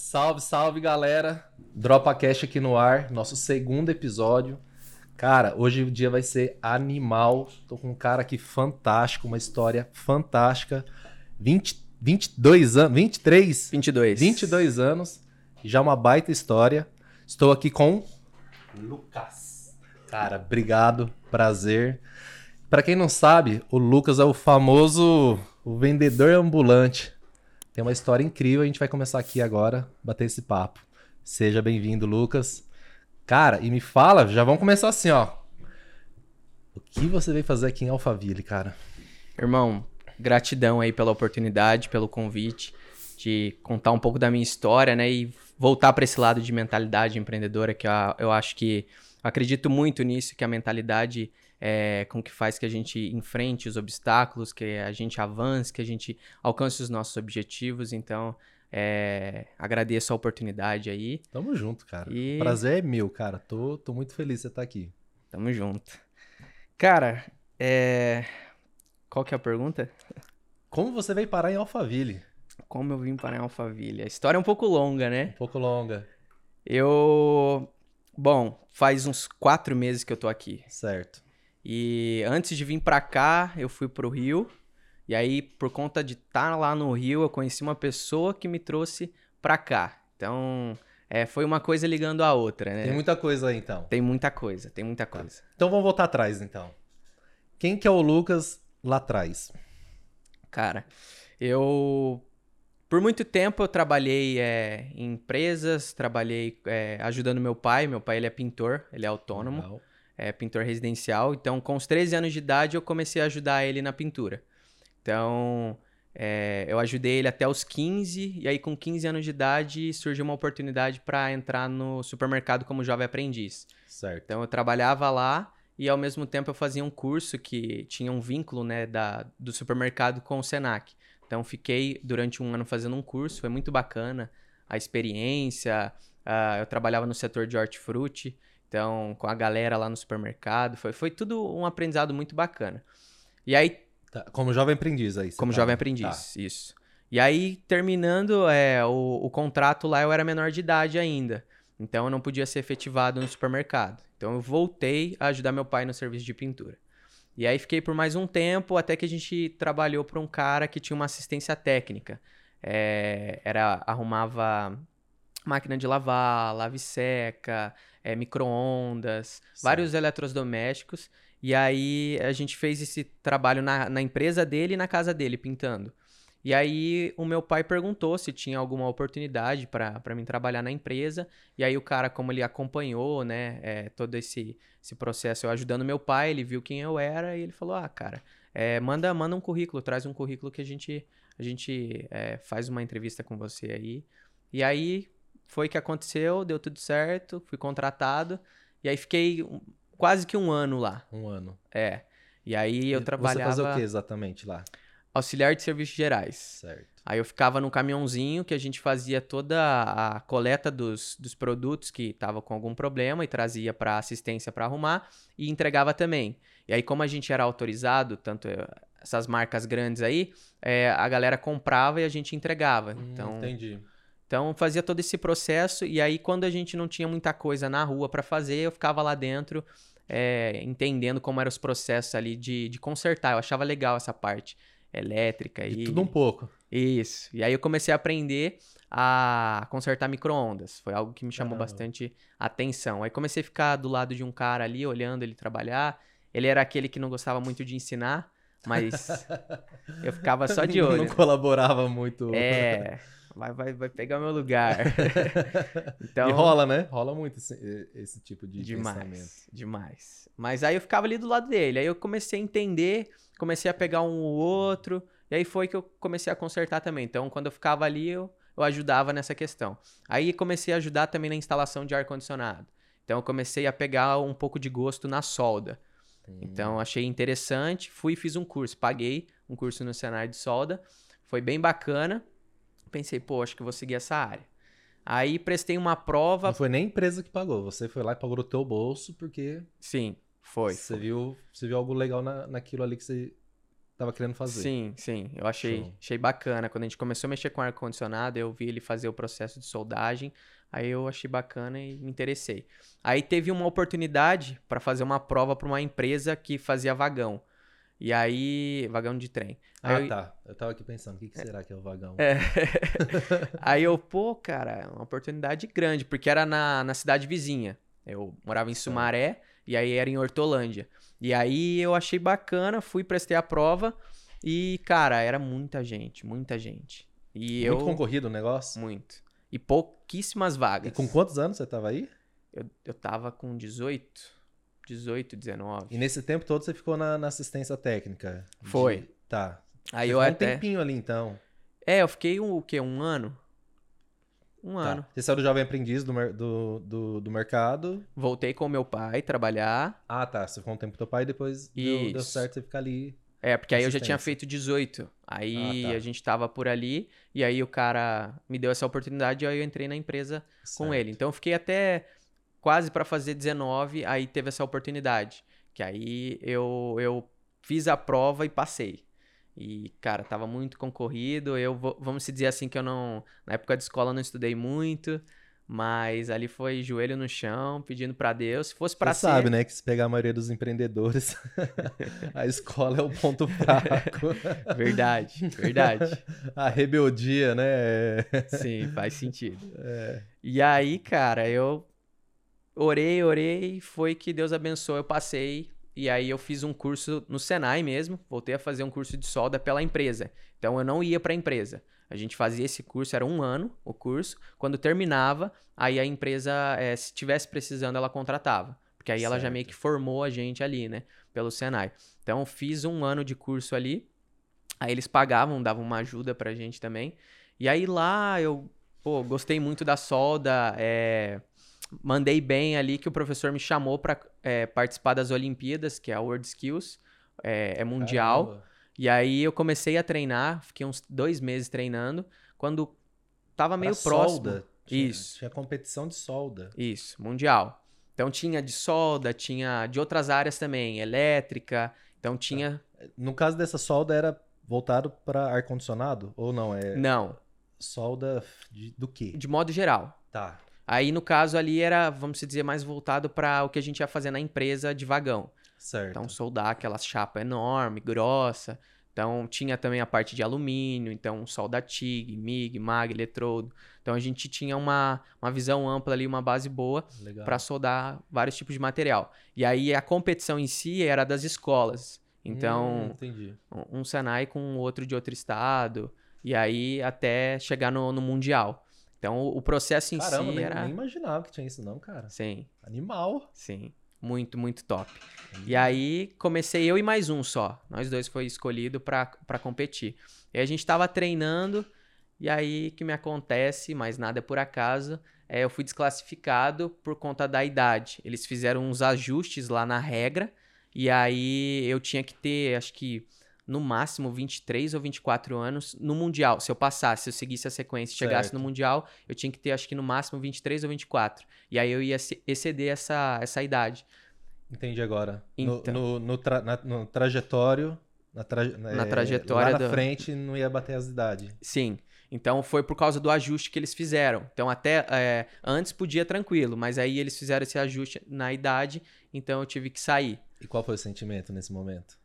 Salve, salve galera! Dropa Cash aqui no ar, nosso segundo episódio. Cara, hoje o dia vai ser animal. Tô com um cara aqui fantástico, uma história fantástica. 20, 22 anos, 23? 22. 22 anos, já uma baita história. Estou aqui com Lucas. Cara, obrigado, prazer. Para quem não sabe, o Lucas é o famoso o vendedor ambulante. Tem uma história incrível, a gente vai começar aqui agora, bater esse papo. Seja bem-vindo, Lucas. Cara, e me fala, já vamos começar assim, ó. O que você veio fazer aqui em Alphaville, cara? Irmão, gratidão aí pela oportunidade, pelo convite de contar um pouco da minha história, né? E voltar para esse lado de mentalidade empreendedora, que eu, eu acho que acredito muito nisso, que a mentalidade é com que faz que a gente enfrente os obstáculos, que a gente avance, que a gente alcance os nossos objetivos. Então, é, agradeço a oportunidade aí. Tamo junto, cara. E... Prazer é meu, cara. Tô, tô muito feliz de você estar tá aqui. Tamo junto. Cara, é... qual que é a pergunta? Como você veio parar em Alphaville? Como eu vim parar em Alphaville? A história é um pouco longa, né? Um pouco longa. Eu... Bom, faz uns quatro meses que eu tô aqui. Certo. E antes de vir pra cá, eu fui pro Rio. E aí, por conta de estar tá lá no Rio, eu conheci uma pessoa que me trouxe pra cá. Então, é, foi uma coisa ligando a outra, né? Tem muita coisa aí, então. Tem muita coisa, tem muita coisa. Então vamos voltar atrás, então. Quem que é o Lucas lá atrás? Cara, eu... Por muito tempo eu trabalhei é, em empresas, trabalhei é, ajudando meu pai. Meu pai ele é pintor, ele é autônomo. Legal é, pintor residencial. Então, com os 13 anos de idade, eu comecei a ajudar ele na pintura. Então, é, eu ajudei ele até os 15, e aí com 15 anos de idade surgiu uma oportunidade para entrar no supermercado como jovem aprendiz. Certo. Então, eu trabalhava lá e ao mesmo tempo eu fazia um curso que tinha um vínculo né, da, do supermercado com o Senac. Então, fiquei durante um ano fazendo um curso, foi muito bacana a experiência. Uh, eu trabalhava no setor de hortifruti. Então, com a galera lá no supermercado, foi, foi tudo um aprendizado muito bacana. E aí. Tá, como jovem aprendiz aí. Como tá, jovem aprendiz, tá. isso. E aí, terminando é, o, o contrato lá, eu era menor de idade ainda. Então, eu não podia ser efetivado no supermercado. Então, eu voltei a ajudar meu pai no serviço de pintura. E aí, fiquei por mais um tempo, até que a gente trabalhou para um cara que tinha uma assistência técnica. É, era arrumava máquina de lavar, lave seca, é, micro-ondas, vários eletrodomésticos. E aí a gente fez esse trabalho na, na empresa dele e na casa dele, pintando. E aí o meu pai perguntou se tinha alguma oportunidade para mim trabalhar na empresa. E aí o cara, como ele acompanhou, né, é, todo esse, esse processo, eu ajudando meu pai, ele viu quem eu era e ele falou, ah, cara, é, manda, manda um currículo, traz um currículo que a gente, a gente é, faz uma entrevista com você aí. E aí foi que aconteceu, deu tudo certo, fui contratado. E aí fiquei quase que um ano lá. Um ano. É. E aí eu e trabalhava. Você fazia o que exatamente lá? Auxiliar de serviços gerais. Certo. Aí eu ficava no caminhãozinho que a gente fazia toda a coleta dos, dos produtos que estavam com algum problema e trazia para assistência para arrumar e entregava também. E aí, como a gente era autorizado, tanto essas marcas grandes aí, é, a galera comprava e a gente entregava. Hum, então, entendi. Então fazia todo esse processo e aí quando a gente não tinha muita coisa na rua para fazer, eu ficava lá dentro é, entendendo como eram os processos ali de, de consertar. Eu achava legal essa parte elétrica e tudo um pouco. Isso. E aí eu comecei a aprender a consertar microondas. Foi algo que me chamou Caramba. bastante atenção. Aí comecei a ficar do lado de um cara ali olhando ele trabalhar. Ele era aquele que não gostava muito de ensinar, mas eu ficava só de olho. Não colaborava muito. É vai, vai, vai pegar meu lugar. então, e rola, né? Rola muito esse, esse tipo de demais, pensamento. Demais. Mas aí eu ficava ali do lado dele. Aí eu comecei a entender, comecei a pegar um ou outro. E aí foi que eu comecei a consertar também. Então, quando eu ficava ali, eu, eu ajudava nessa questão. Aí comecei a ajudar também na instalação de ar-condicionado. Então, eu comecei a pegar um pouco de gosto na solda. Então, achei interessante. Fui e fiz um curso. Paguei um curso no cenário de solda. Foi bem bacana. Pensei, pô, acho que vou seguir essa área. Aí prestei uma prova. Não foi nem a empresa que pagou, você foi lá e pagou no teu bolso porque. Sim, foi. Você, foi. Viu, você viu algo legal na, naquilo ali que você tava querendo fazer. Sim, sim. Eu achei, Show. achei bacana. Quando a gente começou a mexer com ar-condicionado, eu vi ele fazer o processo de soldagem. Aí eu achei bacana e me interessei. Aí teve uma oportunidade para fazer uma prova para uma empresa que fazia vagão. E aí, vagão de trem. Aí Ah, eu- tá. Eu tava aqui pensando, o que, que será que é o vagão? É. Aí eu, pô, cara, é uma oportunidade grande, porque era na, na cidade vizinha. Eu morava em Certo. Sumaré e aí era em Hortolândia. E aí eu achei bacana, fui, prestei a prova e, cara, era muita gente, muita gente. E Muito eu. concorrido o negócio? Muito. E pouquíssimas vagas. E com quantos anos você tava aí? Eu, eu tava com 18, 18, 19. E nesse tempo todo você ficou na, na assistência técnica? De- Foi. Tá. Aí Você eu até. um tempinho ali, então. É, eu fiquei um, o quê? Um ano? Um Tá. ano. Você saiu do Jovem Aprendiz do, do, do, do mercado. Voltei com meu pai trabalhar. Ah, tá. Você ficou um tempo com teu pai e depois deu, deu certo você ficar ali. É, porque aí eu já tinha feito 18. Aí Ah, tá. a gente tava por ali, e aí o cara me deu essa oportunidade, aí eu entrei na empresa com Certo. ele. Então eu fiquei até quase pra fazer 19, aí teve essa oportunidade. Que aí eu, eu fiz a prova e passei. E, cara, tava muito concorrido. Eu vou- vamos se dizer assim que eu não. Na época de escola eu não estudei muito. Mas ali foi joelho no chão, pedindo pra Deus. Se fosse Você ser. sabe, né, que se pegar a maioria dos empreendedores, a escola é o ponto fraco. Verdade, verdade. a rebeldia, né? Sim, faz sentido. É. E aí, cara, eu orei, orei, foi que Deus abençoou, eu passei. E aí eu fiz um curso no Senai mesmo, voltei a fazer um curso de solda pela empresa. Então eu não ia pra empresa. A gente fazia esse curso, era um ano o curso. Quando terminava, aí a empresa, eh, se tivesse precisando, ela contratava. Porque aí ela já Certo. meio que formou a gente ali, né? Pelo Senai. Então eu fiz um ano de curso ali. Aí eles pagavam, davam uma ajuda pra gente também. E aí lá eu, pô, gostei muito da solda, é, mandei bem ali que o professor me chamou pra é, participar das Olimpíadas, que é a World Skills, é, é mundial. Caramba. E aí eu comecei a treinar, fiquei uns dois meses treinando. Quando tava meio Pra próximo. Solda. Tinha, Isso. Tinha competição de solda. Isso, mundial. Então tinha de solda, tinha de outras áreas também, elétrica. Então tinha. No caso dessa solda, era voltado para ar-condicionado? Ou não? É Não, solda de- do quê? de modo geral. Tá. Aí no caso ali era, vamos dizer, mais voltado para o que a gente ia fazer na empresa de vagão. Certo. Então, soldar aquelas chapa enorme, grossa. Então, tinha também a parte de alumínio, então solda TIG, MIG, MAG, eletrodo. Então, a gente tinha uma, uma visão ampla ali, uma base boa para soldar vários tipos de material. E aí, a competição em si era das escolas. Hum, Então, entendi. um um Senai com outro de outro estado. E aí, até chegar no, no Mundial. Então, o, processo em Caramba, si nem, era... nem imaginava que tinha isso não, cara. Sim, Animal. sim. Muito, muito top. E aí comecei eu e mais um só. Nós dois foi escolhido pra pra competir. E a gente tava treinando, e aí que me acontece, mas nada é por acaso, é, eu fui desclassificado por conta da idade. Eles fizeram uns ajustes lá na regra, e aí eu tinha que ter, acho que no máximo 23 ou 24 anos no Mundial. Se eu passasse, se eu seguisse a sequência e chegasse no Mundial, eu tinha que ter, acho que no máximo 23 ou 24. E aí eu ia exceder essa, essa idade. Entendi agora. No- Então. No, no, tra- na- no trajetório. Na, traje- Na é, trajetória Lá na do- frente não ia bater as idades. Sim. Então foi por causa do ajuste que eles fizeram. Então até é, antes podia tranquilo, mas aí eles fizeram esse ajuste na idade, então eu tive que sair. E qual foi o sentimento nesse momento?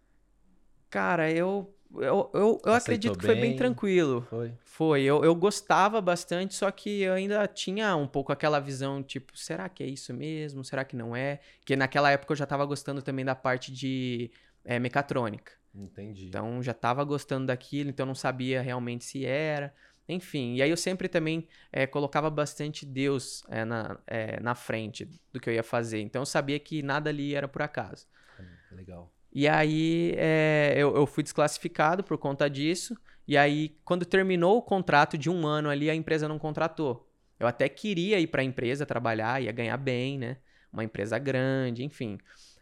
Cara, eu eu, eu, eu acredito que foi bem bem? tranquilo. Foi? Foi. Eu, eu gostava bastante, só que eu ainda tinha um pouco aquela visão, tipo, será que é isso mesmo? Será que não é? Porque naquela época eu já tava gostando também da parte de é, mecatrônica. Entendi. Então já tava gostando daquilo, então não sabia realmente se era. Enfim, e aí eu sempre também eh, colocava bastante Deus eh, na, eh, na frente do que eu ia fazer. Então eu sabia que nada ali era por acaso. Hum, Legal. E aí eh, eu, eu fui desclassificado por conta disso. E aí, quando terminou o contrato de um ano ali, a empresa não contratou. Eu até queria ir para a empresa trabalhar, ia ganhar bem, né? Uma empresa grande, enfim.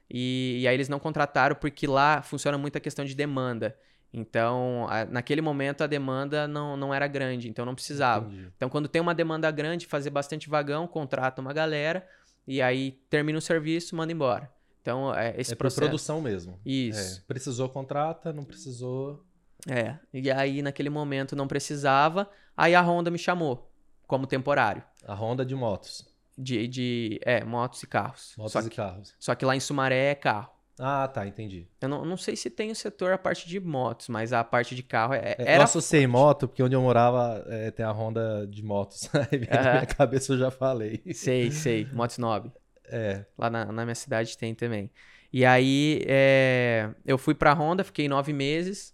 E, e aí eles não contrataram porque lá funciona muito a questão de demanda. Então, a- naquele momento a demanda não, não era grande, então não precisava. Entendi. Então, quando tem uma demanda grande, fazer bastante vagão, contrata uma galera e aí termina o serviço, manda embora. Então, é, esse é processo. produção mesmo. Isso. É, precisou, contrata, não precisou. É. E aí, naquele momento, não precisava. Aí a Honda me chamou como temporário. A Honda de motos. De, de é, motos e carros. Motos só, e que, carros. só que lá em Sumaré é carro. Ah, tá, entendi. Eu não, não sei se tem o setor a parte de motos, mas a parte de carro é, É, era eu associei moto, porque onde eu morava é, tem a Honda de motos. Aí na minha cabeça eu já falei. Sei, sei. Motsnob. É, Lá na, na minha cidade tem também. E aí é, eu fui pra Honda, fiquei nove meses.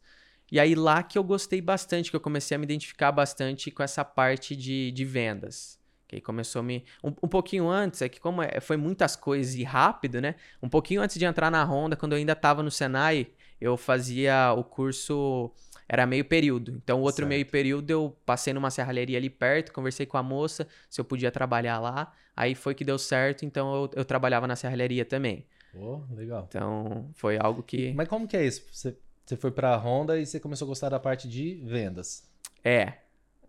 E aí lá que eu gostei bastante, que eu comecei a me identificar bastante com essa parte de, de vendas. Que aí começou a me. Um, um pouquinho antes, é que como é- foi muitas coisas e rápido, né? Um pouquinho antes de entrar na Honda, quando eu ainda tava no Senai, eu fazia o curso. Era meio período. Então, o outro Certo. meio período eu passei numa serralheria ali perto, conversei com a moça se eu podia trabalhar lá. Aí foi que deu certo, então eu, eu trabalhava na serralheria também. pô, legal. Então, foi algo que. Mas como que é isso? Você, você foi pra Honda e você começou a gostar da parte de vendas. É.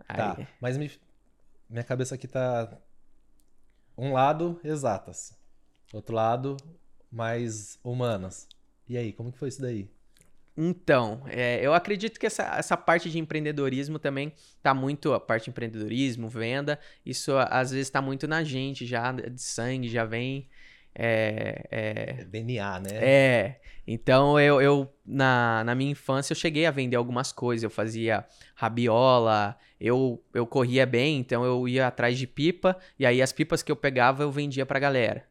Tá, Aí- mas me- minha cabeça aqui tá. Um lado, exatas. Outro lado, mais humanas. E aí, como que foi isso daí? Então, é, eu acredito que essa, essa parte de empreendedorismo também tá muito, a parte de empreendedorismo, venda, isso às vezes tá muito na gente já, de sangue, já vem. É, é, É DNA, né? é. Então eu, eu na, na minha infância eu cheguei a vender algumas coisas. Eu fazia rabiola, eu, eu corria bem, então eu ia atrás de pipa, e aí as pipas que eu pegava eu vendia pra galera.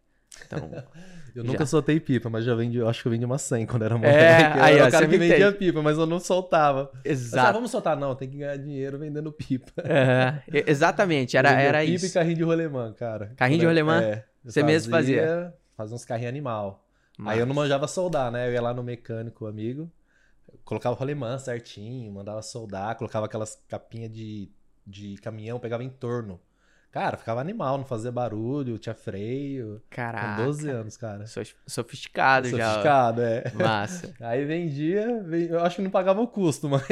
Então, Eu nunca Já. soltei pipa, mas já vendi, eu acho que eu vendi uma 100 quando era moleque. É, eu aí, era ó, o cara que vendia pipa, mas eu não soltava. Mas, ah, exato. vamos soltar não, tem que ganhar dinheiro vendendo pipa. E- exatamente, era, era pipa isso. e carrinho de rolemã, cara. Carrinho de rolemã? É. Você mesmo fazia? Fazia uns carrinhos animal. Mas- Aí eu não manjava soldar, né? Eu ia lá no mecânico amigo, colocava o rolemã certinho, mandava soldar, colocava aquelas capinhas de, de caminhão, pegava em torno. Cara, ficava animal, não fazia barulho, tinha freio. Caraca. Com 12 anos, cara. So- Sofisticado, já. Sofisticado, é. Massa. Aí vendia, ven- eu acho que não pagava o custo, mas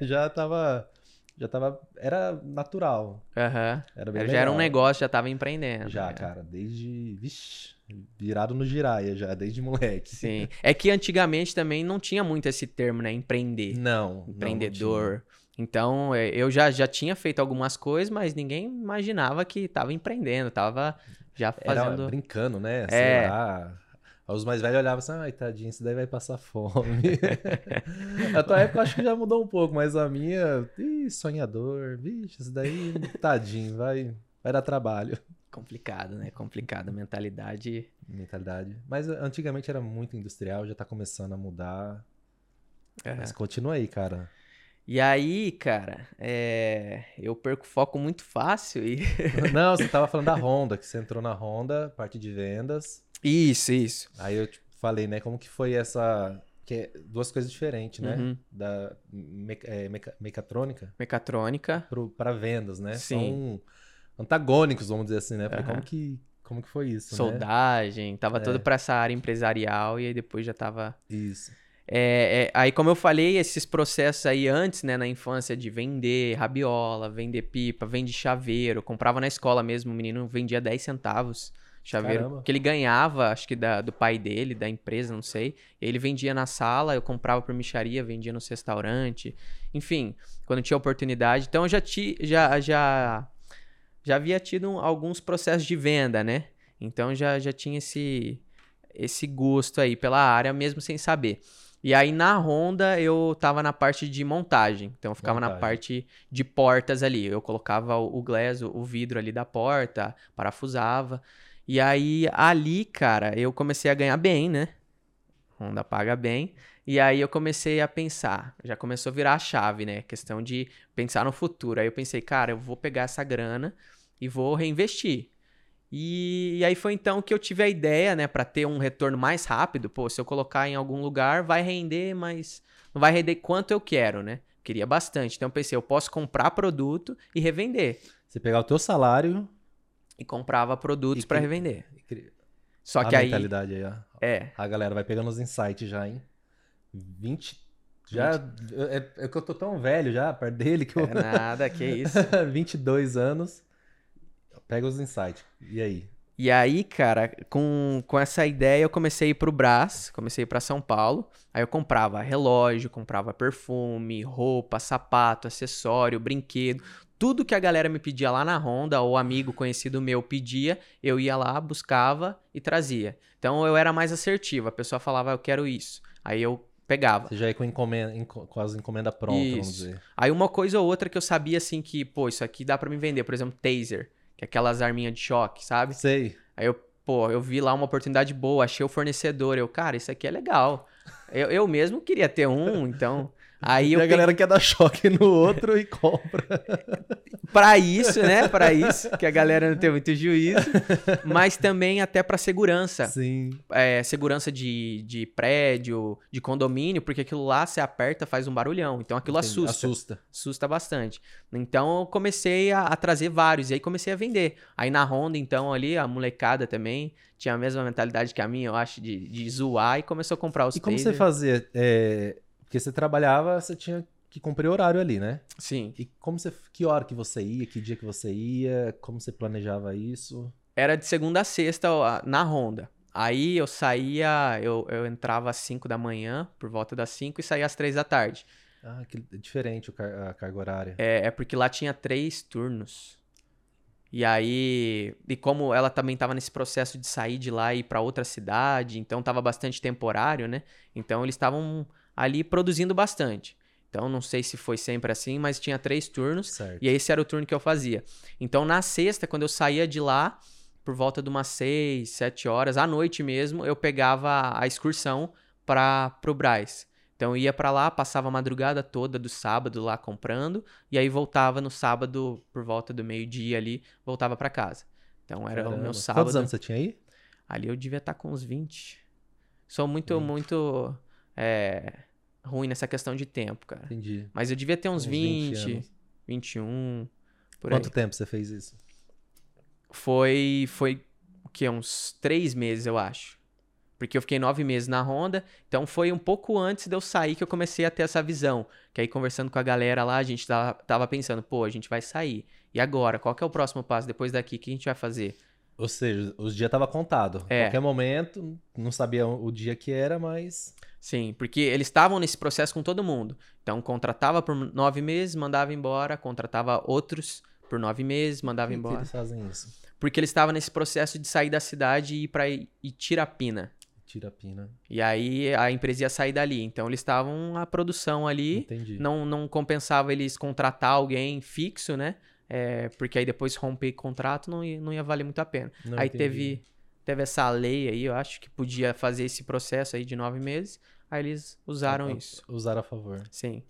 já tava. Já tava. Era natural. Aham. Era bem Já era um legal. negócio, já tava empreendendo. Já, né? cara, desde. Vixe, virado no giraia já, desde moleque. Sim. É que antigamente também não tinha muito esse termo, né? Empreender. Não. não, não empreendedor. Então, é, eu já, já tinha feito algumas coisas, mas ninguém imaginava que tava empreendendo, tava já tinha. Era fazendo. brincando, né? Sei É. lá. Os mais velhos olhavam assim, ai, tadinho, isso daí vai passar fome. a tua época eu acho que já mudou um pouco, mas a minha, ih, sonhador, vixe, isso daí, tadinho, vai, vai dar trabalho. Complicado, né? Complicado. Mentalidade. Mentalidade. Mas antigamente era muito industrial, já tá começando a mudar. é. Mas continua aí, cara. E aí, cara, é, eu perco foco muito fácil e. Não, você tava falando da Honda, que você entrou na Honda, parte de vendas. Isso, isso. Aí eu te falei, né, como que foi essa. Que é duas coisas diferentes, né? Uhum. Da me- é, meca- mecatrônica Mecatrônica. para vendas, né? Sim. São antagônicos, vamos dizer assim, né? Falei, Aham. como, que, como que foi isso? né? soldagem, tava É. todo pra essa área empresarial e aí depois já tava. Isso. É, é, aí, como eu falei, esses processos aí antes, né, na infância, de vender rabiola, vender pipa, vende chaveiro, comprava na escola mesmo, o menino vendia 10 centavos chaveiro, Caramba. que ele ganhava, acho que da, do pai dele, da empresa, não sei. Ele vendia na sala, eu comprava por micharia, vendia no restaurante, enfim, quando tinha oportunidade. Então, eu já, ti, já, já, já havia tido um- alguns processos de venda, né? Então, já, já tinha esse, esse gosto aí pela área, mesmo sem saber. E aí na Honda eu tava na parte de montagem. Então eu ficava na Montagem. parte de portas ali. Eu colocava o, glass, o, o vidro ali da porta, parafusava. E aí ali, cara, eu comecei a ganhar bem, né? Honda paga bem. E aí eu comecei a pensar, já começou a virar a chave, né? Questão de pensar no futuro. Aí eu pensei, cara, eu vou pegar essa grana e vou reinvestir. E, e aí foi então que eu tive a ideia, né, Pra ter um retorno mais rápido. Pô, se eu colocar em algum lugar, vai render, mas não vai render quanto eu quero, né? Queria bastante. Então eu pensei, eu posso comprar produto e revender. Você pegar o teu salário E comprava produtos pra que- revender. cri- Só a que aí. mentalidade aí, ó. É. A galera vai pegando os insights já, hein? 20. Já. É, é que eu tô tão velho já, perto dele, que eu. É nada, que isso. 22 anos. Pega os insights. E aí? E aí, cara, com, com essa ideia eu comecei a ir pro Brás, comecei a ir pra São Paulo. Aí eu comprava relógio, comprava perfume, roupa, sapato, acessório, brinquedo. Tudo que a galera me pedia lá na Honda, ou amigo conhecido meu pedia, eu ia lá, buscava e trazia. Então eu era mais assertivo. A pessoa falava, eu quero isso. Aí eu pegava. Você já ia com, encomenda, enco- com as encomendas prontas, vamos dizer. Aí uma coisa ou outra que eu sabia assim que, pô, isso aqui dá pra me vender. Por exemplo, taser, que é aquelas arminhas de choque, sabe? Sei. Aí eu, pô, eu vi lá uma oportunidade boa, achei o fornecedor. Eu, cara, isso aqui é legal. Eu, eu mesmo queria ter um, então. Aí E eu a galera quer dar choque no outro e compra. Pra isso, né? Pra isso, que a galera não tem muito juízo. Mas também até pra segurança. Sim. É, segurança de, de prédio, de condomínio, porque aquilo lá você aperta, faz um barulhão. Então aquilo Entendi. assusta. Assusta. Assusta bastante. Então eu comecei a, a trazer vários e aí comecei a vender. Aí na Honda, então, ali, a molecada também tinha a mesma mentalidade que a minha, eu acho, de, de zoar e começou a comprar os E como você fazia? É, Porque você trabalhava, você tinha que cumprir horário ali, né? Sim. E como você. Que hora que você ia? Que dia que você ia? Como você planejava isso? Era de segunda a sexta na Honda. Aí eu saía, eu, eu entrava às 5 da manhã, por volta das 5, e saía às 3 da tarde. Ah, que é diferente a carga horária. É, é porque lá tinha três turnos. E aí, e como ela também estava nesse processo de sair de lá e ir para outra cidade, então tava bastante temporário, né? Então eles estavam ali produzindo bastante. Então não sei se foi sempre assim, mas tinha três turnos Certo. e esse era o turno que eu fazia. Então na sexta, quando eu saía de lá, por volta de umas seis, sete horas, à noite mesmo, eu pegava a excursão para pro Braz. Então eu ia pra lá, passava a madrugada toda do sábado lá comprando, e aí voltava no sábado por volta do meio-dia ali, voltava pra casa. Então era o meu sábado. Quantos anos você tinha aí? Ali eu devia estar com uns 20. Sou muito, 20. muito é, ruim nessa questão de tempo, cara. Entendi. Mas eu devia ter uns, Uns 20, 20 anos. 21, por Quanto aí. tempo você fez isso? Foi, foi o quê? Uns três meses, eu acho. Porque eu fiquei nove meses na Honda, então foi um pouco antes de eu sair que eu comecei a ter essa visão. Que aí, conversando com a galera lá, a gente tava, tava pensando, pô, a gente vai sair. E agora? Qual que é o próximo passo depois daqui? O que a gente vai fazer? Ou seja, os dias tava contado. É. Qualquer momento, não sabia o dia que era, mas. Sim, porque eles estavam nesse processo com todo mundo. Então, contratava por nove meses, mandava embora, contratava outros por nove meses, mandava Por que que embora. eles fazem isso? Porque eles estavam nesse processo de sair da cidade e ir pra Itirapina. Tira a pina. E aí a empresa ia sair dali. Então eles estavam a produção ali. Entendi. Não, não compensava eles contratar alguém fixo, né? É, porque aí depois romper contrato não ia, não ia valer muito a pena. Não aí entendi. teve, teve essa lei aí, eu acho, que podia fazer esse processo aí de nove meses. Aí eles usaram Ah, isso. Usaram a favor. Sim.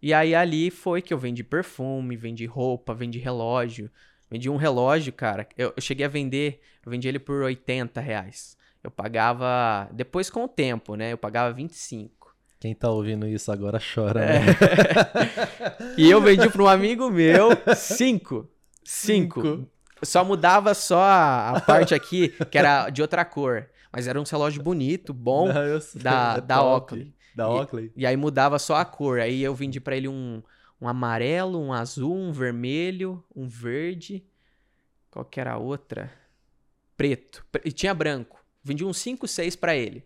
E aí ali foi que eu vendi perfume, vendi roupa, vendi relógio. Vendi um relógio, cara. Eu, eu cheguei a vender, eu vendi ele por 80 reais. Eu pagava, depois com o tempo, né? Eu pagava 25. Quem tá ouvindo isso agora chora, É. né? E eu vendi para um amigo meu 5. 5. Só mudava só a, parte aqui, que era de outra cor. Mas era um relógio bonito, bom. Não, sei, da- é da. Oakley. Da E- Oakley? E aí mudava só a cor. Aí eu vendi pra ele um, um amarelo, um azul, um vermelho, um verde. Qual que era a outra? Preto. Pre- E tinha branco. Vendi uns 5, 6 pra ele.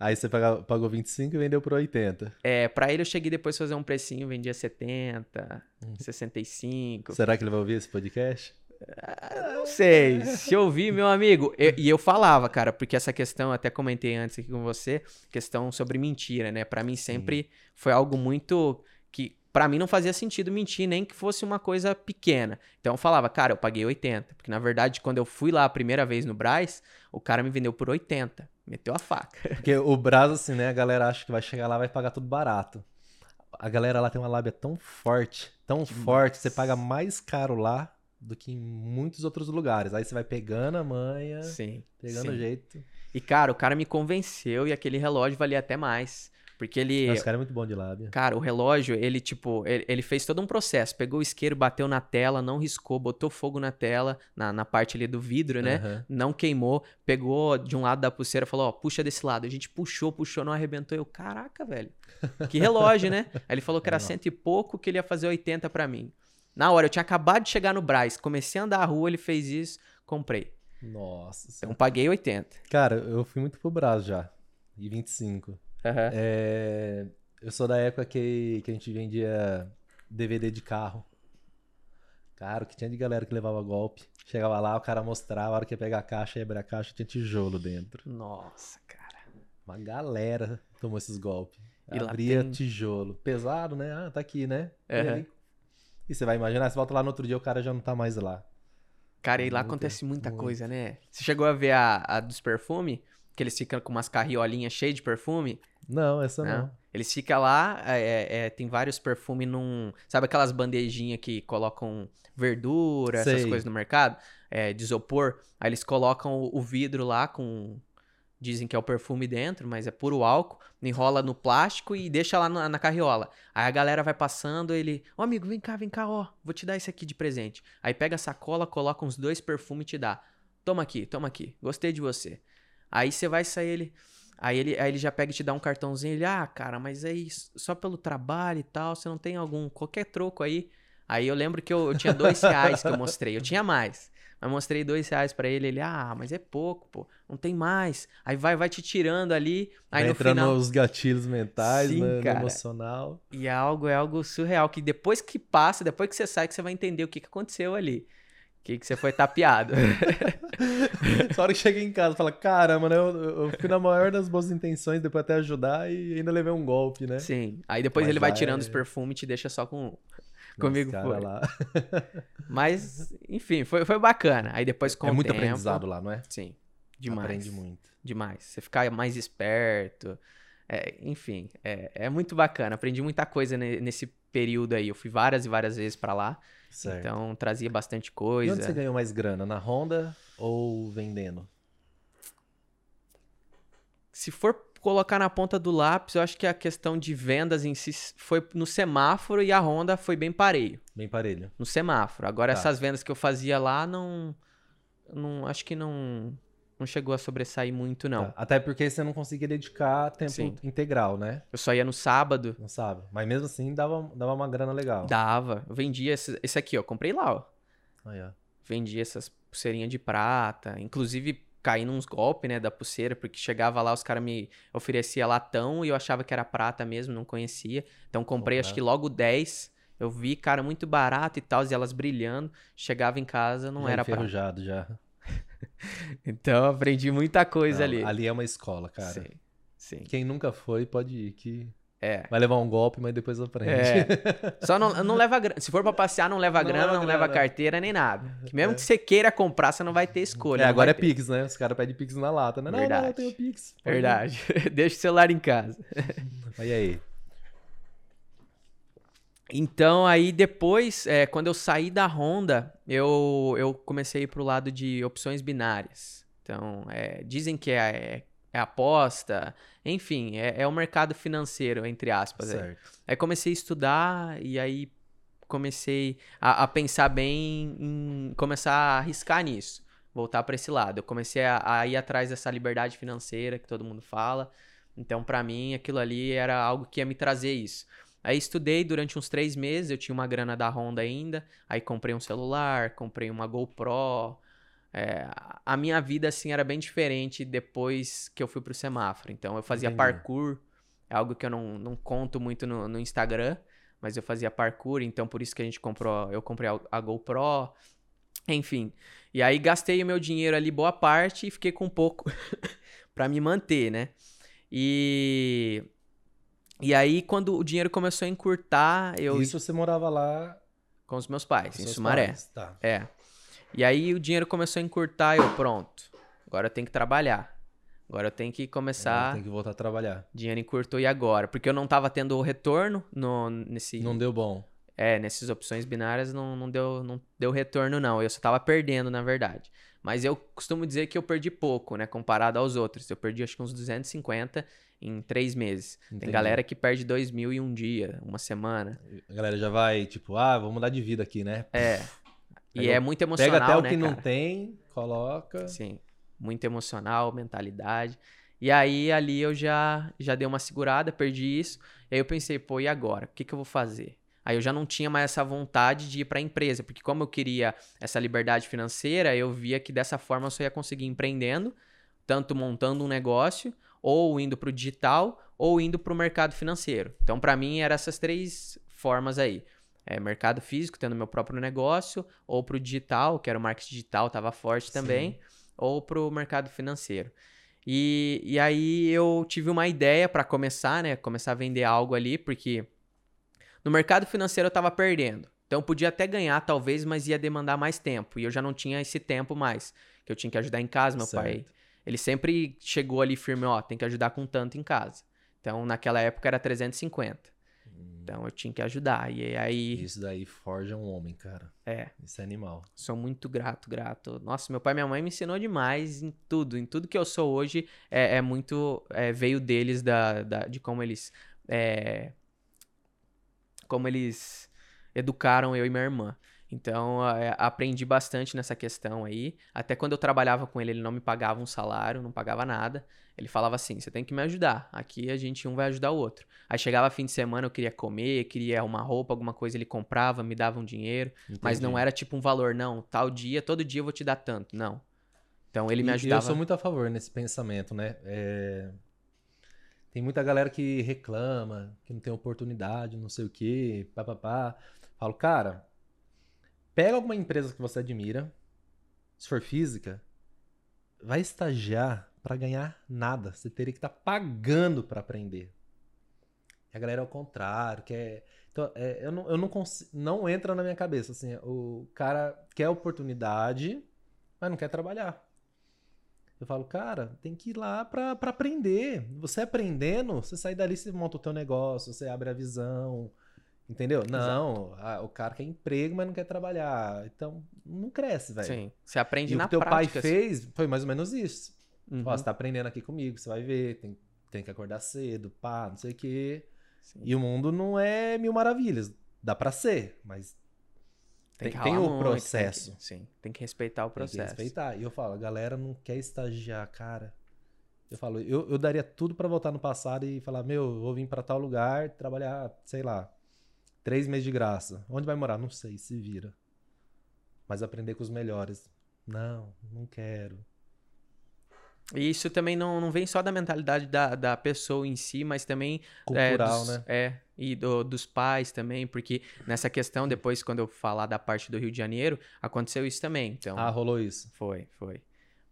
Aí você pagava- pagou 25 e vendeu por 80. É, pra ele eu cheguei depois a fazer um precinho, vendia 70, Hum. 65. Será que ele vai ouvir esse podcast? Não sei. Se eu ouvir, meu amigo. eu- e eu falava, cara, porque essa questão, até comentei antes aqui com você, questão sobre mentira, né? Pra mim sempre foi algo muito que pra mim não fazia sentido mentir, nem que fosse uma coisa pequena. Então eu falava, cara, eu paguei 80, porque na verdade quando eu fui lá a primeira vez no Braz, o cara me vendeu por 80, meteu a faca. Porque o Brás, assim, né? A galera acha que vai chegar lá e vai pagar tudo barato. A galera lá tem uma lábia tão forte, tão forte, você paga mais caro lá do que em muitos outros lugares. Aí você vai pegando a manha, Sim. pegando sim. o jeito. E cara, o cara me convenceu e aquele relógio valia até mais, porque ele Nossa, Esse cara é muito bom de lábia. Cara, o relógio, ele, tipo, ele, ele fez todo um processo. Pegou o isqueiro, bateu na tela, não riscou, botou fogo na tela, na, na parte ali do vidro, né? Aham. Não queimou, pegou de um lado da pulseira, falou, ó, puxa desse lado. A gente puxou, puxou, não arrebentou. Eu, caraca, velho. Que relógio, né? Aí ele falou que era Legal. cento e pouco, que ele ia fazer 80 pra mim. Na hora, eu tinha acabado de chegar no Braz, comecei a andar a rua, ele fez isso, comprei. Nossa Então paguei 80. Cara, eu fui muito pro Brás já. E 25. Aham. É, eu sou da época que, que a gente vendia DVD de carro. Cara, o que tinha de galera que levava golpe. Chegava lá, o cara mostrava, a hora que ia pegar a caixa, ia abrir a caixa, tinha tijolo dentro. Nossa, cara. Uma galera tomou esses golpes. E Abria tem- tijolo. Pesado, né? Ah, tá aqui, né? E, Aham. aí- e você vai imaginar, você volta lá no outro dia, o cara já não tá mais lá. Cara, e lá Muito, acontece muita muito. coisa, né? Você chegou a ver a, a dos perfumes? Que eles ficam com umas carriolinhas cheias de perfume? Não, essa Não. não. Eles ficam lá, é, é, é, tem vários perfumes num. Sabe aquelas bandejinhas que colocam verdura, essas Sei. coisas no mercado? É, de isopor. Aí eles colocam o, o vidro lá com. Dizem que é o perfume dentro, mas é puro álcool. Enrola no plástico e deixa lá na, na carriola. Aí a galera vai passando, ele. Ô amigo, vem cá, vem cá, ó. Vou te dar esse aqui de presente. Aí pega a sacola, coloca uns dois perfumes e te dá. Toma aqui, toma aqui. Gostei de você. Aí você vai sair ele. Aí ele, aí ele já pega e te dá um cartãozinho. Ele, ah, cara, mas aí s- só pelo trabalho e tal, você não tem algum, qualquer troco aí. Aí eu lembro que eu, eu tinha dois reais que eu mostrei. Eu tinha mais. Mas mostrei dois reais pra ele. Ele, ah, mas é pouco, pô. Não tem mais. Aí vai, vai te tirando ali. Aí Vai no entrando final. nos gatilhos mentais, Sim, né, emocional. E é algo, é algo surreal. Que depois que passa, depois que você sai, que você vai entender o que, que aconteceu ali. O que, que você foi tapeado. Só hora que chega em casa, fala, caramba, né? Eu, eu fui na maior das boas intenções, depois até ajudar e ainda levei um golpe, né? Sim. Aí depois Mas ele vai tirando é- os perfumes e te deixa só com. Comigo cara, foi. lá. Mas, enfim, foi, foi bacana. Aí depois com É muito tempo- aprendizado lá, não é? Sim. Demais. Aprende muito. Demais. Você ficar mais esperto. É, enfim, é, é muito bacana. Aprendi muita coisa ne- nesse período aí. Eu fui várias e várias vezes pra lá. Certo. Então trazia bastante e coisa. onde você ganhou mais grana? Na Honda ou vendendo? Se for colocar na ponta do lápis, eu acho que a questão de vendas em si foi no semáforo e a Honda foi bem pareio. Bem parelho. No semáforo. Agora, Tá. essas vendas que eu fazia lá, não. não acho que não. Não chegou a sobressair muito, não. Tá. Até porque você não conseguia dedicar tempo Sim. integral, né? Eu só ia no sábado. Não sabe? Mas mesmo assim dava, dava uma grana legal. Dava. Eu vendia esse, esse aqui, ó. Comprei lá, ó. Aí, ó. Vendia essas pulseirinhas de prata. Inclusive, caí nos golpes, né, da pulseira, porque chegava lá, os caras me ofereciam latão e eu achava que era prata mesmo, não conhecia. Então, comprei acho Uhum. que logo 10. Eu vi, cara, muito barato e tal, e elas brilhando. Chegava em casa, não Já era prata. já. Então, aprendi muita coisa Não, ali. Ali é uma escola, cara. Sim, sim. Quem nunca foi, pode ir, que É. vai levar um golpe, mas depois aprende. É. Só não, não leva grana. Se for pra passear, não leva Não grana, leva não leva grana. carteira nem nada. Que mesmo É. que você queira comprar, você não vai ter escolha. É, não agora é ter. Pix, né? Os caras pedem Pix na lata, né? Não, não, Verdade. eu tenho Pix. Verdade. Deixa o celular em casa. Mas e aí? Então, aí depois, é, quando eu saí da Honda, eu, eu comecei a ir pro lado de opções binárias. Então, é, dizem que é, é aposta, enfim, é, é o mercado financeiro, entre aspas. é. Certo. Aí comecei a estudar e aí comecei a, a pensar bem em começar a arriscar nisso, voltar para esse lado. Eu comecei a, a ir atrás dessa liberdade financeira que todo mundo fala. Então, para mim, aquilo ali era algo que ia me trazer isso. Aí estudei durante uns três meses, eu tinha uma grana da Honda ainda, aí comprei um celular, comprei uma GoPro. É, a- minha vida, assim, era bem diferente depois que eu fui pro semáforo. Então, eu fazia Entendi. parkour, é algo que eu não, não conto muito no, no Instagram, mas eu fazia parkour, então por isso que a gente comprou, eu comprei a, a GoPro, enfim. E aí gastei o meu dinheiro ali boa parte e fiquei com pouco pra me manter, né? E e aí quando o dinheiro começou a encurtar, eu Isso você morava lá com os meus pais, com em Sumaré. pais, Tá. É. E aí o dinheiro começou a encurtar, eu pronto. Agora eu tenho que trabalhar. Agora eu tenho que começar. Tem que voltar a trabalhar. Dinheiro encurtou e agora? Porque eu não tava tendo o retorno no, nesse. Não deu bom. É, nessas opções binárias não, não, deu, não deu retorno, não. Eu só tava perdendo, na verdade. Mas eu costumo dizer que eu perdi pouco, né? Comparado aos outros. Eu perdi acho que uns 250 em três meses. Entendi. Tem galera que perde 2 mil em um dia, uma semana. A galera já vai, tipo, ah, vou mudar de vida aqui, né? É. E é muito emocional, Pega até o né, que não cara? tem, coloca. Sim. Muito emocional, mentalidade. E aí, ali eu já, já dei uma segurada, perdi isso. E aí eu pensei, pô, e agora? O que, que eu vou fazer? Aí eu já não tinha mais essa vontade de ir para a empresa, porque como eu queria essa liberdade financeira, eu via que dessa forma eu só ia conseguir empreendendo, tanto montando um negócio, ou indo para o digital, ou indo para o mercado financeiro. Então, para mim, eram essas três formas aí. É, mercado físico, tendo meu próprio negócio, ou para o digital, que era o marketing digital, estava forte também, Sim. ou para o mercado financeiro. E, e aí eu tive uma ideia para começar, né? Começar a vender algo ali, porque no mercado financeiro eu estava perdendo. Então eu podia até ganhar, talvez, mas ia demandar mais tempo. E eu já não tinha esse tempo mais. Que eu tinha que ajudar em casa, meu certo. pai. Ele sempre chegou ali firme, ó, tem que ajudar com tanto em casa. Então, naquela época era 350. Hum. Então eu tinha que ajudar. E aí. Isso daí forja um homem, cara. É. Isso é animal. Sou muito grato, grato. Nossa, meu pai e minha mãe me ensinou demais em tudo. Em tudo que eu sou hoje é, é muito. É, veio deles da, da, de como eles. É, como eles educaram eu e minha irmã. Então, é, aprendi bastante nessa questão aí. Até quando eu trabalhava com ele, ele não me pagava um salário, não pagava nada. Ele falava assim: você tem que me ajudar. Aqui a gente um vai ajudar o outro. Aí chegava fim de semana, eu queria comer, queria uma roupa, alguma coisa, ele comprava, me dava um dinheiro. Entendi. Mas não era tipo um valor, não. Tal dia, todo dia eu vou te dar tanto. Não. Então ele me ajudava. E eu sou muito a favor nesse pensamento, né? É... Tem muita galera que reclama, que não tem oportunidade, não sei o quê, papapá. Falo, cara, pega alguma empresa que você admira, se for física, vai estagiar para ganhar nada. Você teria que estar tá pagando para aprender. E a galera é o contrário, quer. Então, é, eu não, eu não consigo. Não entra na minha cabeça. Assim, o cara quer oportunidade, mas não quer trabalhar. Eu falo, cara, tem que ir lá para aprender. Você aprendendo, você sai dali, você monta o teu negócio, você abre a visão. Entendeu? Não, a, o cara quer emprego, mas não quer trabalhar. Então, não cresce, velho. Sim, você aprende e na prática. o teu pai fez foi mais ou menos isso. Uhum. Ó, você tá aprendendo aqui comigo, você vai ver, tem, tem que acordar cedo, pá, não sei o quê. Sim. E o mundo não é mil maravilhas. Dá para ser, mas tem, tem, tem o muito, processo. Tem que, sim, tem que respeitar o processo. Tem que respeitar. E eu falo, a galera não quer estagiar, cara. Eu falo, eu, eu daria tudo para voltar no passado e falar, meu, eu vou vir para tal lugar, trabalhar, sei lá, três meses de graça. Onde vai morar? Não sei, se vira. Mas aprender com os melhores. Não, não quero. E isso também não, não vem só da mentalidade da, da pessoa em si, mas também. É, Cultural, é, dos, né? É, e do, dos pais também, porque nessa questão, depois, quando eu falar da parte do Rio de Janeiro, aconteceu isso também. Então, ah, rolou isso. Foi, foi.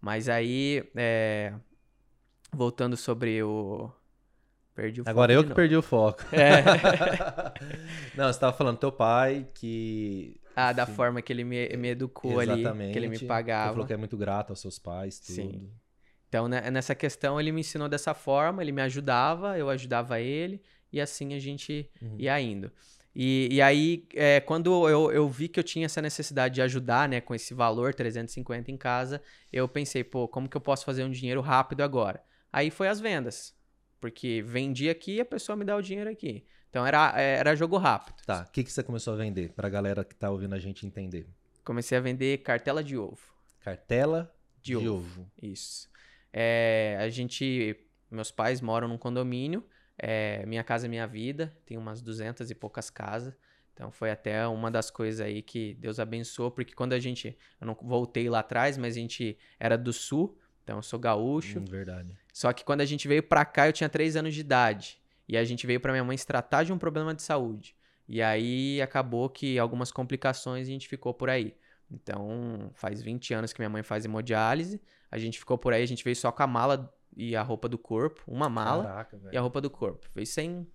Mas aí, é, voltando sobre o. Perdi o Agora eu que perdi o foco. É. não, você estava falando do teu pai que. Ah, da forma que ele me, me educou Exatamente. ali, que ele me pagava. Você falou que é muito grato aos seus pais, tudo. Sim. Então, né, nessa questão, ele me ensinou dessa forma, ele me ajudava, eu ajudava ele, e assim a gente uhum. ia indo. E, e aí, é, quando eu, eu vi que eu tinha essa necessidade de ajudar, né, com esse valor, 350 em casa, eu pensei, pô, como que eu posso fazer um dinheiro rápido agora? Aí foi as vendas. Porque vendi aqui e a pessoa me dá o dinheiro aqui. Então era, era jogo rápido. Tá, o que, que você começou a vender? Pra galera que tá ouvindo a gente entender. Comecei a vender cartela de ovo. Cartela de, de ovo. ovo. Isso. É, a gente, meus pais moram num condomínio, é, Minha Casa é Minha Vida, tem umas duzentas e poucas casas. Então foi até uma das coisas aí que Deus abençoou, porque quando a gente, eu não voltei lá atrás, mas a gente era do sul, então eu sou gaúcho. Hum, verdade. Só que quando a gente veio pra cá, eu tinha três anos de idade. E a gente veio pra minha mãe se tratar de um problema de saúde. E aí acabou que algumas complicações a gente ficou por aí. Então, faz 20 anos que minha mãe faz hemodiálise. A gente ficou por aí, a gente veio só com a mala e a roupa do corpo, uma mala Caraca, e a roupa do corpo. Veio sem.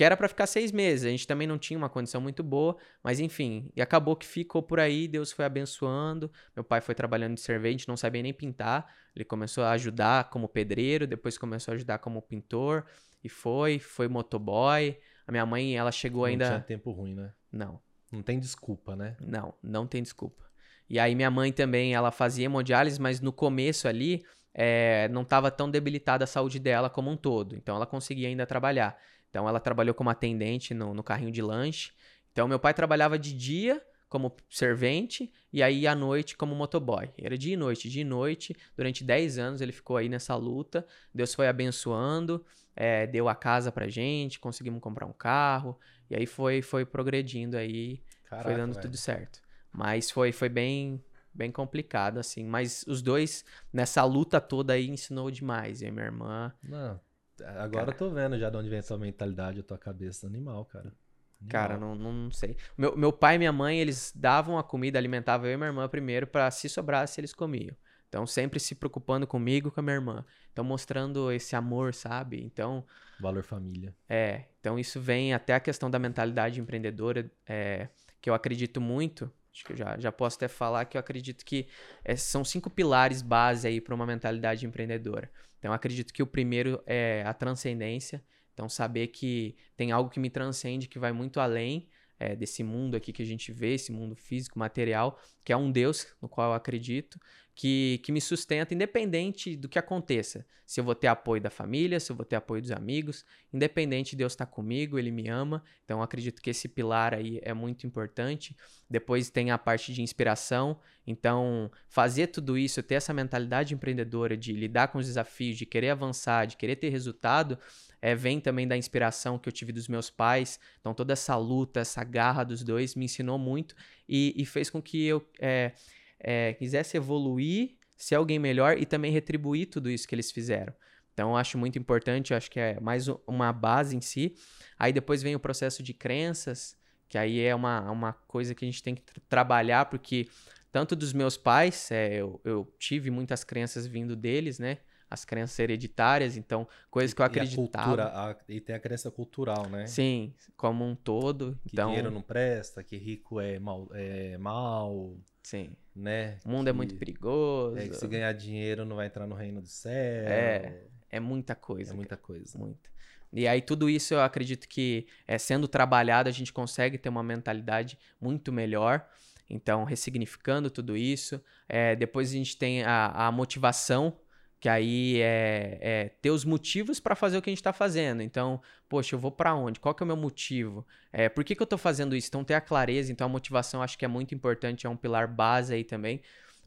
Que era para ficar seis meses. A gente também não tinha uma condição muito boa, mas enfim. E acabou que ficou por aí, Deus foi abençoando. Meu pai foi trabalhando de servente, não sabia nem pintar. Ele começou a ajudar como pedreiro, depois começou a ajudar como pintor. E foi, foi motoboy. A minha mãe, ela chegou não ainda. Não tinha tempo ruim, né? Não. Não tem desculpa, né? Não, não tem desculpa. E aí minha mãe também, ela fazia hemodiálise, mas no começo ali é, não estava tão debilitada a saúde dela como um todo. Então ela conseguia ainda trabalhar. Então ela trabalhou como atendente no, no carrinho de lanche. Então meu pai trabalhava de dia como servente e aí à noite como motoboy. Era dia e noite, dia e noite. Durante 10 anos ele ficou aí nessa luta. Deus foi abençoando, é, deu a casa pra gente, conseguimos comprar um carro. E aí foi, foi progredindo aí, Caraca, foi dando velho. tudo certo. Mas foi, foi bem, bem complicado, assim. Mas os dois, nessa luta toda aí, ensinou demais. Eu e minha irmã. Não, agora eu tô vendo já de onde vem a sua mentalidade, a tua cabeça animal, cara. Animal. Cara, não, não, não sei. Meu, meu pai e minha mãe, eles davam a comida, alimentavam eu e minha irmã primeiro pra se sobrasse, eles comiam. Então, sempre se preocupando comigo e com a minha irmã. Então, mostrando esse amor, sabe? Então, Valor família. é. Então, isso vem até a questão da mentalidade empreendedora, é, que eu acredito muito. Acho que eu já, já posso até falar que eu acredito que é, são cinco pilares base aí para uma mentalidade empreendedora. Então, acredito que o primeiro é a transcendência. Então, saber que tem algo que me transcende, que vai muito além é, desse mundo aqui que a gente vê, esse mundo físico, material, que é um Deus no qual eu acredito, que, que me sustenta independente do que aconteça. Se eu vou ter apoio da família, se eu vou ter apoio dos amigos, independente, Deus está comigo, Ele me ama. Então, acredito que esse pilar aí é muito importante. Depois tem a parte de inspiração. Então, fazer tudo isso, ter essa mentalidade empreendedora de lidar com os desafios, de querer avançar, de querer ter resultado, é, vem também da inspiração que eu tive dos meus pais. Então, toda essa luta, essa garra dos dois me ensinou muito e, e fez com que eu é, é, quisesse evoluir, ser alguém melhor e também retribuir tudo isso que eles fizeram. Então, eu acho muito importante, eu acho que é mais uma base em si. Aí depois vem o processo de crenças, que aí é uma, uma coisa que a gente tem que tra- trabalhar, porque tanto dos meus pais, é, eu, eu tive muitas crenças vindo deles, né? As crenças hereditárias, então, coisas que eu E a acreditava. cultura, a- e tem a crença cultural, né? Sim, como um todo. Que então, dinheiro não presta, que rico é mal, é mal sim. Né? O mundo é Que- muito perigoso. É que se ganhar dinheiro não vai entrar no reino do céu. É, É muita coisa. É muita coisa. Muita. E aí, tudo isso eu acredito que, é, sendo trabalhado, a gente consegue ter uma mentalidade muito melhor. Então, ressignificando tudo isso. É, depois a gente tem a, a motivação, que aí é, é ter os motivos para fazer o que a gente está fazendo. Então, poxa, eu vou para onde? Qual que é o meu motivo? É, por que, que eu estou fazendo isso? Então, ter a clareza. Então, a motivação acho que é muito importante, é um pilar base aí também,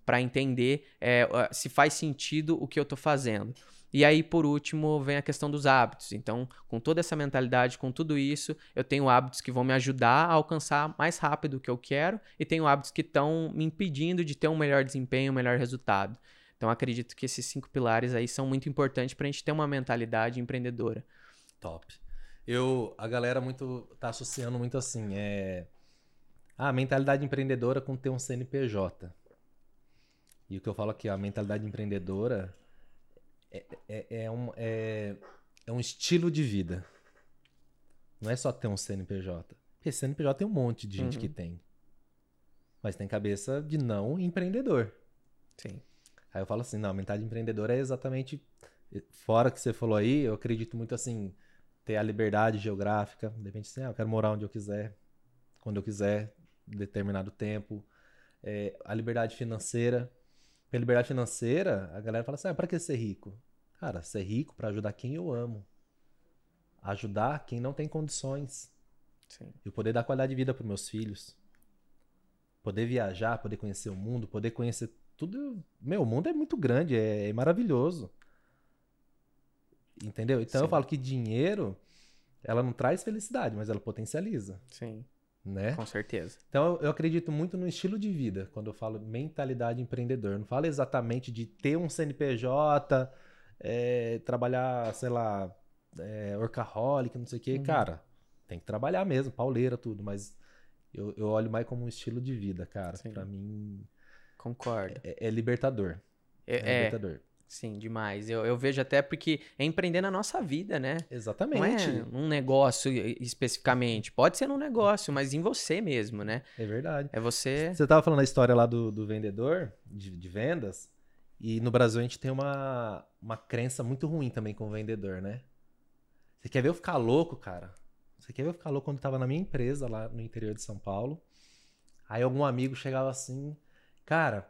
para entender é, se faz sentido o que eu estou fazendo. E aí, por último, vem a questão dos hábitos. Então, com toda essa mentalidade, com tudo isso, eu tenho hábitos que vão me ajudar a alcançar mais rápido o que eu quero e tenho hábitos que estão me impedindo de ter um melhor desempenho, um melhor resultado. Então, acredito que esses cinco pilares aí são muito importantes para a gente ter uma mentalidade empreendedora. Top. Eu, a galera muito tá associando muito assim, é a mentalidade empreendedora com ter um CNPJ. E o que eu falo aqui, a mentalidade empreendedora é, é, é um, é, é um estilo de vida. Não é só ter um CNPJ. Porque CNPJ tem um monte de gente Uhum. que tem. Mas tem cabeça de não empreendedor. Sim. Aí eu falo assim, não, a mentalidade empreendedora é exatamente fora que você falou aí, eu acredito muito assim, ter a liberdade geográfica, de repente assim, ah, eu quero morar onde eu quiser, quando eu quiser, determinado tempo, É, a liberdade financeira. Pela liberdade financeira, a galera fala assim, ah, pra que ser rico? Cara, ser rico pra ajudar quem eu amo. Ajudar quem não tem condições. Sim. E poder dar qualidade de vida para meus filhos. Poder viajar, poder conhecer o mundo, poder conhecer tudo. Meu, o mundo é muito grande, é, é maravilhoso. Entendeu? Então eu Sim. falo que dinheiro, ela não traz felicidade, mas ela potencializa, Sim, né? com certeza. Então eu, eu acredito muito no estilo de vida, quando eu falo mentalidade empreendedor. Eu não falo exatamente de ter um CNPJ, é, trabalhar, sei lá, é, workaholic, não sei o quê. Uhum. Cara, tem que trabalhar mesmo, pauleira, tudo, mas eu, eu olho mais como um estilo de vida, cara. Pra mim Concordo. é, é libertador. É, É, é, libertador. sim, demais. Eu, eu vejo até porque é empreender na nossa vida, né? Não Exatamente. é um negócio especificamente. Pode ser um negócio, mas em você mesmo, né? É verdade. É você. Você tava falando a história lá do, do vendedor, de, de vendas, e no Brasil a gente tem uma, uma crença muito ruim também com o vendedor, né? Você quer ver eu ficar louco, cara? Você quer ver eu ficar louco quando eu tava na minha empresa lá no interior de São Paulo? Aí algum amigo chegava assim, cara,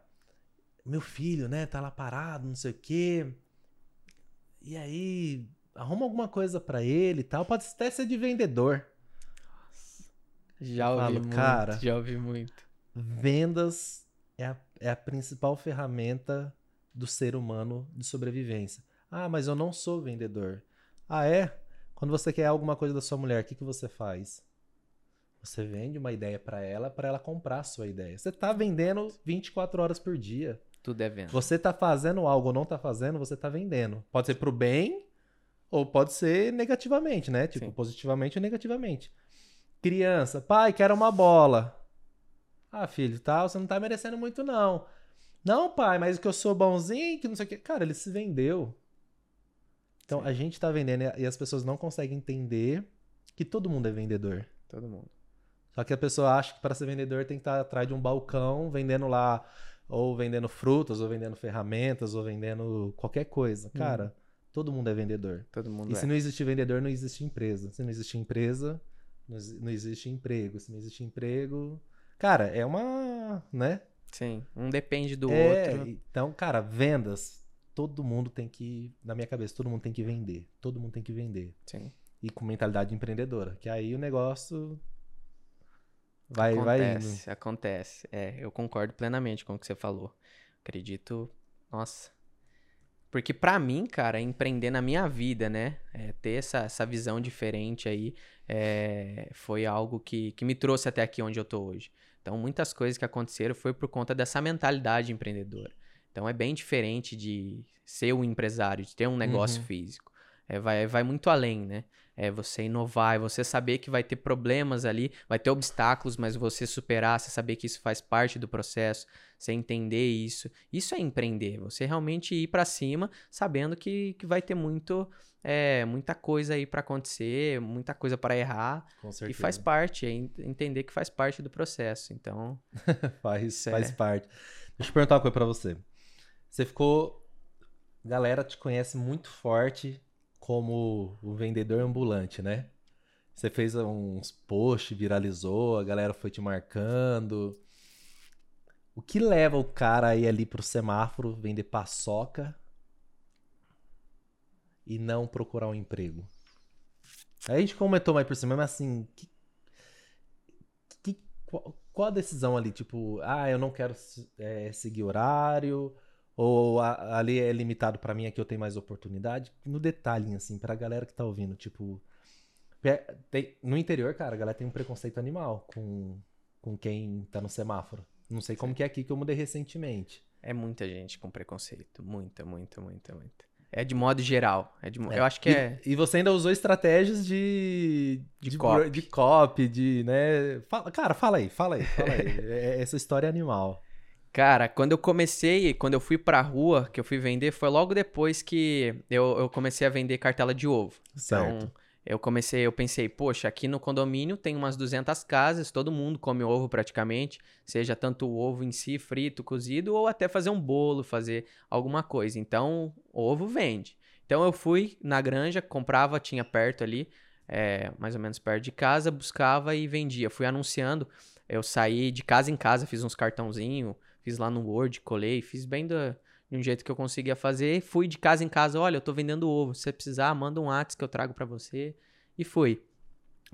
meu filho, né, tá lá parado, não sei o quê. E aí, arruma alguma coisa pra ele e tal, pode até ser de vendedor. Já ouvi falo, muito, cara. já ouvi muito. vendas é a, é a principal ferramenta do ser humano de sobrevivência. Ah, mas eu não sou vendedor. Ah, é? Quando você quer alguma coisa da sua mulher, o que, que você faz? Você vende uma ideia para ela, para ela comprar a sua ideia. Você tá vendendo 24 horas por dia. Tudo é venda. Você tá fazendo algo ou não tá fazendo, você tá vendendo. Pode ser pro bem ou pode ser negativamente, né? Tipo, Sim. positivamente ou negativamente. Criança, pai, quero uma bola. Ah, filho, tá, você não tá merecendo muito não. Não, pai, mas que eu sou bonzinho, que não sei o quê. Cara, ele se vendeu. Então, Sim. a gente tá vendendo e as pessoas não conseguem entender que todo mundo é vendedor. Todo mundo. Só que a pessoa acha que para ser vendedor tem que estar atrás de um balcão vendendo lá, ou vendendo frutas, ou vendendo ferramentas, ou vendendo qualquer coisa. Cara, todo mundo é vendedor. Todo mundo E é. se não existe vendedor, não existe empresa. Se não existe empresa, não existe emprego. Se não existe emprego. Cara, é uma. né? Sim. Um depende do é, outro. Então, cara, vendas. Todo mundo tem que. Na minha cabeça, todo mundo tem que vender. Todo mundo tem que vender. Sim. E com mentalidade empreendedora. Que aí o negócio. Vai, vai indo. acontece, acontece. É, eu concordo plenamente com o que você falou. Acredito, nossa. Porque pra mim, cara, empreender na minha vida, né? É, ter essa, essa visão diferente aí é, foi algo que, que me trouxe até aqui onde eu tô hoje. Então, muitas coisas que aconteceram foi por conta dessa mentalidade empreendedora. Então, é bem diferente de ser um empresário, de ter um negócio Uhum. físico. É, vai, vai muito além, né? É você inovar, é você saber que vai ter problemas ali, vai ter obstáculos, mas você superar, você saber que isso faz parte do processo, você entender isso. Isso é empreender, você realmente ir pra cima sabendo que, que vai ter muito, é, muita coisa aí pra acontecer, muita coisa pra errar, Com e certeza. faz parte, é en- entender que faz parte do processo. Então, Faz, Isso faz é. parte. Deixa eu perguntar uma coisa pra você. Você ficou. Galera te conhece muito forte como o vendedor ambulante, né? Você fez uns posts, viralizou, a galera foi te marcando. O que leva o cara aí ali pro semáforo vender paçoca e não procurar um emprego? Aí a gente comentou mais por cima, mas assim, que, que- qual, qual a decisão ali? Tipo, ah, eu não quero é, seguir horário, ou a- ali é limitado pra mim, aqui eu tenho mais oportunidade? No detalhe, assim, pra galera que tá ouvindo, tipo. pe- tem- no interior, cara, a galera tem um preconceito animal com, com quem tá no semáforo. Não sei como que é aqui que eu mudei recentemente. é muita gente com preconceito. Muita, muita, muita, muita. É de modo geral. É de, É, Eu acho que e, é. E você ainda usou estratégias de. De bro- copy. de copy, de, né? Fala- cara, fala aí, fala aí, fala aí. É- essa história é animal. Cara, quando eu comecei, quando eu fui pra rua, que eu fui vender, foi logo depois que eu, eu comecei a vender cartela de ovo. Certo. Então, eu comecei, eu pensei, poxa, aqui no condomínio tem umas 200 casas, todo mundo come ovo praticamente, seja tanto o ovo em si, frito, cozido, ou até fazer um bolo, fazer alguma coisa. Então, ovo vende. Então, eu fui na granja, comprava, tinha perto ali, é, mais ou menos perto de casa, buscava e vendia. Fui anunciando, eu saí de casa em casa, fiz uns cartãozinho, fiz lá no Word, colei, fiz bem da, de um jeito que eu conseguia fazer. Fui de casa em casa, olha, eu tô vendendo ovo. Se você precisar, manda um WhatsApp que eu trago pra você. E fui.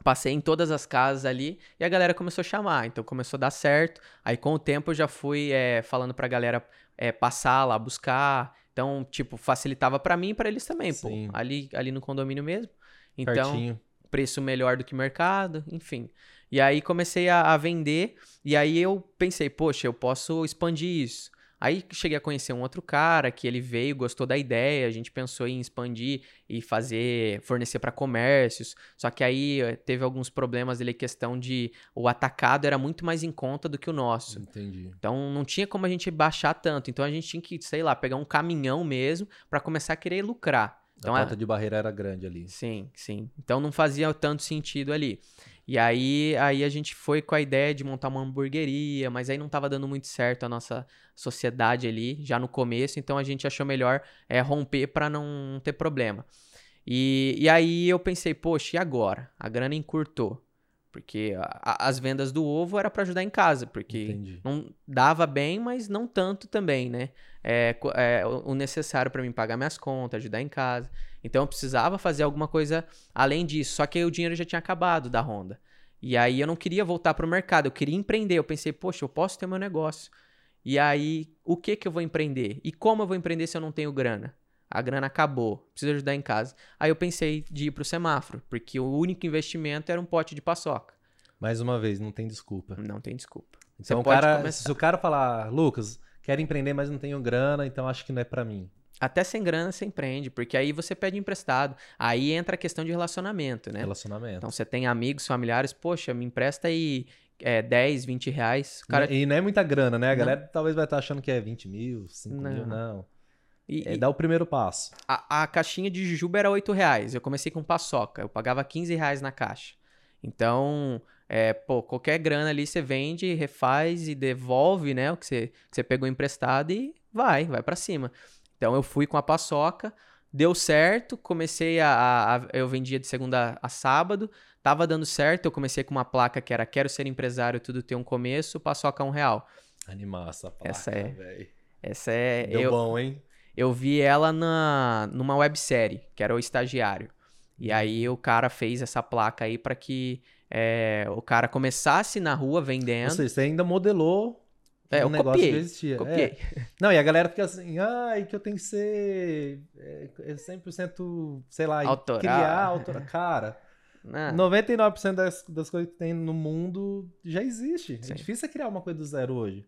Passei em todas as casas ali e a galera começou a chamar. Então começou a dar certo. Aí com o tempo eu já fui é, falando pra galera é, passar lá, buscar. Então, tipo, facilitava pra mim e pra eles também, Sim. pô. Ali, ali no condomínio mesmo. Então, Pertinho. preço melhor do que mercado, enfim. E aí comecei a, a vender, e aí eu pensei, poxa, eu posso expandir isso. Aí cheguei a conhecer um outro cara que ele veio, gostou da ideia, a gente pensou em expandir e fazer, fornecer para comércios. Só que aí eh, teve alguns problemas dele, questão de o atacado era muito mais em conta do que o nosso. Entendi. Então não tinha como a gente baixar tanto. Então a gente tinha que, sei lá, pegar um caminhão mesmo para começar a querer lucrar. Então, a a- porta de barreira era grande ali. Sim, sim. Então não fazia tanto sentido ali. E aí, aí a gente foi com a ideia de montar uma hamburgueria, mas aí não estava dando muito certo a nossa sociedade ali, já no começo, então a gente achou melhor é, romper para não ter problema. E, e aí eu pensei, poxa, e agora? A grana encurtou. Porque a- as vendas do ovo era para ajudar em casa, porque Entendi. não dava bem, mas não tanto também, né? É, é, o o necessário para mim pagar minhas contas, ajudar em casa. Então eu precisava fazer alguma coisa além disso. Só que aí o dinheiro já tinha acabado da Honda. E aí eu não queria voltar pro mercado, eu queria empreender. Eu pensei, poxa, eu posso ter meu negócio. E aí, o que que eu vou empreender? E como eu vou empreender se eu não tenho grana? A grana acabou, preciso ajudar em casa. Aí eu pensei de ir pro semáforo, porque o único investimento era um pote de paçoca. Mais uma vez, não tem desculpa. Não tem desculpa. Então, o cara, começar. se o cara falar, Lucas, quero empreender, mas não tenho grana, então acho que não é pra mim. Até sem grana você empreende, porque aí você pede emprestado. Aí entra a questão de relacionamento, né? Relacionamento. Então você tem amigos, familiares, poxa, me empresta aí é, 10, 20 reais. Cara... E não é muita grana, né? A Não. galera talvez vai estar achando que é 20 mil, 5 Não. mil, não. E, É dar o primeiro passo. a, a caixinha de jujuba era 8 reais. Eu comecei com paçoca. Eu pagava 15 reais na caixa. Então, é, pô, qualquer grana ali você vende, refaz e devolve, né? O que você, que você pegou emprestado e vai, vai pra cima. Então eu fui com a paçoca, deu certo, comecei a, a- a- Eu vendia de segunda a sábado, tava dando certo. Eu comecei com uma placa que era Quero ser empresário, tudo tem um começo, paçoca um real. Animar essa placa, Essa é. Essa é. Deu eu, bom, hein? Eu vi ela na, numa websérie, que era o estagiário. E aí o cara fez essa placa aí pra que é, o cara começasse na rua Ou vendendo. seja, você ainda modelou É, um negócio copiei, que já existia. Copiei. É. Não, e a galera fica assim, ai, que eu tenho que ser é, é 100%, sei lá, Autoral. criar, autora. Cara, Ah, 99% das, das coisas que tem no mundo já existe. Sim. É difícil criar uma coisa do zero hoje.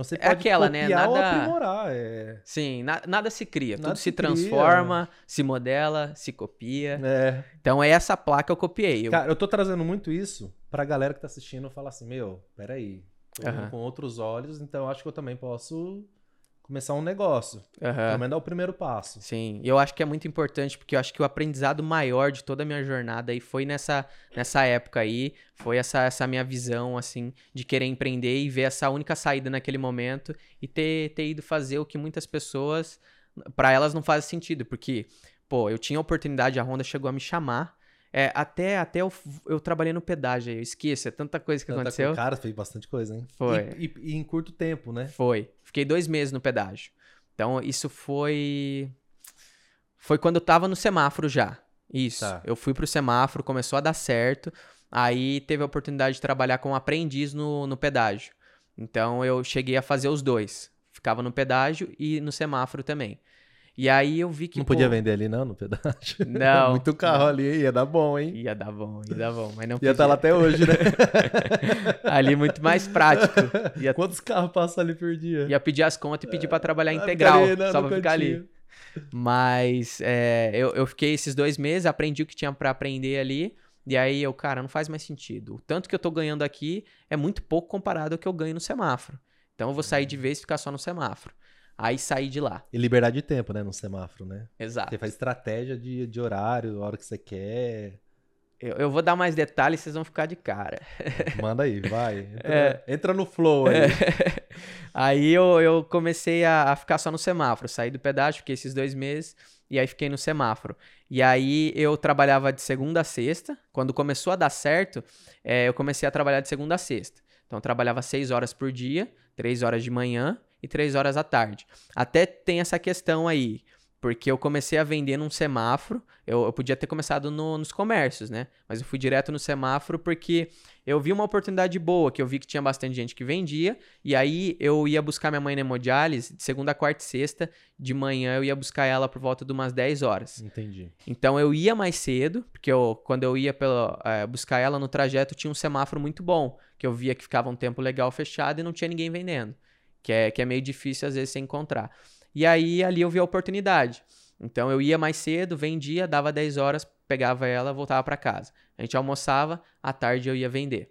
Então você É pode aquela, né? copiar ou Nada- aprimorar. É... Sim, na- nada se cria, Nada tudo se se cria. transforma, se modela, se copia. é. Então é essa placa eu copiei. Eu- Cara, eu tô trazendo muito isso pra galera que tá assistindo falar assim, meu, peraí, tô com outros olhos, então acho que eu também posso começar um negócio. Aham. Pelo menos dar o primeiro passo. Sim, e eu acho que é muito importante porque eu acho que o aprendizado maior de toda a minha jornada aí foi nessa, nessa época aí, foi essa, essa minha visão, assim, de querer empreender e ver essa única saída naquele momento e ter, ter ido fazer o que muitas pessoas, pra elas não faz sentido, porque, pô, eu tinha a oportunidade, a Honda chegou a me chamar, é, até, até eu, eu trabalhei no pedágio eu esqueço, é tanta coisa que Tanta aconteceu. Cara, fez bastante coisa, hein? Foi. E, e- e em curto tempo, né? Foi. Fiquei dois meses no pedágio. Então, isso foi. Foi quando eu tava no semáforo já. Isso. Tá. Eu fui pro semáforo, começou a dar certo. Aí teve a oportunidade de trabalhar como aprendiz no, no pedágio. Então eu cheguei a fazer os dois. Ficava no pedágio e no semáforo também. E aí eu vi que. não pô, podia vender ali, não, no pedágio. Não. Muito carro ali, ia dar bom, hein? Ia dar bom, ia dar bom. Mas não Ia estar lá podia. até hoje, né? Ali muito mais prático. Ia, Quantos carros passam ali por dia? ia pedir as contas e pedir pra trabalhar Ah, integral. né, só pra ficar ali. cantinho. Mas é, eu, eu fiquei esses dois meses, aprendi o que tinha pra aprender ali. E aí eu, cara, não faz mais sentido. O tanto que eu tô ganhando aqui é muito pouco comparado ao que eu ganho no semáforo. Então eu vou sair de vez e ficar só no semáforo. Aí saí de lá. E liberdade de tempo, né? No semáforo, né? Exato. Você faz estratégia de, de horário, a hora que você quer. Eu, eu vou dar mais detalhes, vocês vão ficar de cara. Manda aí, vai. Entra, É. entra no flow aí. Aí eu, eu comecei a, a ficar só no semáforo. Saí do pedágio, fiquei esses dois meses. E aí fiquei no semáforo. E aí eu trabalhava de segunda a sexta. Quando começou a dar certo, eh, eu comecei a trabalhar de segunda a sexta. Então eu trabalhava seis horas por dia, três horas de manhã e três horas à tarde. Até tem essa questão aí. Porque eu comecei a vender num semáforo. Eu, eu podia ter começado no- nos comércios, né? Mas eu fui direto no semáforo porque eu vi uma oportunidade boa, que eu vi que tinha bastante gente que vendia. E aí eu ia buscar minha mãe na hemodiálise de segunda, quarta e sexta. De manhã eu ia buscar ela por volta de umas 10 horas. Entendi. Então eu ia mais cedo, porque eu, quando eu ia pela, eh, buscar ela no trajeto tinha um semáforo muito bom, que eu via que ficava um tempo legal fechado e não tinha ninguém vendendo, que é, que é meio difícil às vezes você encontrar. E aí ali eu vi a oportunidade. Então eu ia mais cedo, vendia, dava 10 horas, pegava ela, voltava para casa. A gente almoçava, à tarde eu ia vender.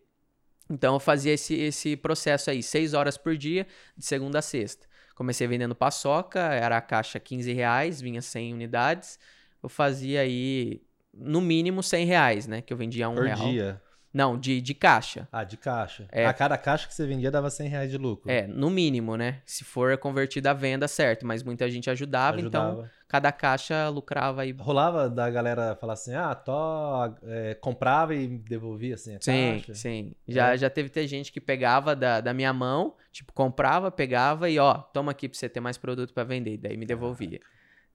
Então eu fazia esse, esse processo aí, 6 horas por dia, de segunda a sexta. Comecei vendendo paçoca, era a caixa 15 reais, vinha 100 unidades. Eu fazia aí, no mínimo, 100 reais, né? Que eu vendia um Por real. dia. Não, de, de caixa. Ah, de caixa. É. A cada caixa que você vendia dava 100 reais de lucro. É, no mínimo, né? Se for convertida a venda, certo. Mas muita gente ajudava, então Ajudava. cada caixa lucrava aí. Rolava da galera falar assim, ah, tó, é, comprava e devolvia assim a Sim, caixa. sim. Já, É. já teve ter gente que pegava da, da minha mão, tipo, comprava, pegava e ó, toma aqui pra você ter mais produto pra vender. E daí me devolvia.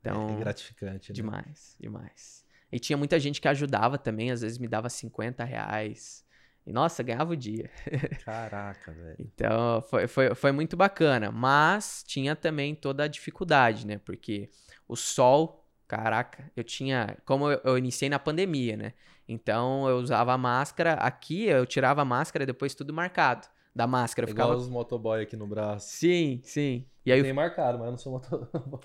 Então, É gratificante. né? Demais, demais. E tinha muita gente que ajudava também, às vezes me dava 50 reais. E nossa, ganhava o dia. Caraca, velho. Então foi, foi, foi muito bacana. Mas tinha também toda a dificuldade, né? Porque o sol, caraca, eu tinha. Como eu, eu iniciei na pandemia, né? Então eu usava máscara. Aqui eu tirava a máscara e depois tudo marcado. Da máscara. Igual ficava. os motoboy aqui no braço. Sim, sim. E aí eu marcado, mas eu não sou motoboy.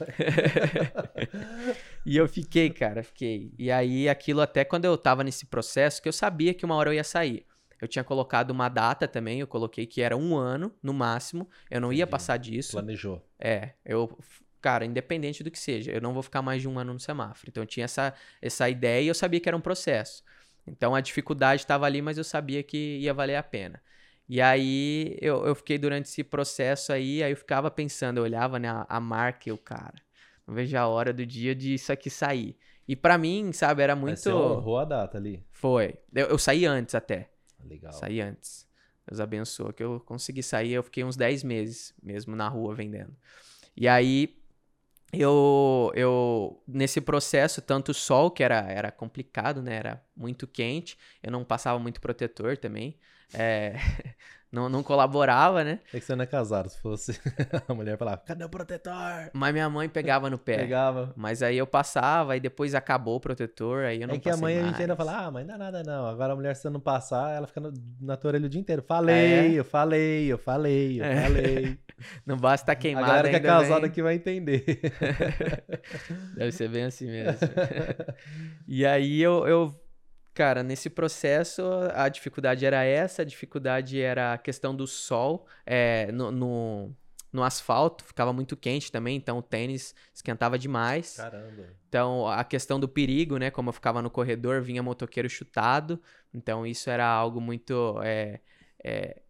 e eu fiquei, cara, fiquei. E aí, aquilo até quando eu tava nesse processo, que eu sabia que uma hora eu ia sair. Eu tinha colocado uma data também, eu coloquei que era um ano, no máximo. Eu não ia Entendi. passar disso. Planejou. É, eu. Cara, independente do que seja, eu não vou ficar mais de um ano no semáforo. Então eu tinha essa, essa ideia e eu sabia que era um processo. Então a dificuldade estava ali, mas eu sabia que ia valer a pena. E aí eu, eu fiquei durante esse processo aí, aí eu ficava pensando, eu olhava né, a, a marca e o cara, não vejo a hora do dia de isso aqui sair. E pra mim, sabe, era muito. você honrou a data ali. Foi. Eu, eu saí antes até. Legal. Saí antes. Deus abençoe. Que eu consegui sair, eu fiquei uns 10 meses mesmo na rua vendendo. E aí, eu, eu nesse processo, tanto o sol, que era, era complicado, né? Era muito quente. Eu não passava muito protetor também. É, não, não colaborava, né? É que você não é casado. Se fosse a mulher falava, cadê o protetor? Mas minha mãe pegava no pé. Pegava. Mas aí eu passava, aí depois acabou o protetor, aí eu não É que a mãe a gente ainda fala, ah, mas não dá nada não. Agora a mulher, se você não passar, ela fica no- na tua orelha o dia inteiro. Falei, eu falei, eu falei, eu É. falei. Não basta estar A queimado galera que é casada aqui vai entender. Deve ser bem assim mesmo. e aí eu, eu, cara, nesse processo a dificuldade era essa, a dificuldade era a questão do sol é, no, no, no asfalto, ficava muito quente também, então o tênis esquentava demais. Caramba. Então a questão do perigo, né, como eu ficava no corredor, vinha motoqueiro chutado, então isso era algo muito é, é,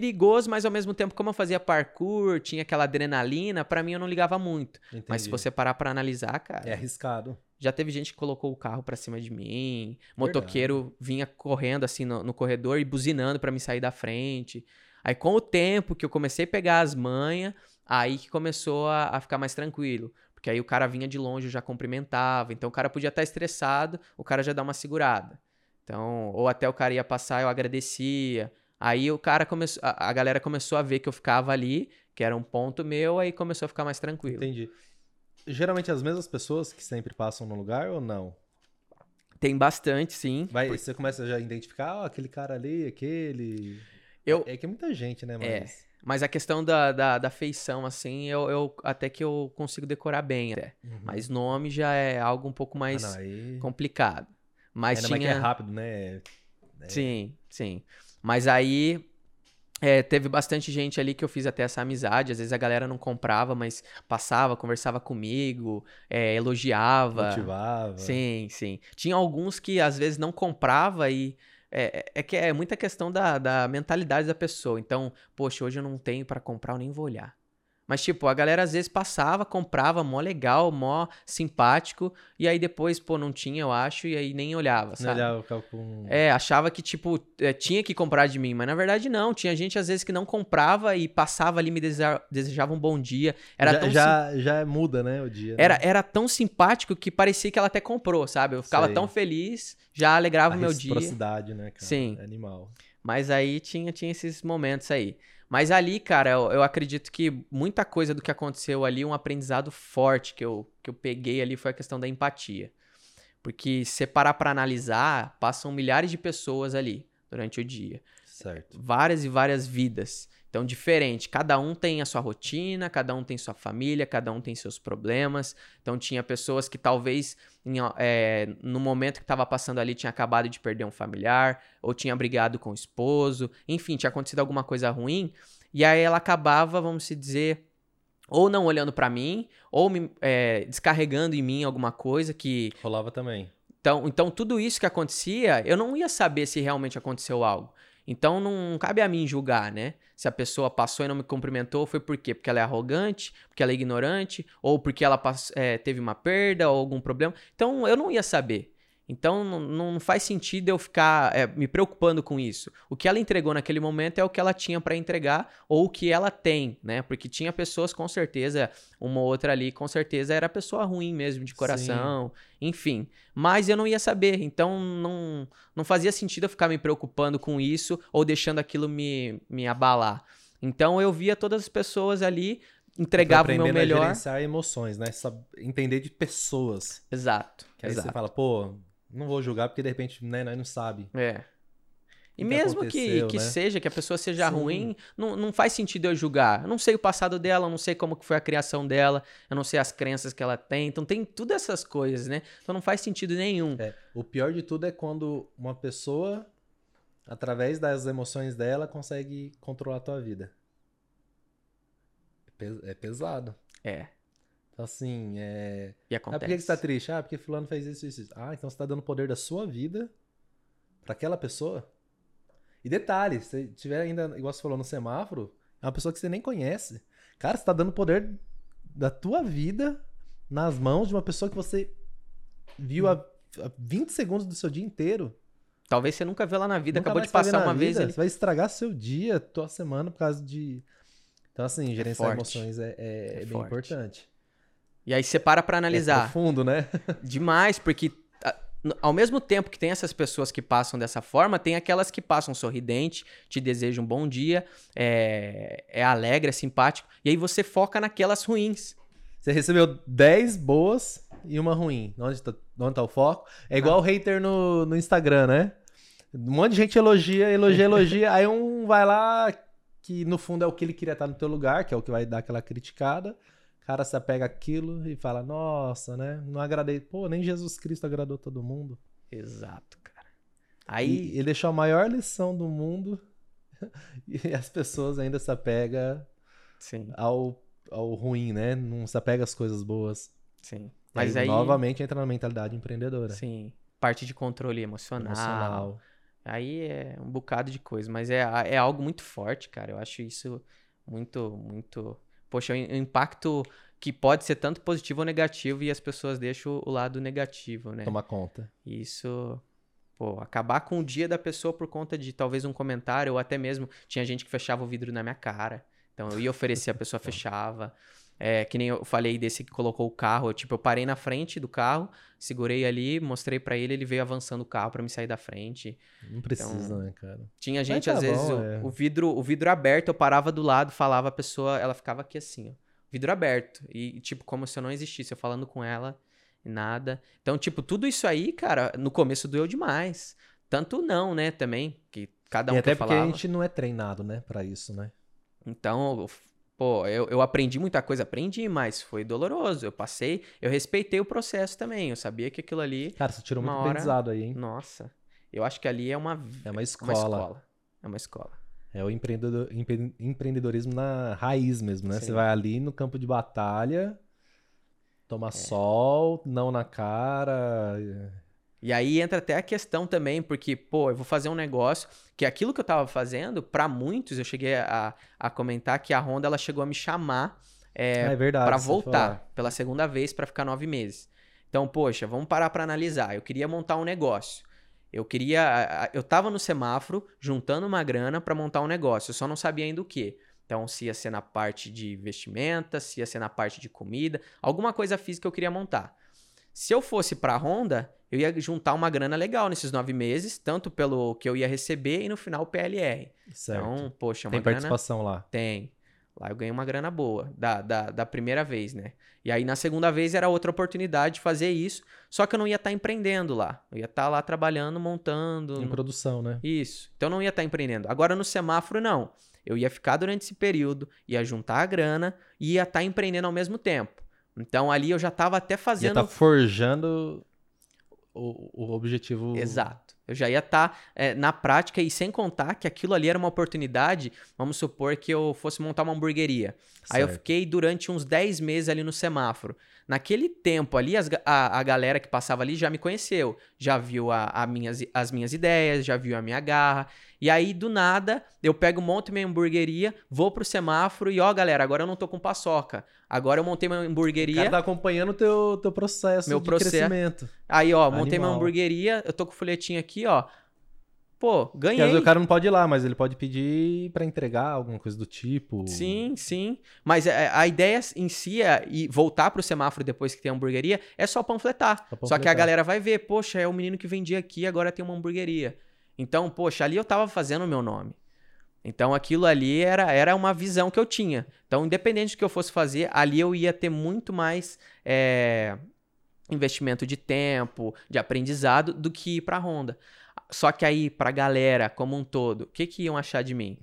perigoso, mas ao mesmo tempo como eu fazia parkour, tinha aquela adrenalina, pra mim eu não ligava muito. Entendi. Mas se você parar pra analisar, cara, É arriscado. já teve gente que colocou o carro pra cima de mim, motoqueiro vinha correndo assim no, no corredor e buzinando pra me sair da frente. Aí com o tempo que eu comecei a pegar as manhas, aí que começou a, a ficar mais tranquilo. Porque aí o cara vinha de longe, eu já cumprimentava. Então o cara podia estar estressado, o cara já dá uma segurada. Então, ou até o cara ia passar, eu agradecia. Aí o cara começou, a, a galera começou a ver que eu ficava ali, que era um ponto meu, aí começou a ficar mais tranquilo. Entendi. Geralmente as mesmas pessoas que sempre passam no lugar ou não? Tem bastante, sim. Vai, Você começa já a identificar, ó, aquele cara ali, aquele. Eu- É que é muita gente, né? É. Mas... Mas a questão da, da, da feição, assim, eu, eu até que eu consigo decorar bem até. Uhum. Mas nome já é algo um pouco mais ah, não, aí... complicado. Mas Ainda tinha. mais que é rápido, né? É. Sim, sim. Mas aí é, teve bastante gente ali que eu fiz até essa amizade. Às vezes a galera não comprava, mas passava, conversava comigo, é, elogiava. Motivava. Sim, sim. Tinha alguns que às vezes não comprava e é, é que é muita questão da, da mentalidade da pessoa. Então, poxa, hoje eu não tenho pra comprar, eu nem vou olhar. Mas, tipo, a galera às vezes passava, comprava, mó legal, mó simpático, e aí depois, pô, não tinha, eu acho, e aí nem olhava, Não sabe? olhava, ficava com. É, achava que, tipo, é, tinha que comprar de mim, mas na verdade não. Tinha gente, às vezes, que não comprava e passava ali, me deseja- desejava um bom dia. Era já, tão já, já muda, né? O dia. né? era, era tão simpático que parecia que ela até comprou, sabe? Eu ficava Sei. tão feliz, já alegrava o meu dia. reciprocidade, né, cara? Sim. É animal. Mas aí tinha, tinha esses momentos aí. Mas ali, cara, eu, eu acredito que muita coisa do que aconteceu ali, um aprendizado forte que eu, que eu peguei ali foi a questão da empatia. Porque se você parar pra analisar, passam milhares de pessoas ali durante o dia Certo. várias e várias vidas. Então, diferente. Cada um tem a sua rotina, cada um tem sua família, cada um tem seus problemas. Então, tinha pessoas que talvez em, é, no momento que estava passando ali tinha acabado de perder um familiar, ou tinha brigado com o esposo, enfim, tinha acontecido alguma coisa ruim. E aí ela acabava, vamos dizer, ou não olhando pra mim, ou me, é, descarregando em mim alguma coisa que Rolava também. então, então, tudo isso que acontecia, eu não ia saber se realmente aconteceu algo. Então, não cabe a mim julgar, né? Se a pessoa passou e não me cumprimentou, foi por quê? Porque ela é arrogante, porque ela é ignorante, ou porque ela é, teve uma perda ou algum problema. Então, eu não ia saber. Então não, não faz sentido eu ficar é, me preocupando com isso. O que ela entregou naquele momento é o que ela tinha para entregar ou o que ela tem, né? Porque tinha pessoas com certeza, uma ou outra ali com certeza era pessoa ruim mesmo de coração, Sim. enfim. Mas eu não ia saber, então não, não fazia sentido eu ficar me preocupando com isso ou deixando aquilo me, me abalar. Então eu via todas as pessoas ali entregava o meu melhor. A gerenciar emoções, né? Entender de pessoas. Exato. Que aí exato. você fala, pô, não vou julgar porque de repente, né, nós não sabe. É. E que mesmo que, que né? seja, que a pessoa seja Sim. ruim, não, não faz sentido eu julgar. Eu não sei o passado dela, eu não sei como que foi a criação dela, eu não sei as crenças que ela tem. Então tem tudo essas coisas, né? Então não faz sentido nenhum. É. O pior de tudo é quando uma pessoa, através das emoções dela, consegue controlar a tua vida. É pesado. É. Então, assim, é. E acontece. Ah, por que você tá triste? Ah, porque fulano fez isso, isso, isso. Ah, então você tá dando poder da sua vida para aquela pessoa. E detalhe, se tiver ainda, igual você falou no semáforo, é uma pessoa que você nem conhece. Cara, você tá dando poder da tua vida nas mãos de uma pessoa que você viu há, há 20 segundos do seu dia inteiro. Talvez você nunca viu lá na vida, nunca acabou de passar uma vida, vez. Você vai estragar seu dia, tua semana por causa de. Então, assim, gerenciar é emoções é, é, é, é bem importante. E aí você para pra analisar. É profundo, né? Demais, porque ao mesmo tempo que tem essas pessoas que passam dessa forma, tem aquelas que passam sorridente, te desejam um bom dia, é, é alegre, é simpático, e aí você foca naquelas ruins. Você recebeu 10 boas e uma ruim. Onde tá, onde tá o foco? É igual ah. o hater no, no Instagram, né? Um monte de gente elogia, elogia, elogia. aí um vai lá, que no fundo é o que ele queria estar no teu lugar, que é o que vai dar aquela criticada cara se apega aquilo e fala, nossa, né? Não agradei. Pô, nem Jesus Cristo agradou todo mundo. Exato, cara. Aí. E ele deixou a maior lição do mundo e as pessoas ainda se apegam Ao, ao ruim, né? Não se apega às coisas boas. Sim. Mas aí, aí, novamente entra na mentalidade empreendedora. Sim. Parte de controle emocional. emocional. Aí é um bocado de coisa, mas é, é algo muito forte, cara. Eu acho isso muito, muito poxa, o impacto que pode ser tanto positivo ou negativo e as pessoas deixam o lado negativo, né? Tomar conta. Isso, pô, acabar com o dia da pessoa por conta de talvez um comentário ou até mesmo tinha gente que fechava o vidro na minha cara. Então eu ia oferecer, a pessoa fechava. É, que nem eu falei desse que colocou o carro, eu, tipo, eu parei na frente do carro, segurei ali, mostrei para ele, ele veio avançando o carro para me sair da frente. Não precisa, então, né, cara? Tinha gente, tá às bom, vezes, é. o, o, vidro, o vidro aberto, eu parava do lado, falava, a pessoa, ela ficava aqui assim, ó, vidro aberto. E, tipo, como se eu não existisse, eu falando com ela nada. Então, tipo, tudo isso aí, cara, no começo doeu demais. Tanto não, né, também, que cada um e até porque falava. a gente não é treinado, né, para isso, né? Então, Pô, eu, eu aprendi muita coisa, aprendi, mas foi doloroso. Eu passei, eu respeitei o processo também. Eu sabia que aquilo ali. Cara, você tirou muito hora... aprendizado aí, hein? Nossa. Eu acho que ali é uma. É uma escola. Uma escola. É uma escola. É o empreendedor, empreendedorismo na raiz mesmo, né? Sim. Você vai ali no campo de batalha, toma é. sol, não na cara. E aí entra até a questão também, porque, pô, eu vou fazer um negócio que aquilo que eu tava fazendo, para muitos, eu cheguei a, a comentar que a Honda ela chegou a me chamar é, é verdade, para voltar pela segunda vez para ficar nove meses. Então, poxa, vamos parar para analisar. Eu queria montar um negócio. Eu queria. Eu tava no semáforo juntando uma grana para montar um negócio. Eu só não sabia ainda o que. Então, se ia ser na parte de vestimenta, se ia ser na parte de comida, alguma coisa física eu queria montar. Se eu fosse para a Honda, eu ia juntar uma grana legal nesses nove meses, tanto pelo que eu ia receber e no final o PLR. Certo. Então, poxa, uma Tem grana... participação lá? Tem. Lá eu ganhei uma grana boa, da, da, da primeira vez, né? E aí na segunda vez era outra oportunidade de fazer isso, só que eu não ia estar tá empreendendo lá. Eu ia estar tá lá trabalhando, montando. Em no... produção, né? Isso. Então eu não ia estar tá empreendendo. Agora no semáforo, não. Eu ia ficar durante esse período, ia juntar a grana e ia estar tá empreendendo ao mesmo tempo. Então ali eu já estava até fazendo. Ia tá forjando o, o objetivo. Exato. Eu já ia estar tá, é, na prática e sem contar que aquilo ali era uma oportunidade. Vamos supor que eu fosse montar uma hamburgueria. Certo. Aí eu fiquei durante uns 10 meses ali no semáforo. Naquele tempo ali, as, a, a galera que passava ali já me conheceu, já viu a, a minhas, as minhas ideias, já viu a minha garra. E aí, do nada, eu pego, monto minha hamburgueria, vou pro semáforo e, ó, galera, agora eu não tô com paçoca. Agora eu montei uma O hamburgueria. cara tá acompanhando o teu, teu processo Meu de processo. crescimento. Aí, ó, montei uma Animal. hamburgueria. Eu tô com o folhetinho aqui, ó. Pô, Porque às ganhei. vezes o cara não pode ir lá, mas ele pode pedir pra entregar alguma coisa do tipo. Sim, sim. Mas é, a ideia em si é e voltar pro semáforo depois que tem a hamburgueria é só panfletar. Só Só que a panfletar. galera vai ver, poxa, é o menino que vendia aqui, agora tem uma hamburgueria. Então, poxa, ali eu tava fazendo o meu nome. Então aquilo ali era, era uma visão que eu tinha. Então, independente do que eu fosse fazer, ali eu ia ter muito mais é, investimento de tempo, de aprendizado, do que ir pra Honda. Só que aí, pra galera como um todo, o que, que iam achar de mim?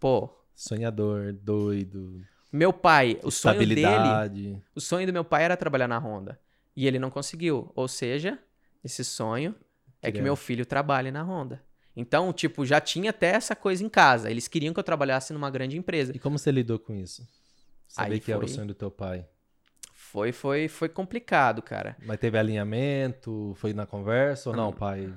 Pô, Sonhador, doido, meu pai, o sonho dele o sonho do meu pai era trabalhar na Honda. E ele não conseguiu. Ou seja, esse sonho é que meu filho trabalhe na Honda. Então, tipo, já tinha até essa coisa em casa. Eles queriam que eu trabalhasse numa grande empresa. E como você lidou com isso? Saber Aí que era o foi- sonho do teu pai. Foi, foi, foi complicado, cara. Mas teve alinhamento? Foi na conversa ou não, pai?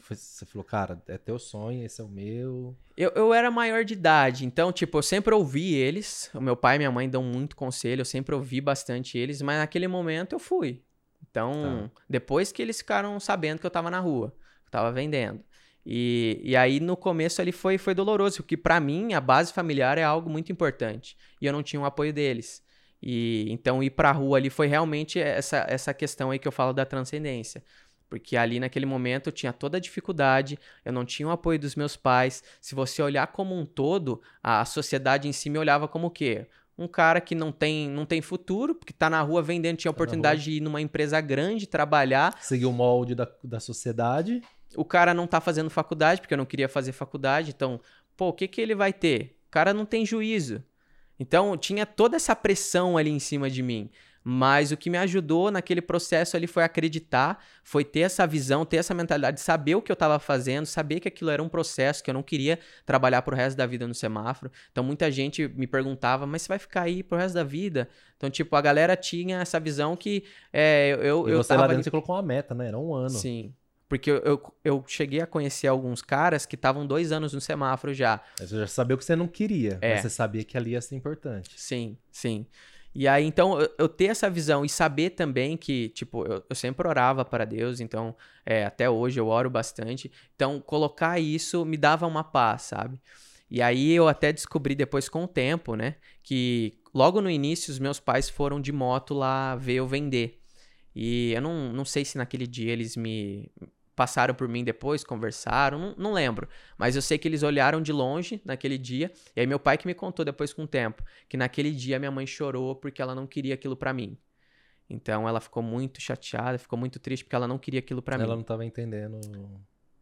Foi- você falou, cara, é teu sonho, esse é o meu. Eu, eu era maior de idade, então, tipo, eu sempre ouvi eles. O meu pai e minha mãe dão muito conselho, eu sempre ouvi bastante eles, mas naquele momento eu fui. Então, depois que eles ficaram sabendo que eu tava na rua, que eu tava vendendo. E, e aí, no começo, ali foi, foi doloroso, porque pra mim, a base familiar é algo muito importante. E eu não tinha o apoio deles. E então, ir pra rua ali foi realmente essa, essa questão aí que eu falo da transcendência. Porque ali naquele momento eu tinha toda a dificuldade, eu não tinha o apoio dos meus pais. Se você olhar como um todo, a sociedade em si me olhava como o quê? Um cara que não tem, não tem futuro, porque tá na rua vendendo, tinha Tá oportunidade de ir numa empresa grande, trabalhar. Seguir o molde da, da sociedade. O cara não tá fazendo faculdade, porque eu não queria fazer faculdade. Então, pô, o que que ele vai ter? O cara não tem juízo. Então, tinha toda essa pressão ali em cima de mim. Mas o que me ajudou naquele processo ali foi acreditar, foi ter essa visão, ter essa mentalidade, saber o que eu estava fazendo, saber que aquilo era um processo, que eu não queria trabalhar pro resto da vida no semáforo. Então muita gente me perguntava, mas você vai ficar aí pro resto da vida? Então, tipo, a galera tinha essa visão que é, eu, e eu você lá tava dentro ali- você colocou uma meta, né? Era um ano. Sim. Porque eu, eu, eu cheguei a conhecer alguns caras que estavam dois anos no semáforo já. Aí Você já sabia o que você não queria, É. mas você sabia que ali ia ser importante. Sim, sim. E aí, então, eu, eu ter essa visão e saber também que, tipo, eu, eu sempre orava para Deus, então, é, até hoje eu oro bastante. Então, colocar isso me dava uma paz, sabe? E aí eu até descobri depois com o tempo, né, que logo no início os meus pais foram de moto lá ver eu vender. E eu não, não sei se naquele dia eles me passaram por mim depois, conversaram, não, não lembro. Mas eu sei que eles olharam de longe naquele dia. E aí meu pai que me contou depois com o tempo que naquele dia minha mãe chorou porque ela não queria aquilo pra mim. Então ela ficou muito chateada, ficou muito triste porque ela não queria aquilo pra Ela mim. não tava entendendo.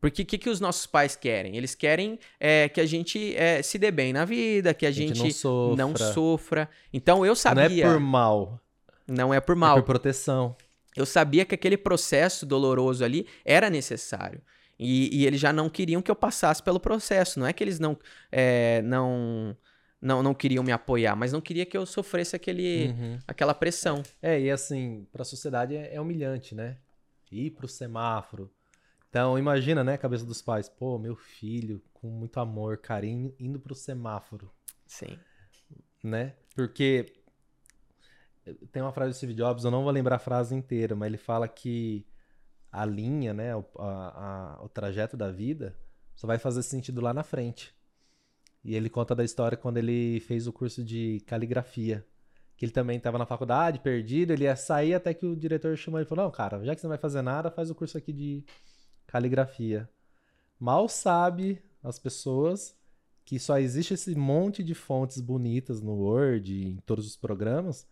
Porque o que, que os nossos pais querem? Eles querem é, que a gente é, se dê bem na vida, que a A gente, gente, não sofra. não sofra. Então eu Não sabia. é por mal, Não é por é mal. por proteção. Eu sabia que aquele processo doloroso ali era necessário. E, e eles já não queriam que eu passasse pelo processo. Não é que eles não, é, não, não, não queriam me apoiar, mas não queria que eu sofresse aquele, Uhum. aquela pressão. É, e assim, pra sociedade é, é humilhante, né? Ir pro semáforo. Então, imagina, né, a cabeça dos pais. Pô, meu filho, com muito amor, carinho, indo pro semáforo, Sim. né? Porque tem uma frase do Steve Jobs, eu não vou lembrar a frase inteira, mas ele fala que a linha, né, o, a- a- o trajeto da vida só vai fazer sentido lá na frente. E ele conta da história quando ele fez o curso de caligrafia. Que ele também estava na faculdade, perdido, ele ia sair até que o diretor chamou ele e falou: Não, cara, já que você não vai fazer nada, faz o curso aqui de caligrafia. Mal sabe as pessoas que só existe esse monte de fontes bonitas no Word, em todos os programas,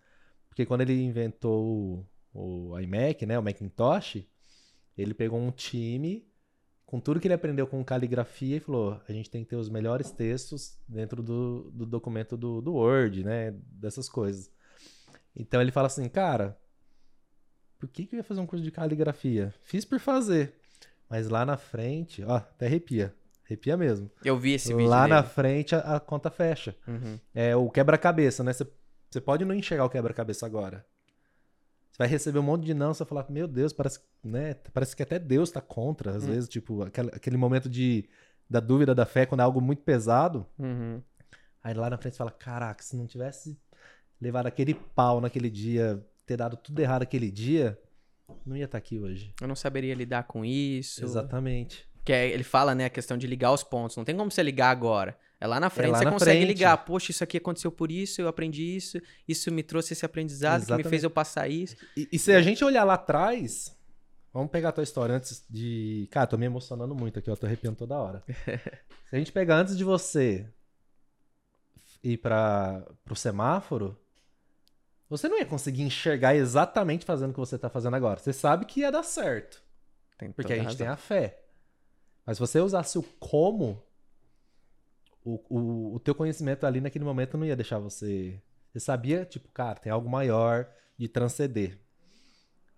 porque quando ele inventou o, o iMac, né, o Macintosh, ele pegou um time com tudo que ele aprendeu com caligrafia e falou: a gente tem que ter os melhores textos dentro do, do documento do, do Word, né? Dessas coisas. Então ele fala assim, cara, por que, que eu ia fazer um curso de caligrafia? Fiz por fazer. Mas lá na frente, ó, até arrepia. Arrepia mesmo. Eu vi esse vídeo Lá na dele. frente a, a conta fecha. Uhum. É o quebra-cabeça, né? Você você pode não enxergar o quebra-cabeça agora. Você vai receber um monte de não, você vai falar, meu Deus, parece, né? Parece que até Deus tá contra, às Hum. vezes, tipo, aquele, aquele momento de, da dúvida da fé, quando é algo muito pesado. Uhum. Aí lá na frente você fala, caraca, se não tivesse levado aquele pau naquele dia, ter dado tudo errado aquele dia, não ia estar aqui hoje. Eu não saberia lidar com isso. Exatamente. Que é, ele fala, né, a questão de ligar os pontos. Não tem como você ligar agora. É lá na frente, lá você na consegue frente. ligar. Poxa, isso aqui aconteceu por isso, eu aprendi isso, isso me trouxe esse aprendizado que me fez Exatamente. eu passar isso. E, e se a gente olhar lá atrás, vamos pegar a tua história antes de. Cara, tô me emocionando muito aqui, eu tô arrepiando toda hora. se a gente pegar antes de você ir para pro semáforo, você não ia conseguir enxergar exatamente fazendo o que você tá fazendo agora. Você sabe que ia dar certo, Tem porque a gente tem razão. a fé. Mas se você usasse o como, o, o, o teu conhecimento ali naquele momento não ia deixar você. Você sabia, tipo, cara, tem algo maior de transcender.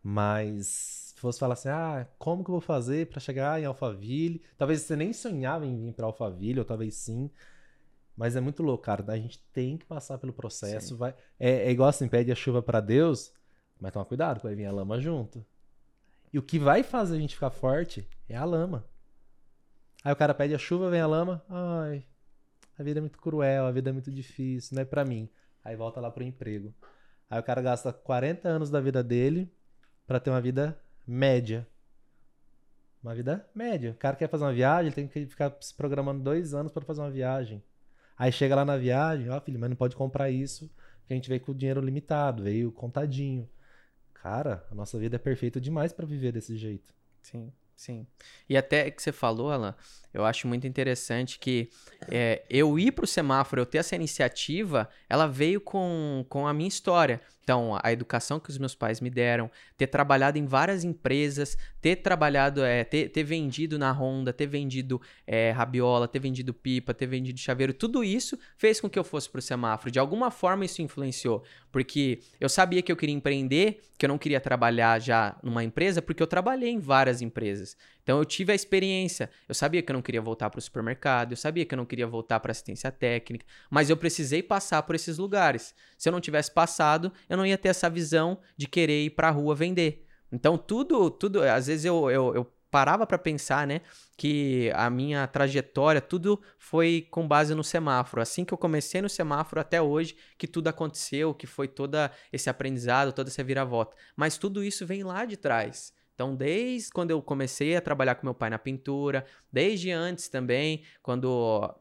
Mas se fosse falar assim, ah, como que eu vou fazer pra chegar em Alphaville? Talvez você nem sonhava em vir pra Alphaville, ou talvez sim. Mas é muito louco, cara. A gente tem que passar pelo processo. Vai... É, é igual assim, pede a chuva pra Deus, mas toma cuidado, que vai vir a lama junto. E o que vai fazer a gente ficar forte é a lama. Aí o cara pede a chuva, vem a lama. Ai, a vida é muito cruel, a vida é muito difícil, não é pra mim. Aí volta lá pro emprego. Aí o cara gasta 40 anos da vida dele pra ter uma vida média. Uma vida média. O cara quer fazer uma viagem, ele tem que ficar se programando dois anos pra fazer uma viagem. Aí chega lá na viagem, ó, filho, mas não pode comprar isso, porque a gente veio com o dinheiro limitado, veio contadinho. Cara, a nossa vida é perfeita demais pra viver desse jeito. Sim, sim. E até que você falou, Alan, eu acho muito interessante que é, eu ir pro semáforo, eu ter essa iniciativa, ela veio com, com a minha história. Então, a educação que os meus pais me deram, ter trabalhado em várias empresas, ter trabalhado, é, ter, ter vendido na Honda, ter vendido é, rabiola, ter vendido pipa, ter vendido chaveiro, tudo isso fez com que eu fosse pro semáforo. De alguma forma isso influenciou, porque eu sabia que eu queria empreender, que eu não queria trabalhar já numa empresa, porque eu trabalhei em várias empresas. Então eu tive a experiência. Eu sabia que eu não queria voltar para o supermercado, eu sabia que eu não queria voltar para assistência técnica, mas eu precisei passar por esses lugares. Se eu não tivesse passado, eu não ia ter essa visão de querer ir para a rua vender. Então tudo, tudo, às vezes eu, eu, eu parava para pensar, né, que a minha trajetória, tudo foi com base no semáforo. Assim que eu comecei no semáforo até hoje, que tudo aconteceu, que foi todo esse aprendizado, toda essa viravolta. Mas tudo isso vem lá de trás. Então, desde quando eu comecei a trabalhar com meu pai na pintura, desde antes também, quando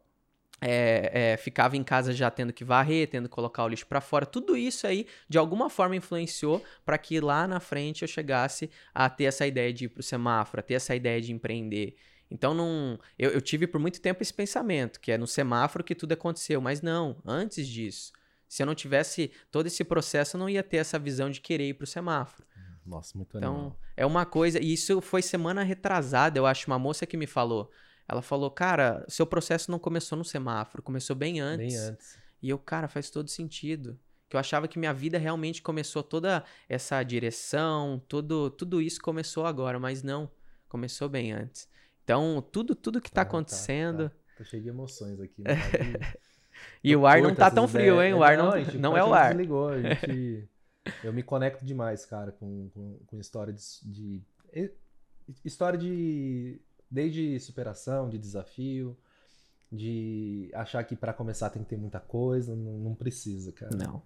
é, é, ficava em casa já tendo que varrer, tendo que colocar o lixo para fora, tudo isso aí de alguma forma influenciou para que lá na frente eu chegasse a ter essa ideia de ir pro semáforo, a ter essa ideia de empreender. Então não, eu, eu tive por muito tempo esse pensamento que é no semáforo que tudo aconteceu, mas não, antes disso. Se eu não tivesse todo esse processo, eu não ia ter essa visão de querer ir pro semáforo. Nossa, muito Então, animal. é uma coisa, e isso foi semana retrasada, eu acho, uma moça que me falou. Ela falou, cara, seu processo não começou no semáforo, começou bem antes. Bem antes. E eu, cara, faz todo sentido. Que eu achava que minha vida realmente começou toda essa direção, tudo, tudo isso começou agora, mas não, começou bem antes. Então, tudo, tudo que tá Ah, tá, acontecendo. tá. Tô cheio de emoções aqui. E o ar não tá tão frio, hein? O ar não, a gente- não a é o gente ar. Desligou, a gente... Eu me conecto demais, cara, com, com, com história de, de- História de. Desde superação, de desafio, de achar que pra começar tem que ter muita coisa. Não, não precisa, cara. Não.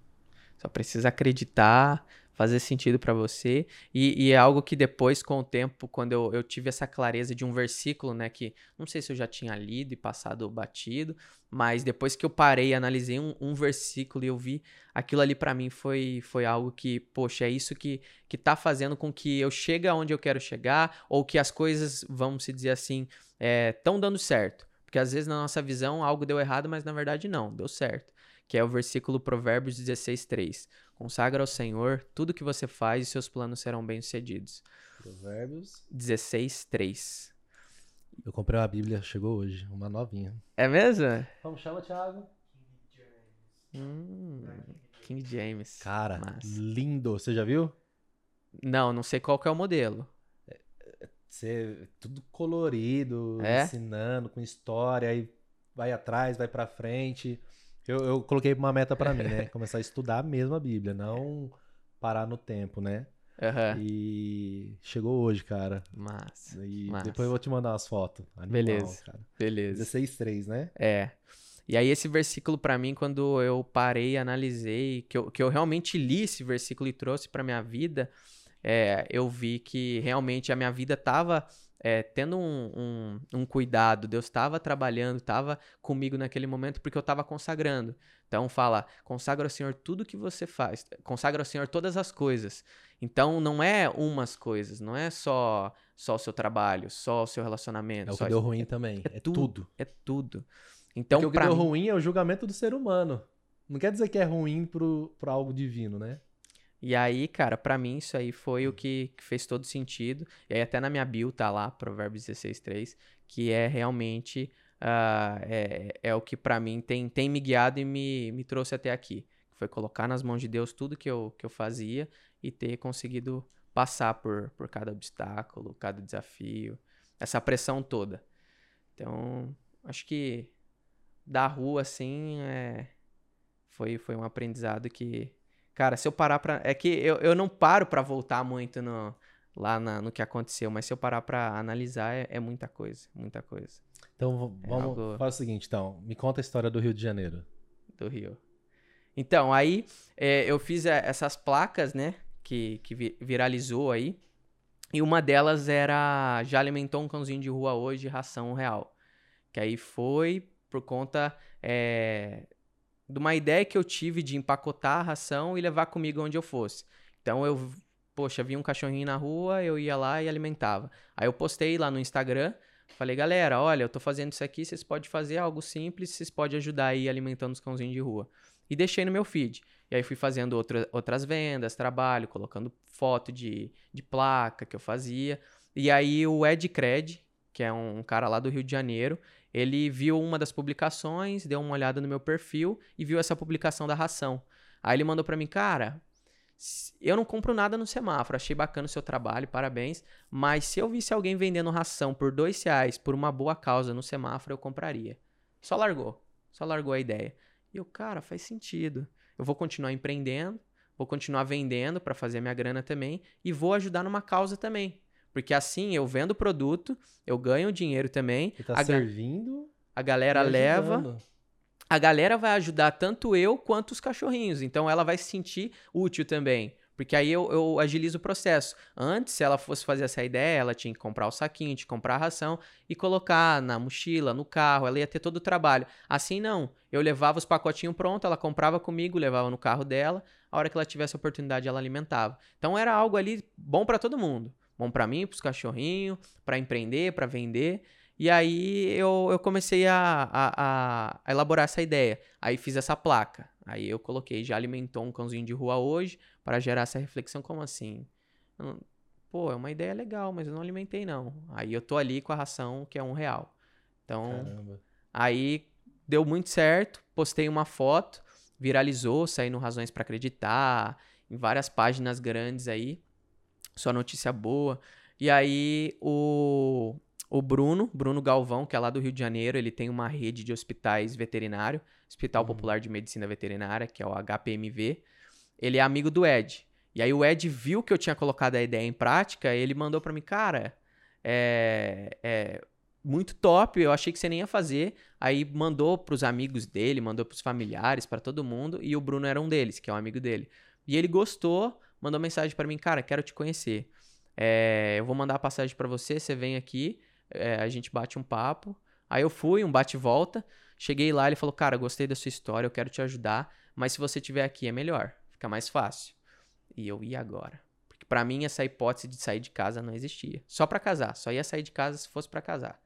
Só precisa acreditar, fazer sentido pra você. E, e é algo que depois, com o tempo, quando eu, eu tive essa clareza de um versículo, né? Que não sei se eu já tinha lido e passado batido, mas depois que eu parei e analisei um, um versículo e eu vi aquilo ali pra mim foi, foi algo que, poxa, é isso que, que tá fazendo com que eu chegue aonde eu quero chegar, ou que as coisas, vamos se dizer assim, estão dando certo. Porque às vezes na nossa visão algo deu errado, mas na verdade não, deu certo que é o versículo Provérbios 16, 3. Consagra ao Senhor tudo que você faz e seus planos serão bem-sucedidos. Provérbios. 16, 3. Eu comprei uma Bíblia, chegou hoje, uma novinha. É mesmo? Como chama, Thiago? Hum, King James. Cara, Massa. lindo. Você já viu? Não, não sei qual que é o modelo. Você, tudo colorido, É? ensinando, com história, aí vai atrás, vai pra frente. Eu, eu coloquei uma meta pra mim, né? Começar a estudar mesmo a Bíblia, não parar no tempo, né? Aham. E chegou hoje, cara. Massa. E Massa. depois eu vou te mandar umas fotos. Animal, Beleza. Cara. Beleza. 16.3, né? É. E aí esse versículo para mim, quando eu parei e analisei, que eu, que eu realmente li esse versículo e trouxe para minha vida, é, eu vi que realmente a minha vida estava é, tendo um, um, um, cuidado, Deus estava trabalhando, estava comigo naquele momento porque eu estava consagrando. Então fala, consagra ao Senhor tudo que você faz, consagra ao Senhor todas as coisas. Então não é umas coisas, não é só só o seu trabalho, só o seu relacionamento. É o que deu ruim também. É, é tudo, tudo, É tudo. Então, Porque o que deu mim... ruim é o julgamento do ser humano. Não quer dizer que é ruim pro, pro algo divino, né? E aí, cara, para mim isso aí foi o que, que, fez todo sentido. E aí até na minha bio tá lá, Provérbios 16.3, que é realmente uh, é, é o que para mim tem, tem me guiado e me, me trouxe até aqui. Foi colocar nas mãos de Deus tudo que eu, que eu fazia e ter conseguido passar por, por cada obstáculo, cada desafio, essa pressão toda. Então, acho que da rua, assim, é, foi, foi um aprendizado que, cara, se eu parar pra. É que eu, eu não paro para voltar muito no, lá na, no que aconteceu, mas se eu parar para analisar, é, é, muita coisa, muita coisa. Então, vamos é algo... fazer o seguinte, então, me conta a história do Rio de Janeiro. Do Rio. Então, aí é, eu fiz é, essas placas, né, que, que viralizou aí, e uma delas era já alimentou um cãozinho de rua hoje, ração real. Que aí foi por conta é, de uma ideia que eu tive de empacotar a ração e levar comigo onde eu fosse. Então eu, poxa, vi um cachorrinho na rua, eu ia lá e alimentava. Aí eu postei lá no Instagram, falei, galera, olha, eu tô fazendo isso aqui, vocês podem fazer algo simples, vocês podem ajudar aí alimentando os cãozinhos de rua. E deixei no meu feed. E aí fui fazendo outra, outras vendas, trabalho, colocando foto de, de placa que eu fazia. E aí o Ed Cred, que é um cara lá do Rio de Janeiro, ele viu uma das publicações, deu uma olhada no meu perfil e viu essa publicação da ração. Aí ele mandou para mim, cara, eu não compro nada no semáforo, achei bacana o seu trabalho, parabéns. Mas se eu visse alguém vendendo ração por dois reais por uma boa causa no semáforo, eu compraria. Só largou, só largou a ideia. E eu, cara, faz sentido. Eu vou continuar empreendendo, vou continuar vendendo para fazer minha grana também e vou ajudar numa causa também. Porque assim eu vendo o produto, eu ganho dinheiro também. E tá a servindo. A galera leva. A galera vai ajudar tanto eu quanto os cachorrinhos. Então ela vai se sentir útil também. Porque aí eu, eu, agilizo o processo. Antes, se ela fosse fazer essa ideia, ela tinha que comprar o saquinho, tinha que comprar a ração e colocar na mochila, no carro, ela ia ter todo o trabalho. Assim não. Eu levava os pacotinhos prontos, ela comprava comigo, levava no carro dela, a hora que ela tivesse a oportunidade, ela alimentava. Então era algo ali bom para todo mundo. Bom para mim, pros cachorrinhos, para empreender, para vender. E aí eu, eu comecei a, a, a, elaborar essa ideia. Aí fiz essa placa. Aí eu coloquei, já alimentou um cãozinho de rua hoje, para gerar essa reflexão, como assim? Pô, é uma ideia legal, mas eu não alimentei não. Aí eu tô ali com a ração que é um real. Então, Caramba. aí deu muito certo, postei uma foto, viralizou, saindo Razões para Acreditar, em várias páginas grandes aí. Só notícia boa. E aí o, o Bruno, Bruno Galvão, que é lá do Rio de Janeiro, ele tem uma rede de hospitais veterinário, Hospital uhum. Popular de Medicina Veterinária, que é o HPMV. Ele é amigo do Ed. E aí o Ed viu que eu tinha colocado a ideia em prática, ele mandou para mim, cara, é, é muito top, eu achei que você nem ia fazer. Aí mandou pros amigos dele, mandou pros familiares, para todo mundo, e o Bruno era um deles, que é um amigo dele. E ele gostou, mandou mensagem para mim, cara, quero te conhecer. É, eu vou mandar a passagem para você, você vem aqui, é, a gente bate um papo. Aí eu fui, um bate volta. Cheguei lá, ele falou, cara, gostei da sua história, eu quero te ajudar, mas se você estiver aqui é melhor, fica mais fácil. E eu ia agora. Porque para mim essa hipótese de sair de casa não existia. Só para casar, só ia sair de casa se fosse para casar.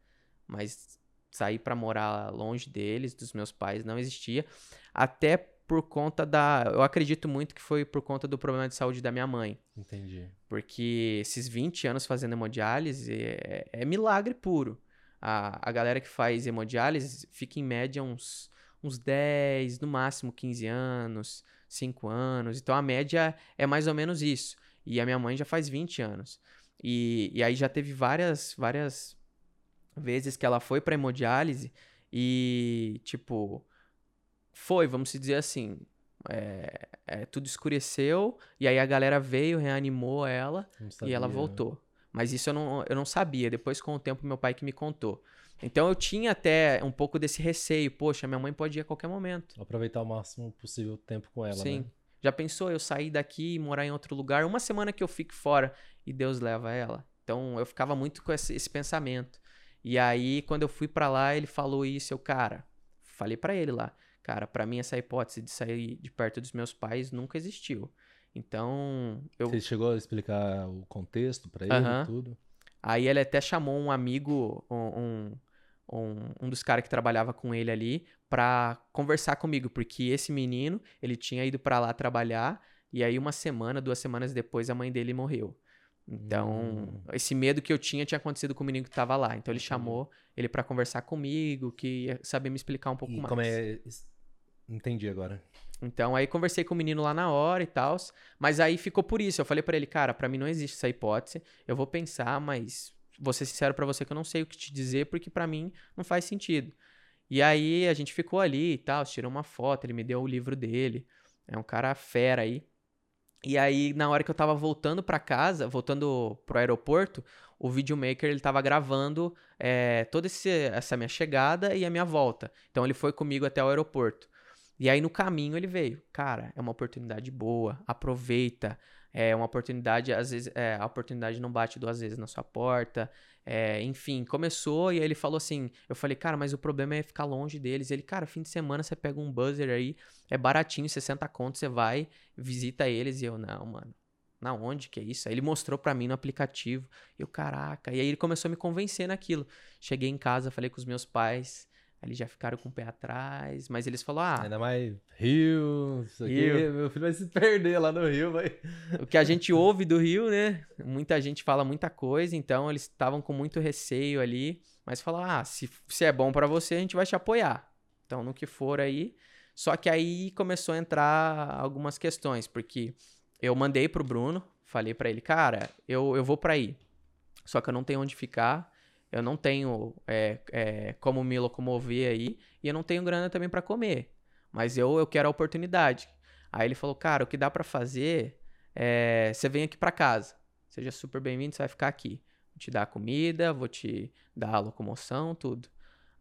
Mas sair para morar longe deles, dos meus pais, não existia. Até por conta da. Eu acredito muito que foi por conta do problema de saúde da minha mãe. Entendi. Porque esses 20 anos fazendo hemodiálise é, é milagre puro. A, a galera que faz hemodiálise fica em média uns, uns 10, no máximo 15 anos, 5 anos. Então a média é mais ou menos isso. E a minha mãe já faz 20 anos. E, e aí já teve várias, várias vezes que ela foi pra hemodiálise e, tipo, foi, vamos dizer assim. É, é, tudo escureceu, e aí a galera veio, reanimou ela e ela voltou. Mas isso eu não, eu não sabia, depois com o tempo meu pai que me contou. Então eu tinha até um pouco desse receio. Poxa, minha mãe pode ir a qualquer momento. Aproveitar o máximo possível o tempo com ela, Sim. né? Já pensou eu sair daqui e morar em outro lugar? Uma semana que eu fique fora e Deus leva ela. Então eu ficava muito com esse, esse pensamento. E aí, quando eu fui pra lá, ele falou isso. Eu, cara, falei pra ele lá. Cara, pra mim essa hipótese de sair de perto dos meus pais nunca existiu. Então, eu, Você chegou a explicar o contexto pra ele e tudo? Aí ele até chamou um amigo, um, um, um, dos caras que trabalhava com ele ali, pra conversar comigo, porque esse menino, ele tinha ido pra lá trabalhar, e aí uma semana, duas semanas depois, a mãe dele morreu. Então, Hum. esse medo que eu tinha tinha acontecido com o menino que tava lá. Então ele chamou ele pra conversar comigo, que ia saber me explicar um pouco e mais. como é. Entendi agora. Então aí conversei com o menino lá na hora e tal, mas aí ficou por isso. Eu falei pra ele, cara, pra mim não existe essa hipótese. Eu vou pensar, mas vou ser sincero pra você que eu não sei o que te dizer porque pra mim não faz sentido. E aí a gente ficou ali e tal, tirou uma foto, ele me deu o livro dele. É um cara fera aí. E aí na hora que eu tava voltando pra casa, voltando pro aeroporto, o videomaker ele tava gravando é, toda esse- essa minha chegada e a minha volta. Então ele foi comigo até o aeroporto. E aí no caminho ele veio. Cara, é uma oportunidade boa, aproveita. É uma oportunidade, às vezes, é, a oportunidade não bate duas vezes na sua porta. É, enfim, começou e aí ele falou assim: eu falei, cara, mas o problema é ficar longe deles. Ele, cara, fim de semana você pega um buzzer aí, é baratinho, 60 contos, você vai, visita eles. E eu, não, mano. Na onde que é isso? Aí ele mostrou pra mim no aplicativo. Eu, caraca. E aí ele começou a me convencer naquilo. Cheguei em casa, falei com os meus pais. Aí eles já ficaram com o pé atrás. Mas eles falaram: ah, Ainda mais Rio, isso aqui. Rio. Meu filho vai se perder lá no Rio, vai. o que a gente ouve do Rio, né? Muita gente fala muita coisa, então eles estavam com muito receio ali, mas falaram: "Ah, se, se é bom pra você, a gente vai te apoiar". Então, no que for aí. Só que aí começou a entrar algumas questões, porque eu mandei pro Bruno, falei pra ele: "Cara, eu, eu vou pra aí. Só que eu não tenho onde ficar, eu não tenho é, é, como me locomover aí, e eu não tenho grana também pra comer. Mas eu, eu quero a oportunidade. Aí ele falou, cara, o que dá pra fazer é. Você vem aqui pra casa. Seja super bem-vindo, você vai ficar aqui. Vou te dar comida, vou te dar a locomoção, tudo.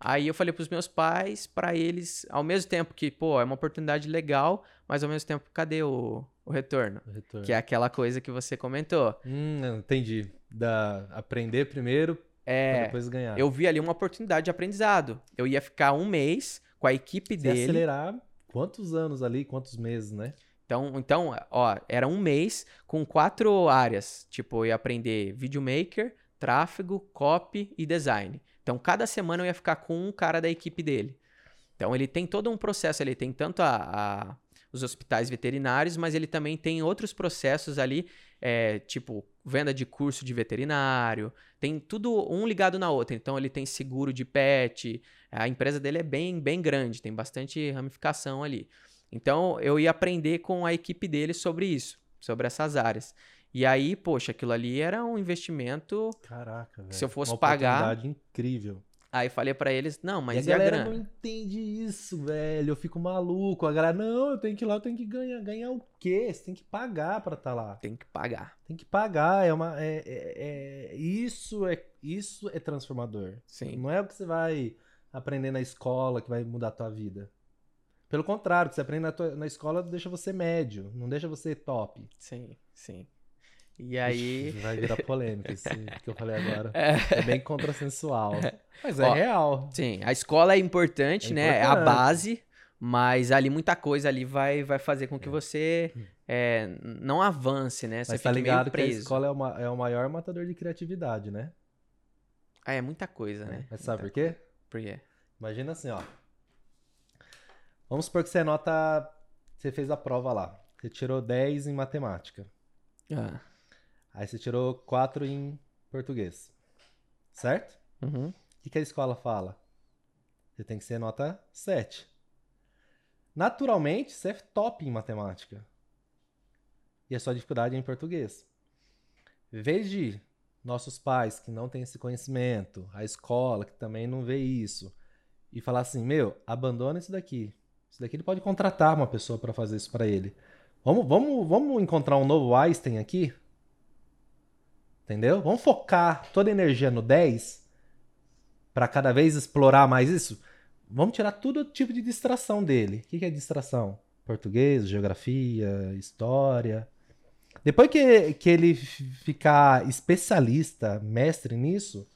Aí eu falei pros meus pais, pra eles, ao mesmo tempo que, pô, é uma oportunidade legal, mas ao mesmo tempo, cadê o, o retorno? O retorno. Que é aquela coisa que você comentou. Hum, entendi. Da aprender primeiro É, depois ganhar. eu vi ali uma oportunidade de aprendizado. Eu ia ficar um mês com a equipe Se dele. acelerar quantos anos ali, quantos meses, né? Então, então, ó, era um mês com quatro áreas. Tipo, eu ia aprender videomaker, tráfego, copy e design. Então, cada semana eu ia ficar com um cara da equipe dele. Então, ele tem todo um processo. Ele tem tanto a, a- os hospitais veterinários, mas ele também tem outros processos ali, é, tipo venda de curso de veterinário. Tem tudo um ligado na outra. Então, ele tem seguro de pet. A empresa dele é bem, bem grande, tem bastante ramificação ali. Então, eu ia aprender com a equipe dele sobre isso, sobre essas áreas. E aí, poxa, aquilo ali era um investimento. Caraca, velho. Se eu fosse Uma pagar- oportunidade incrível. Aí falei pra eles, não, mas e e a a, galera grana? não entende isso, velho. Eu fico maluco. A galera, não, eu tenho que ir lá, eu tenho que ganhar. Ganhar o quê? Você tem que pagar pra estar lá. Tem que pagar. Tem que pagar. É uma. É, é- é- isso, é, isso é transformador. Sim. Não é o que você vai aprender na escola que vai mudar a tua vida. Pelo contrário, o que você aprende na, tua- na escola deixa você médio, não deixa você top. Sim, sim. E aí. Vai virar polêmica isso que eu falei agora. É, É bem contrassensual. Mas é Ó, real. sim, a escola é importante, É né? É a importante. base, mas ali muita coisa ali vai, vai fazer com que você é, não avance, né? Você Mas tá ligado que a escola é, uma- é o maior matador de criatividade, né? Ah, é muita coisa, né? Mas sabe por quê? coisa. Por quê? Imagina assim, ó. Vamos supor que você nota. Você fez a prova lá. Você tirou 10 em matemática. Ah, Aí você tirou 4 em português. Certo? uhum. O que, que a escola fala? Você tem que ser nota 7. Naturalmente, você é top em matemática. E a sua dificuldade é em português. Em vez de nossos pais que não têm esse conhecimento, a escola que também não vê isso, e falar assim: meu, abandona isso daqui. Isso daqui ele pode contratar uma pessoa para fazer isso para ele. Vamos, vamos, vamos encontrar um novo Einstein aqui? Entendeu? Vamos focar toda a energia no 10 para cada vez explorar mais isso, vamos tirar todo tipo de distração dele. O que, é distração? Português, geografia, história. Depois que, que ele ficar especialista, mestre nisso,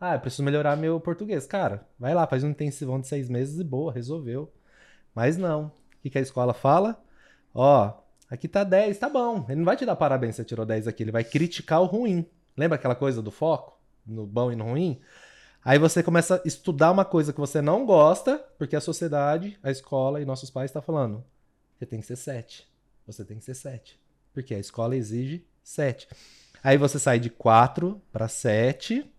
ah, eu preciso melhorar meu português. Cara, vai lá, faz um intensivão de seis meses e boa, resolveu. Mas não. O que, que a escola fala? Ó, aqui tá 10, tá bom. Ele não vai te dar parabéns se você tirou 10 aqui, ele vai criticar o ruim. Lembra aquela coisa do foco? No bom e no ruim? Aí você começa a estudar uma coisa que você não gosta, porque a sociedade, a escola e nossos pais estão tá falando. Você tem que ser 7. Você tem que ser 7. Porque a escola exige 7. Aí você sai de 4 para 7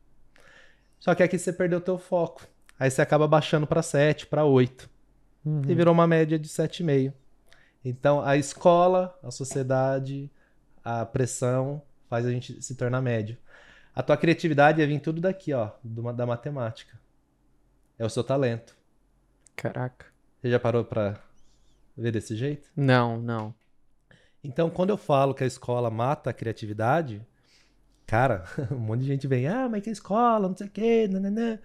só que aqui você perdeu o teu foco. Aí você acaba baixando para 7, para 8. Uhum. E virou uma média de 7,5. Então, a escola, a sociedade, a pressão faz a gente se tornar médio. A tua criatividade ia vir tudo daqui, ó, da matemática. É o seu talento. Caraca. Você já parou pra ver desse jeito? Não, não. Então, quando eu falo que a escola mata a criatividade, Cara, um monte de gente vem, ah, mas que escola, não sei o quê, nananã.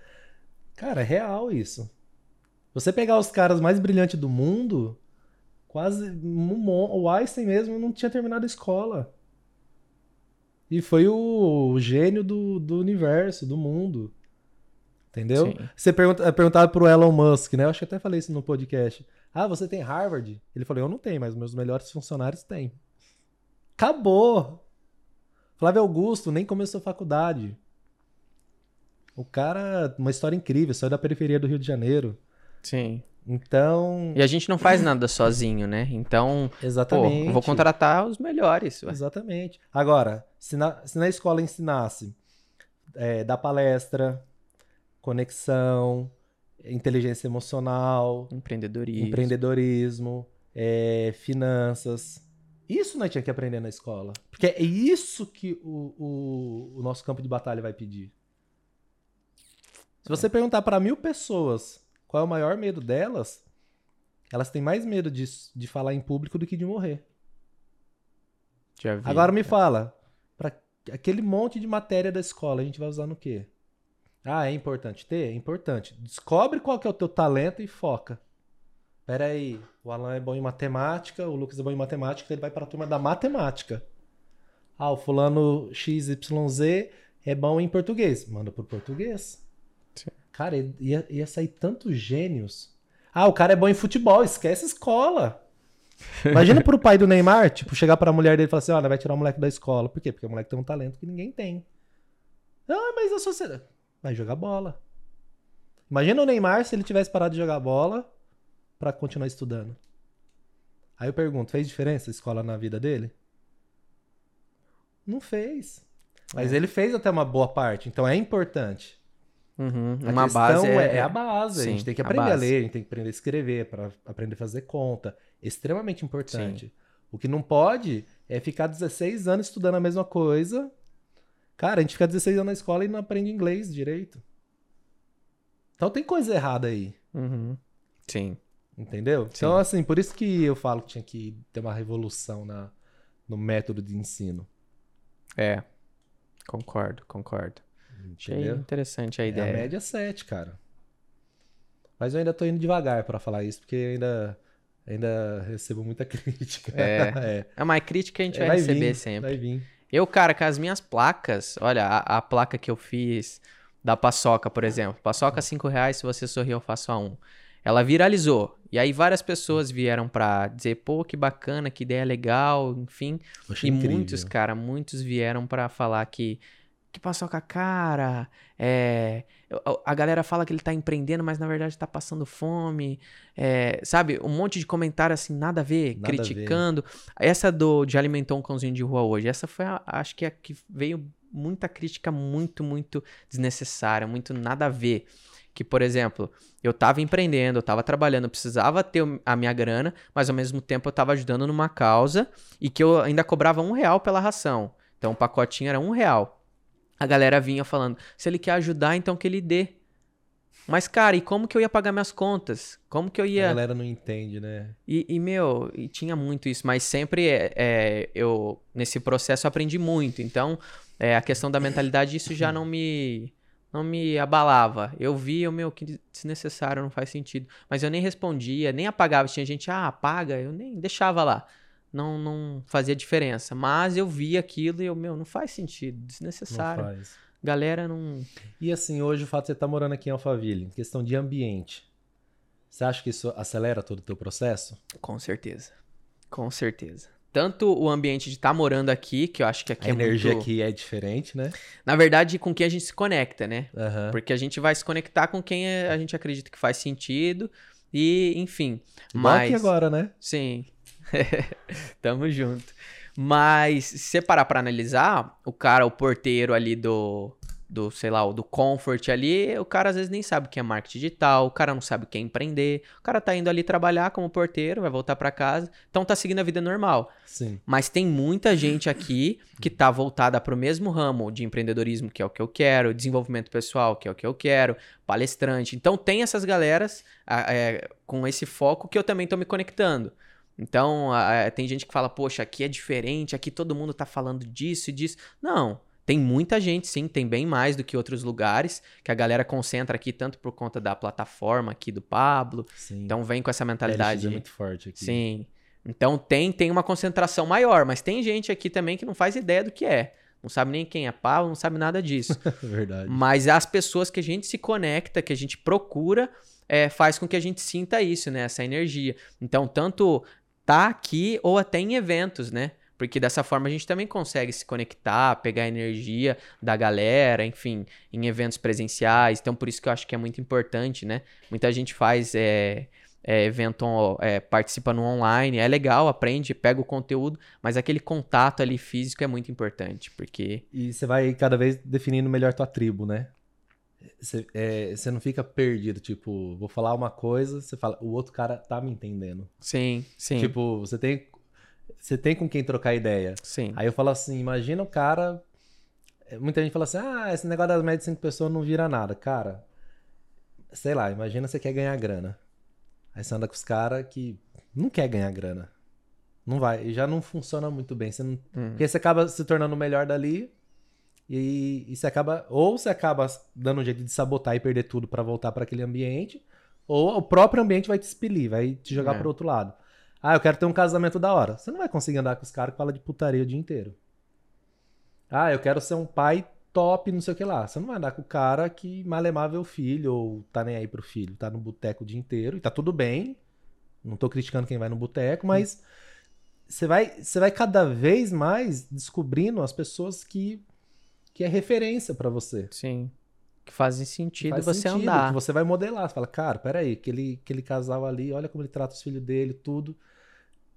Cara, é real isso. Você pegar os caras mais brilhantes do mundo, quase. O Einstein mesmo não tinha terminado a escola. E foi o, o gênio do, do universo, do mundo. Entendeu? Sim. Você pergunta, é perguntado pro Elon Musk, né? Eu acho que até falei isso no podcast. Ah, você tem Harvard? Ele falou, eu não tenho, mas meus melhores funcionários têm. Acabou! Flávio Augusto nem começou faculdade. O cara, uma história incrível, saiu da periferia do Rio de Janeiro. Sim. Então. E a gente não faz nada sozinho, né? Então. Exatamente. Pô, vou contratar os melhores. Ué. Exatamente. Agora, se na, se na escola ensinasse é, dar palestra, conexão, inteligência emocional, empreendedorismo, empreendedorismo é, finanças, isso nós tinha que aprender na escola. Porque é isso que o, o, o nosso campo de batalha vai pedir. Se você perguntar para mil pessoas qual é o maior medo delas, elas têm mais medo de, de falar em público do que de morrer. Vi, Agora me fala, para aquele monte de matéria da escola, a gente vai usar no quê? Ah, é importante ter? É importante. Descobre qual que é o teu talento e foca. Pera aí, o Alan é bom em matemática, o Lucas é bom em matemática, ele vai para a turma da matemática. Ah, o fulano XYZ é bom em português. Manda pro português. Cara, ia, ia sair tantos gênios. Ah, o cara é bom em futebol, esquece escola. Imagina pro pai do Neymar, tipo, chegar pra mulher dele e falar assim: olha, vai tirar o moleque da escola. Por quê? Porque o moleque tem um talento que ninguém tem. Ah, mas a sociedade. Vai jogar bola. Imagina o Neymar se ele tivesse parado de jogar bola para continuar estudando. Aí eu pergunto, fez diferença a escola na vida dele? Não fez. Mas é. ele fez até uma boa parte, então é importante. Uhum, a uma base é... é, a base. Sim, a gente tem que aprender a, a, ler, a gente tem que aprender a escrever, para aprender a fazer conta. Extremamente importante. Sim. O que não pode é ficar 16 anos estudando a mesma coisa. Cara, a gente fica 16 anos na escola e não aprende inglês direito. Então tem coisa errada aí. Uhum. Sim. Entendeu? Sim. Então, assim, por isso que eu falo que tinha que ter uma revolução na, no método de ensino. É. Concordo, concordo. Achei interessante a ideia. É a média 7, cara. Mas eu ainda tô indo devagar para falar isso, porque ainda, ainda recebo muita crítica. É. é. é mas crítica a gente vai, vai receber vir, sempre. Vai vir. Eu, cara, com as minhas placas, olha, a, a placa que eu fiz da paçoca, por exemplo. Paçoca 5 reais, se você sorrir eu faço a 1. Um. Ela viralizou. E aí várias pessoas vieram pra dizer, pô, que bacana, que ideia legal, enfim. e incrível. muitos, cara, muitos vieram pra falar que que passou com a cara, é, a galera fala que ele tá empreendendo, mas na verdade tá passando fome, é, sabe? Um monte de comentário assim, nada a ver, nada criticando. A ver. Essa do de alimentou um cãozinho de rua hoje, essa foi, a, acho que a que veio muita crítica muito, muito desnecessária, muito nada a ver que, por exemplo, eu estava empreendendo, eu estava trabalhando, eu precisava ter a minha grana, mas ao mesmo tempo eu estava ajudando numa causa e que eu ainda cobrava um real pela ração. Então o pacotinho era um real. A galera vinha falando, se ele quer ajudar, então que ele dê. Mas, cara, e como que eu ia pagar minhas contas? Como que eu ia. A galera não entende, né? E, e meu, e tinha muito isso, mas sempre é, é, eu, nesse processo, aprendi muito. Então, é, a questão da mentalidade, isso já não me não me abalava. Eu via, meu, que desnecessário, não faz sentido. Mas eu nem respondia, nem apagava. Tinha gente, ah, apaga, eu nem deixava lá. Não, não fazia diferença. Mas eu via aquilo e eu, meu, não faz sentido, desnecessário. Não faz. Galera não. E assim, hoje o fato de você estar morando aqui em Alphaville, em questão de ambiente, você acha que isso acelera todo o teu processo? Com certeza. Com certeza. Tanto o ambiente de estar morando aqui, que eu acho que aqui a é energia muito... aqui é diferente, né? Na verdade, com quem a gente se conecta, né? Aham. Porque a gente vai se conectar com quem a gente acredita que faz sentido. E, enfim. Igual mas... aqui agora, né? Sim. Tamo junto. Mas se você parar pra analisar, o cara, o porteiro ali do, do, sei lá, o do Comfort ali, o cara às vezes nem sabe o que é marketing digital, o cara não sabe o que é empreender, o cara tá indo ali trabalhar como porteiro, vai voltar pra casa, então tá seguindo a vida normal. Sim. Mas tem muita gente aqui que tá voltada pro mesmo ramo de empreendedorismo, que é o que eu quero, desenvolvimento pessoal, que é o que eu quero, palestrante. Então tem essas galeras é, com esse foco que eu também tô me conectando. Então, ah, tem gente que fala, poxa, aqui é diferente, aqui todo mundo tá falando disso e disso. Não, tem muita gente, sim, tem bem mais do que outros lugares, que a galera concentra aqui tanto por conta da plataforma aqui do Pablo. Sim. Então vem com essa LX mentalidade. é muito forte aqui. Sim. Então tem, tem uma concentração maior, mas tem gente aqui também que não faz ideia do que é. Não sabe nem quem é Pablo, não sabe nada disso. Verdade. Mas as pessoas que a gente se conecta, que a gente procura, é, faz com que a gente sinta isso, né? Essa energia. Então, tanto tá aqui ou até em eventos, né? Porque dessa forma a gente também consegue se conectar, pegar energia da galera, enfim, em eventos presenciais. Então, por isso que eu acho que é muito importante, né? Muita gente faz é, é, evento, é, participa no online, é legal, aprende, pega o conteúdo, mas aquele contato ali físico é muito importante, porque. E você vai cada vez definindo melhor tua tribo, né? Você, é, não fica perdido, tipo, vou falar uma coisa, você fala, o outro cara tá me entendendo. Sim, sim. Tipo, você tem, você tem com quem trocar ideia. sim. Aí eu falo assim, imagina o cara. Muita gente fala assim, ah, esse negócio das médias de 5 pessoas não vira nada. Cara, sei lá, imagina você quer ganhar grana. Aí você anda com os caras que não quer ganhar grana. Não vai, e já não funciona muito bem. Você não... Hum. Porque você acaba se tornando o melhor dali e, e você acaba. Ou você acaba dando um jeito de sabotar e perder tudo pra voltar pra aquele ambiente, ou o próprio ambiente vai te expelir, vai te jogar É. pro outro lado. Ah, eu quero ter um casamento da hora. Você não vai conseguir andar com os caras que falam de putaria o dia inteiro. Ah, eu quero ser um pai top, não sei o que lá. Você não vai andar com o cara que malemar vê o filho, ou tá nem aí pro filho, tá no boteco o dia inteiro, e tá tudo bem. Não tô criticando quem vai no boteco, mas você vai, você vai cada vez mais descobrindo as pessoas que, que é referência pra você. Sim. Que fazem sentido Faz você sentido, andar. Que você vai modelar. Você fala, cara, peraí, aquele, aquele casal ali, olha como ele trata os filhos dele, tudo.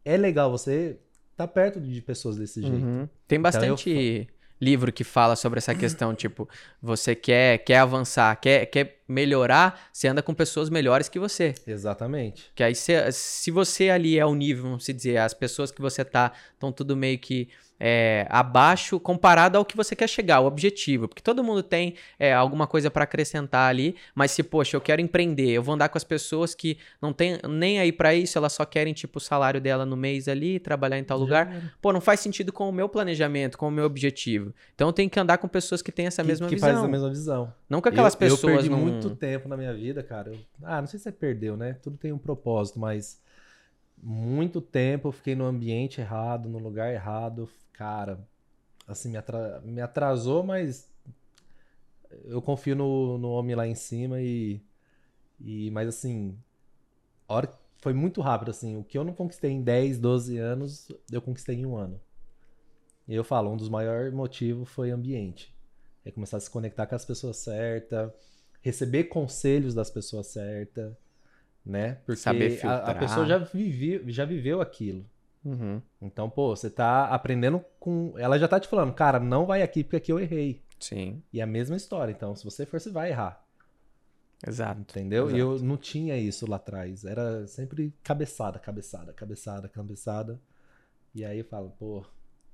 É legal você tá perto de pessoas desse jeito. Uhum. Tem Então, eu bastante livro que fala sobre essa questão, tipo, você quer, quer avançar, quer, quer melhorar, você anda com pessoas melhores que você. Exatamente. Que aí, se, se você ali é o nível, vamos se dizer, as pessoas que você tá estão tudo meio que é, abaixo comparado ao que você quer chegar, o objetivo. Porque todo mundo tem é, alguma coisa para acrescentar ali, mas se, poxa, eu quero empreender, eu vou andar com as pessoas que não tem nem aí para isso, elas só querem, tipo, o salário dela no mês ali, trabalhar em tal lugar. Pô, não faz sentido com o meu planejamento, com o meu objetivo. Então eu tenho que andar com pessoas que têm essa que, mesma que visão. faz a mesma visão. Não com aquelas eu, pessoas Eu perdi não... muito tempo na minha vida, cara. Eu- ah, não sei se você perdeu, né? Tudo tem um propósito, mas muito tempo eu fiquei no ambiente errado, no lugar errado. Cara, assim, me, atra- me atrasou, mas eu confio no, no homem lá em cima e, e. Mas assim, a hora foi muito rápido, assim. O que eu não conquistei em 10, 12 anos, eu conquistei em um ano. E eu falo, um dos maiores motivos foi ambiente. É começar a se conectar com as pessoas certas, receber conselhos das pessoas certas, né? Porque Saber a, a pessoa já viveu, já viveu aquilo. Uhum. Então, pô, você tá aprendendo com. Ela já tá te falando, cara, não vai aqui porque aqui eu errei. Sim, E é a mesma história. Então, se você for, você vai errar. exato. Entendeu? E eu não tinha isso lá atrás. Era sempre cabeçada, cabeçada, cabeçada, cabeçada. E aí eu falo, pô,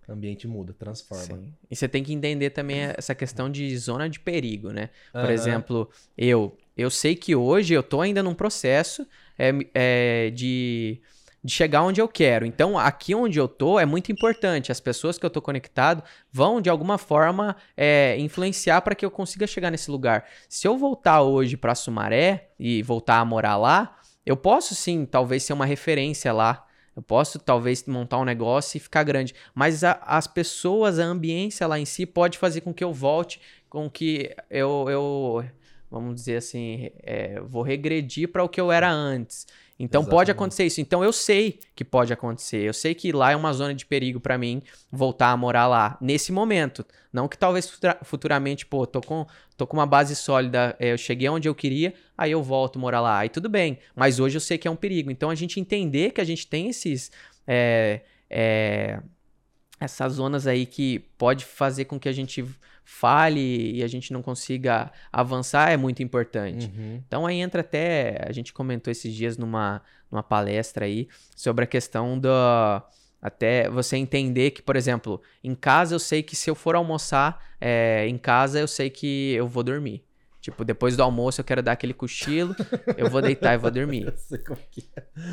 ambiente muda, transforma. Sim. E você tem que entender também essa questão de zona de perigo, né? Por Aham. exemplo, eu eu sei que hoje eu tô ainda num processo é, é, de, de chegar onde eu quero. Então, aqui onde eu tô é muito importante. As pessoas que eu tô conectado vão, de alguma forma, é, influenciar para que eu consiga chegar nesse lugar. Se eu voltar hoje para Sumaré e voltar a morar lá, eu posso sim, talvez, ser uma referência lá. Eu posso, talvez, montar um negócio e ficar grande. Mas a, as pessoas, a ambiência lá em si, pode fazer com que eu volte, com que eu, eu vamos dizer assim, é, vou regredir para o que eu era antes. Então Exatamente. pode acontecer isso. Então eu sei que pode acontecer. Eu sei que lá é uma zona de perigo para mim voltar a morar lá nesse momento. Não que talvez futuramente, pô, tô com, tô com uma base sólida, é, eu cheguei onde eu queria, aí eu volto a morar lá. Aí tudo bem. Mas hoje eu sei que é um perigo. Então a gente entender que a gente tem esses. É, é, essas zonas aí que pode fazer com que a gente fale e a gente não consiga avançar é muito importante. Uhum. Então aí entra até, a gente comentou esses dias numa, numa palestra aí sobre a questão da até você entender que, por exemplo, em casa eu sei que se eu for almoçar é, em casa eu sei que eu vou dormir. Tipo, depois do almoço eu quero dar aquele cochilo, eu vou deitar e vou dormir. Eu,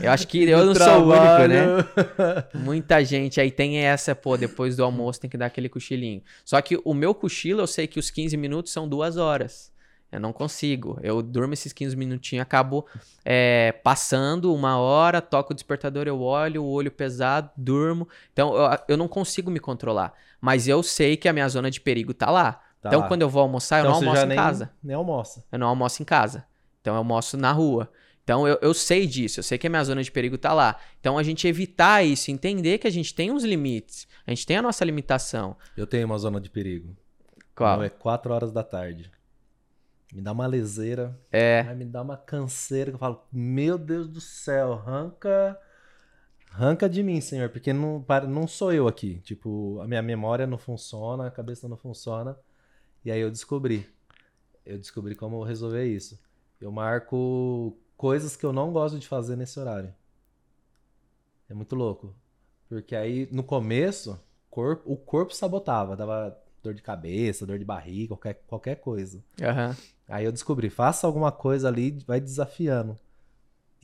é. eu acho que eu não sou o único, né? Muita gente aí tem essa, pô, depois do almoço tem que dar aquele cochilinho. Só que o meu cochilo, eu sei que os 15 minutos são duas horas. Eu não consigo. Eu durmo esses 15 minutinhos, acabo é, passando uma hora, toco o despertador, eu olho, o olho pesado, durmo. Então eu, eu não consigo me controlar. Mas eu sei que a minha zona de perigo tá lá. Tá então, quando eu vou almoçar, eu então, não almoço em nem, casa. Nem almoça. Eu não almoço em casa. Então, eu almoço na rua. Então, eu, eu sei disso. Eu sei que a minha zona de perigo tá lá. Então, a gente evitar isso, entender que a gente tem uns limites. A gente tem a nossa limitação. Eu tenho uma zona de perigo. Qual? Não, é 4 horas da tarde. Me dá uma leseira. É. me dá uma canseira que eu falo, meu Deus do céu, arranca... Arranca de mim, senhor, porque não, não sou eu aqui. Tipo, a minha memória não funciona, a cabeça não funciona. E aí eu descobri. Eu descobri como resolver isso. Eu marco coisas que eu não gosto de fazer nesse horário. É muito louco. Porque aí, no começo, corpo, o corpo sabotava. Dava dor de cabeça, dor de barriga, qualquer, qualquer coisa. Uhum. Aí eu descobri, faça alguma coisa ali, vai desafiando.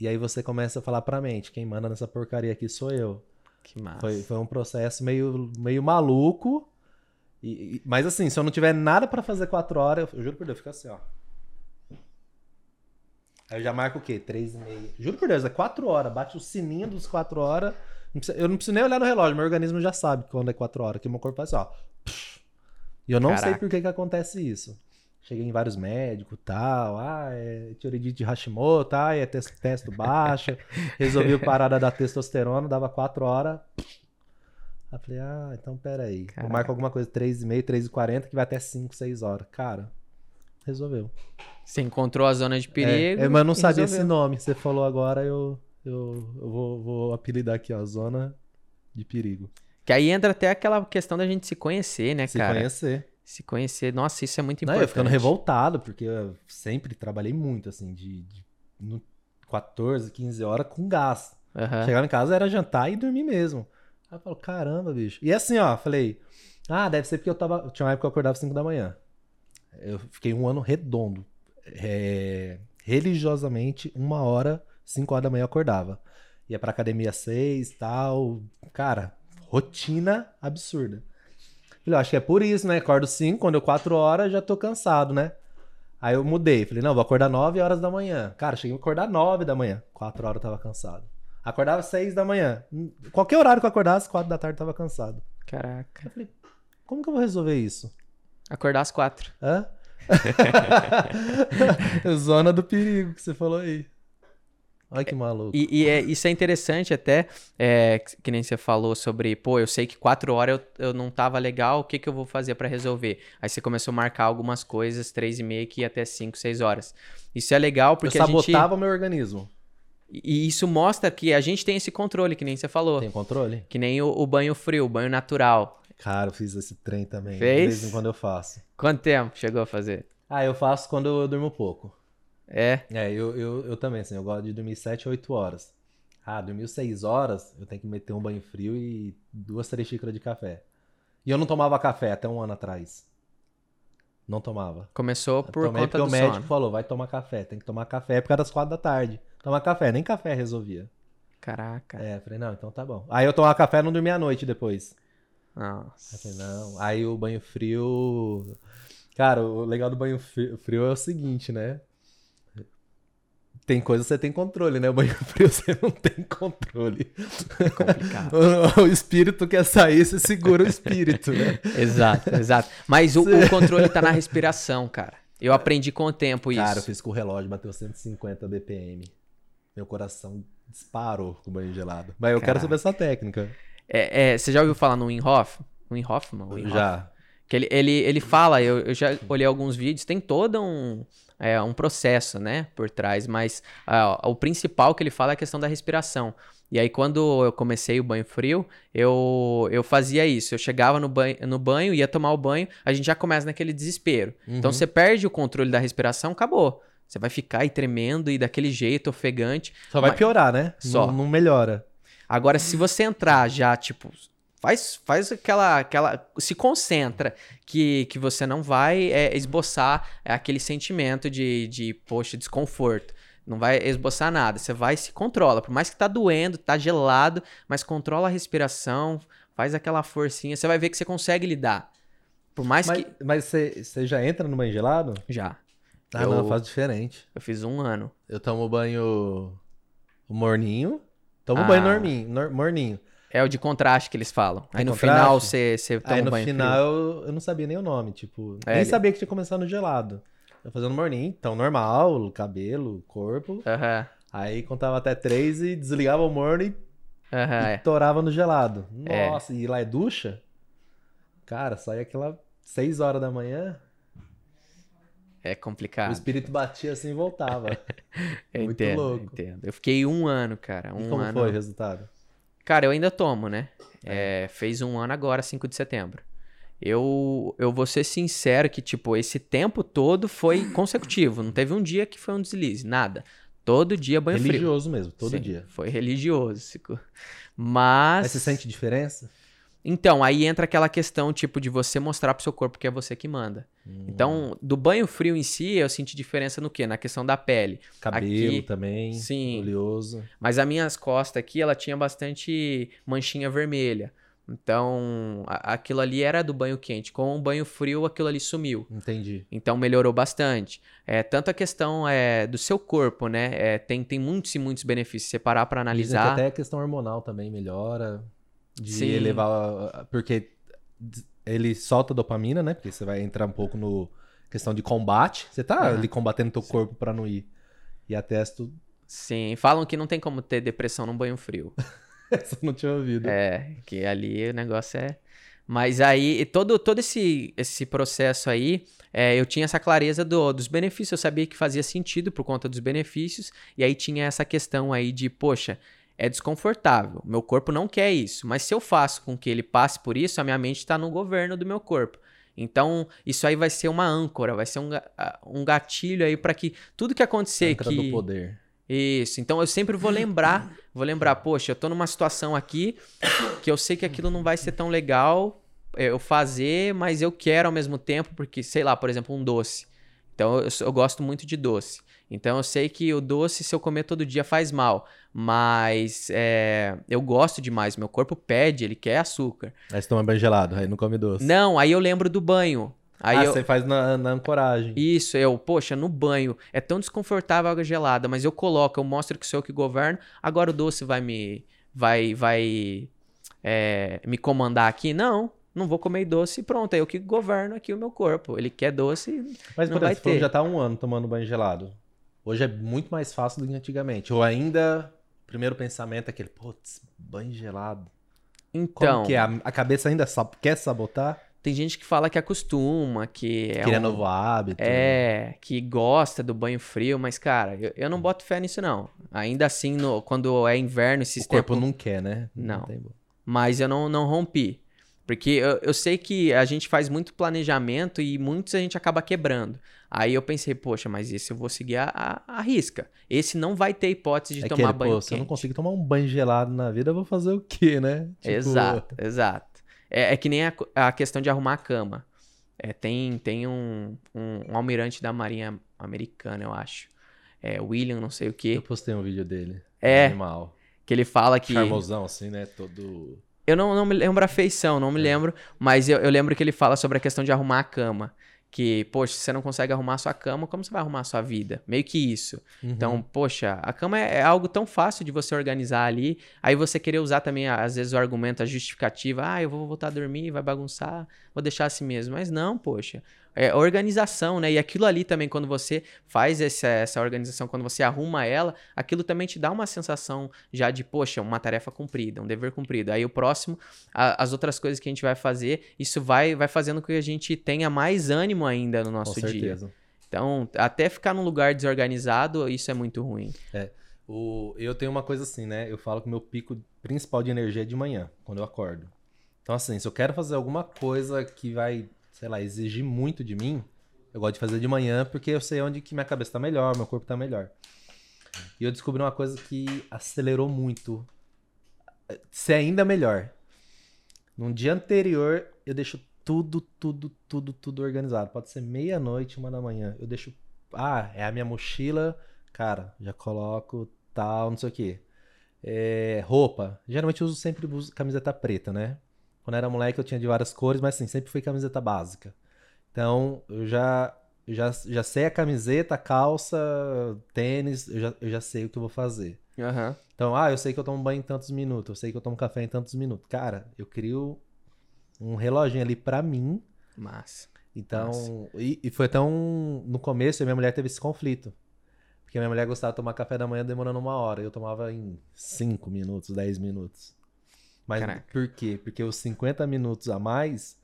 E aí você começa a falar pra mente, quem manda nessa porcaria aqui sou eu. Que massa. Foi, foi um processo meio, meio maluco, e, e, mas assim, se eu não tiver nada para fazer quatro horas, eu, eu juro por Deus, fica assim, ó. Aí eu já marco o quê? Três e meia. Juro por Deus, é quatro horas. Bate o sininho dos quatro horas. Não precisa, eu não preciso nem olhar no relógio, meu organismo já sabe quando é quatro horas, que meu corpo faz assim, ó. E eu não Caraca. sei por que, que acontece isso. Cheguei em vários médicos tal. Ah, é tiroidite de Hashimoto, ah, é testo baixo. Resolvi a parada da testosterona, dava quatro horas. Aí falei, ah, então peraí. Caraca. Eu marco alguma coisa 3,5, 3,40 que vai até 5, 6 horas. Cara, resolveu. Você encontrou a zona de perigo. É, é mas eu não sabia resolveu. esse nome. Você falou agora, eu, eu, eu vou, vou apelidar aqui, ó, zona de perigo. Que aí entra até aquela questão da gente se conhecer, né, se cara? Se conhecer. Se conhecer. Nossa, isso é muito importante. Não, eu ficando revoltado, porque eu sempre trabalhei muito, assim, de, de no 14, 15 horas com gás. Uhum. Chegava em casa era jantar e dormir mesmo. Aí eu falo, caramba, bicho. E assim, ó, falei, ah, deve ser porque eu tava. Tinha uma época que eu acordava 5 da manhã. Eu fiquei um ano redondo. É... Religiosamente, uma hora, 5 horas da manhã eu acordava. Ia pra academia 6 tal. Cara, rotina absurda. Falei, acho que é por isso, né? Acordo 5, quando eu 4 horas já tô cansado, né? Aí eu mudei. Falei, não, vou acordar 9 horas da manhã. Cara, cheguei a acordar 9 da manhã. 4 horas eu tava cansado. Acordava às seis da manhã. Qualquer horário que eu acordasse, quatro da tarde eu tava cansado. Caraca. Eu falei, como que eu vou resolver isso? Acordar às quatro. Hã? Zona do perigo que você falou aí. Olha que maluco. E, e é, isso é interessante até, é, que nem você falou sobre, pô, eu sei que quatro horas eu, eu não tava legal, o que, que eu vou fazer para resolver? Aí você começou a marcar algumas coisas, três e meia, que ia até cinco, seis horas. Isso é legal porque eu a gente... sabotava o meu organismo. E isso mostra que a gente tem esse controle, que nem você falou. Tem controle? Que nem o, o banho frio, o banho natural. Cara, eu fiz esse trem também. Fez? De vez em quando eu faço. Quanto tempo chegou a fazer? Ah, eu faço quando eu durmo pouco. É? É, eu, eu, eu também, assim, eu gosto de dormir 7, 8 horas. Ah, dormiu 6 horas, eu tenho que meter um banho frio e duas, três xícaras de café. E eu não tomava café até um ano atrás. Não tomava. Começou por Tomei conta porque do o médico sono. falou, vai tomar café. Tem que tomar café por causa das quatro da tarde. Tomar café, nem café resolvia. Caraca. É, falei, não, então tá bom. Aí eu tomava café e não dormia à noite depois. Aí Nossa. falei, não. Aí o banho frio. Cara, o legal do banho fri- frio é o seguinte, né? Tem coisa que você tem controle, né? O banho frio você não tem controle. É complicado. O, o espírito quer sair, você segura o espírito, né? exato, exato. Mas o, o controle tá na respiração, cara. Eu aprendi com o tempo isso. Cara, eu fiz com o relógio, bateu 150 BPM. Meu coração disparou com o banho gelado. Mas eu quero Caraca. saber essa técnica. É, é, você já ouviu falar no Wim Hof? Wim Hoffman? Wim Hof? Já. Que ele, ele, ele fala, eu, eu já olhei alguns vídeos, tem todo um, é, um processo, né, por trás, mas o principal que ele fala é a questão da respiração. E aí, quando eu comecei o banho frio, eu, eu fazia isso. Eu chegava no banho, no banho, ia tomar o banho, a gente já começa naquele desespero. Então, Uhum. você perde o controle da respiração, acabou. Você vai ficar aí tremendo e daquele jeito, ofegante. Só vai Mas- piorar, né? Só. Não, não melhora. Agora, se você entrar já, tipo, faz, faz aquela, aquela. Se concentra que, que você não vai é, esboçar aquele sentimento de, de, poxa, desconforto. Não vai esboçar nada. Você vai se controla. Por mais que tá doendo, tá gelado, mas controla a respiração, faz aquela forcinha. Você vai ver que você consegue lidar. Por mais Mas, que. mas você já entra no banho gelado? Já. Ah, Eu- não, faço diferente. Eu fiz um ano. Eu tomo banho morninho. Tomo Ah. banho norminho, nor- morninho. É o de contraste que eles falam. Aí É no contraste? final você, você toma Aí no banho final eu, eu não sabia nem o nome, tipo, É, nem ele- sabia que tinha começado no gelado. Eu fazendo morninho, então normal, cabelo, corpo. Aham. Aí contava até três e desligava o morno e e é. torava no gelado. É. Nossa, e lá é ducha? Cara, sai aquela 6 horas da manhã, É o complicado. espírito batia assim e voltava. Eu Muito entendo, louco. entendo. Eu fiquei um ano, cara. e Um como ano. foi o resultado? Cara, eu ainda tomo, né? É, fez um ano agora, 5 de setembro. Eu, eu vou ser sincero que, tipo, esse tempo todo foi consecutivo. Não teve um dia que foi um deslize, nada. Todo dia banho frio. Religioso mesmo, todo Sim, dia. Foi religioso. Mas. Mas você sente diferença? Então, aí entra aquela questão, tipo, de você mostrar pro seu corpo que é você que manda. Hum. Então, do banho frio em si, eu senti diferença no quê? Na questão da pele. Cabelo aqui- também, Sim. oleoso. Mas as minhas costas aqui, ela tinha bastante manchinha vermelha. Então, a- aquilo ali era do banho quente. Com o banho frio, aquilo ali sumiu. Entendi. Então, melhorou bastante. É, tanto a questão é, do seu corpo, né? É, tem, tem muitos e muitos benefícios. Você parar pra Dizem que analisar. até a questão hormonal também melhora. De Sim. elevar. Porque ele solta dopamina, né? Porque você vai entrar um pouco no questão de combate. Você tá Aham. ali combatendo teu corpo pra não ir. E a testo. Sim, falam que não tem como ter depressão num banho frio. Essa eu não tinha ouvido. É, que ali o negócio é. Mas aí, todo, todo esse, esse processo aí, é, eu tinha essa clareza do- dos benefícios, eu sabia que fazia sentido por conta dos benefícios, e aí tinha essa questão aí de, poxa, é desconfortável, meu corpo não quer isso, mas se eu faço com que ele passe por isso, a minha mente está no governo do meu corpo. Então, isso aí vai ser uma âncora, vai ser um, ah, um gatilho aí para que tudo que acontecer Âncora que... do poder. Isso, então eu sempre vou lembrar, vou lembrar, poxa, eu tô numa situação aqui que eu sei que aquilo não vai ser tão legal é, eu fazer, mas eu quero ao mesmo tempo, porque, sei lá, por exemplo, um doce. Então eu, eu gosto muito de doce. Então eu sei que o doce, se eu comer todo dia, faz mal. Mas é, eu gosto demais, meu corpo pede, ele quer açúcar. Aí você toma banho gelado, aí não come doce. Não, aí eu lembro do banho. Aí ah, eu, você faz na, na ancoragem. isso, eu, poxa, no banho é tão desconfortável a água gelada, mas eu coloco, eu mostro que sou eu que governo, agora o doce vai me vai vai é, me comandar aqui? Não, não vou comer doce e pronto, é eu que governo aqui o meu corpo. Ele quer doce, Mas, não por vai exemplo, já tá um ano tomando banho gelado. Hoje é muito mais fácil do que antigamente. Ou ainda, o primeiro pensamento é aquele, putz, banho gelado. Como então, que é? A, cabeça ainda quer sabotar? tem gente que fala que acostuma, que é Queria um- novo hábito. É, que gosta do banho frio, mas, cara, eu, eu não boto fé nisso, não. Ainda assim, no- quando é inverno, esses O corpo tempos. não quer, né? Não. bo- mas eu não, não rompi. Porque eu, eu sei que a gente faz muito planejamento e muitos a gente acaba quebrando. Aí eu pensei, poxa, mas esse eu vou seguir a, a, a risca. Esse não vai ter hipótese de É tomar banho pô, se eu não quente. consigo tomar um banho gelado na vida, eu vou fazer o quê, né? Tipo, Exato, exato. É, é que nem a, a questão de arrumar a cama. É, tem tem um, um, um almirante da Marinha Americana, eu acho. É, William, não sei o quê. Eu postei um vídeo dele. É. Animal. Que ele fala que. Charmosão, assim, né? Todo. Eu não, não me lembro a feição, não me lembro, mas eu, eu lembro que ele fala sobre a questão de arrumar a cama. Que, poxa, se você não consegue arrumar a sua cama, como você vai arrumar a sua vida? Meio que isso. Uhum. Então, poxa, a cama é, é algo tão fácil de você organizar ali. Aí você querer usar também, às vezes, o argumento, a justificativa. Ah, eu vou voltar a dormir, vai bagunçar, vou deixar assim mesmo. Mas não, poxa. É organização, né? E aquilo ali também, quando você faz essa, essa organização, quando você arruma ela, aquilo também te dá uma sensação já de, poxa, uma tarefa cumprida, um dever cumprido. Aí o próximo, a, as outras coisas que a gente vai fazer, isso vai, vai fazendo com que a gente tenha mais ânimo ainda no nosso Com dia. certeza. Então, até ficar num lugar desorganizado, isso é muito ruim. O, eu tenho uma coisa assim, né? Eu falo que o meu pico principal de energia é de manhã, quando eu acordo. Então, assim, se eu quero fazer alguma coisa que vai, sei lá, exigir muito de mim, eu gosto de fazer de manhã porque eu sei onde que minha cabeça tá melhor, meu corpo tá melhor. E eu descobri uma coisa que acelerou muito. Ser ainda melhor. Num dia anterior, eu deixo tudo, tudo, tudo, tudo organizado. Pode ser meia-noite, uma da manhã. Eu deixo. Ah, é a minha mochila. Cara, já coloco tal, não sei o quê. É, roupa. Geralmente eu uso sempre camiseta preta, né? Quando era moleque eu tinha de várias cores, mas assim, sempre foi camiseta básica. Então eu já, já, já sei a camiseta, a calça, tênis, eu já, eu já sei o que eu vou fazer. Aham. Então, ah, eu sei que eu tomo banho em tantos minutos, eu sei que eu tomo café em tantos minutos. Cara, eu crio um reloginho ali pra mim. Massa. Então, e, e foi tão. No começo, minha mulher teve esse conflito. Porque minha mulher gostava de tomar café da manhã demorando uma hora. Eu tomava em 5 minutos, 10 minutos. Mas Caraca. por quê? Porque os 50 minutos a mais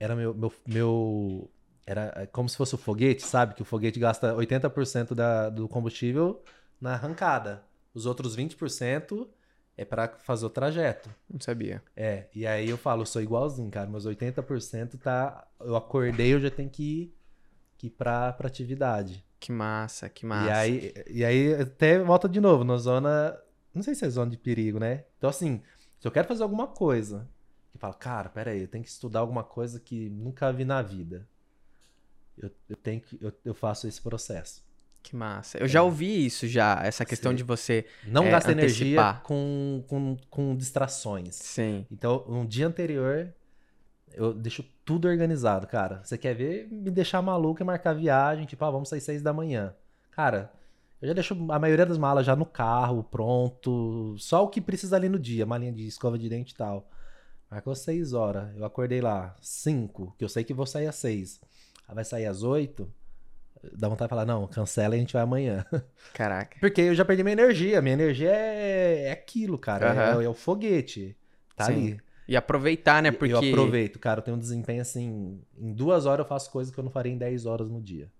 era meu, meu, meu- Era como se fosse o foguete, sabe? Que o foguete gasta 80% da, do combustível na arrancada. Os outros 20% é pra fazer o trajeto. Não sabia. É, e aí eu falo, eu sou igualzinho, cara. Meus 80% tá. Eu acordei, eu já tenho que ir, que ir pra, pra atividade. Que massa, que massa. E aí, e aí até volta de novo, na zona. Não sei se é zona de perigo, né? Então, assim, se eu quero fazer alguma coisa, eu falo, cara, peraí, eu tenho que estudar alguma coisa que nunca vi na vida. Eu, eu tenho que. Eu, eu faço esse processo. Que massa. Eu já ouvi isso já, essa questão Sim. de você. Não É, gasta energia antecipar. com, com, com distrações. Sim. Então, um dia anterior, eu deixo tudo organizado, cara. Você quer ver me deixar maluco e marcar viagem, tipo, ah, vamos sair seis da manhã. Cara, eu já deixo a maioria das malas já no carro, pronto. Só o que precisa ali no dia, malinha de escova de dente e tal. Marcou seis horas, eu acordei lá, cinco, que eu sei que vou sair às seis. Aí vai sair às oito, dá vontade de falar, não, cancela e a gente vai amanhã. Caraca. Porque eu já perdi minha energia. Minha energia é, é aquilo, cara. Aham. É, é o foguete. Tá Sim. ali. E aproveitar, né? Porque. Eu aproveito, cara. Eu tenho um desempenho assim. Em duas horas eu faço coisas que eu não faria em 10 horas no dia.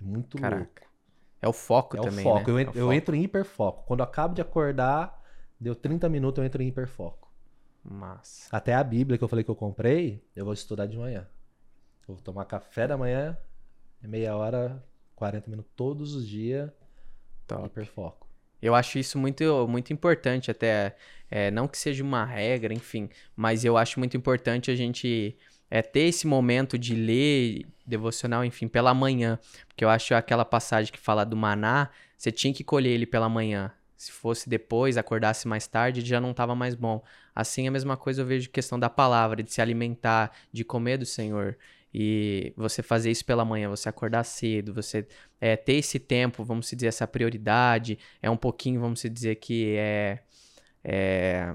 É muito Caraca. louco. É o foco É também. o foco. Né? Eu, É o eu foco. entro em hiperfoco. Quando eu acabo de acordar, deu 30 minutos, eu entro em hiperfoco. Massa. Até a Bíblia que eu falei que eu comprei, eu vou estudar de manhã. Eu vou tomar café da manhã, é meia hora, 40 minutos todos os dias, Top. hiperfoco. Eu acho isso muito, muito importante, até. é, não que seja uma regra, enfim, mas eu acho muito importante a gente é, ter esse momento de ler devocional, enfim, pela manhã. Porque eu acho aquela passagem que fala do maná, você tinha que colher ele pela manhã. Se fosse depois, acordasse mais tarde, já não estava mais bom. Assim, a mesma coisa eu vejo questão da palavra, de se alimentar, de comer do Senhor. E você fazer isso pela manhã, você acordar cedo, você é, ter esse tempo, vamos dizer, essa prioridade, é um pouquinho, vamos dizer que é, é...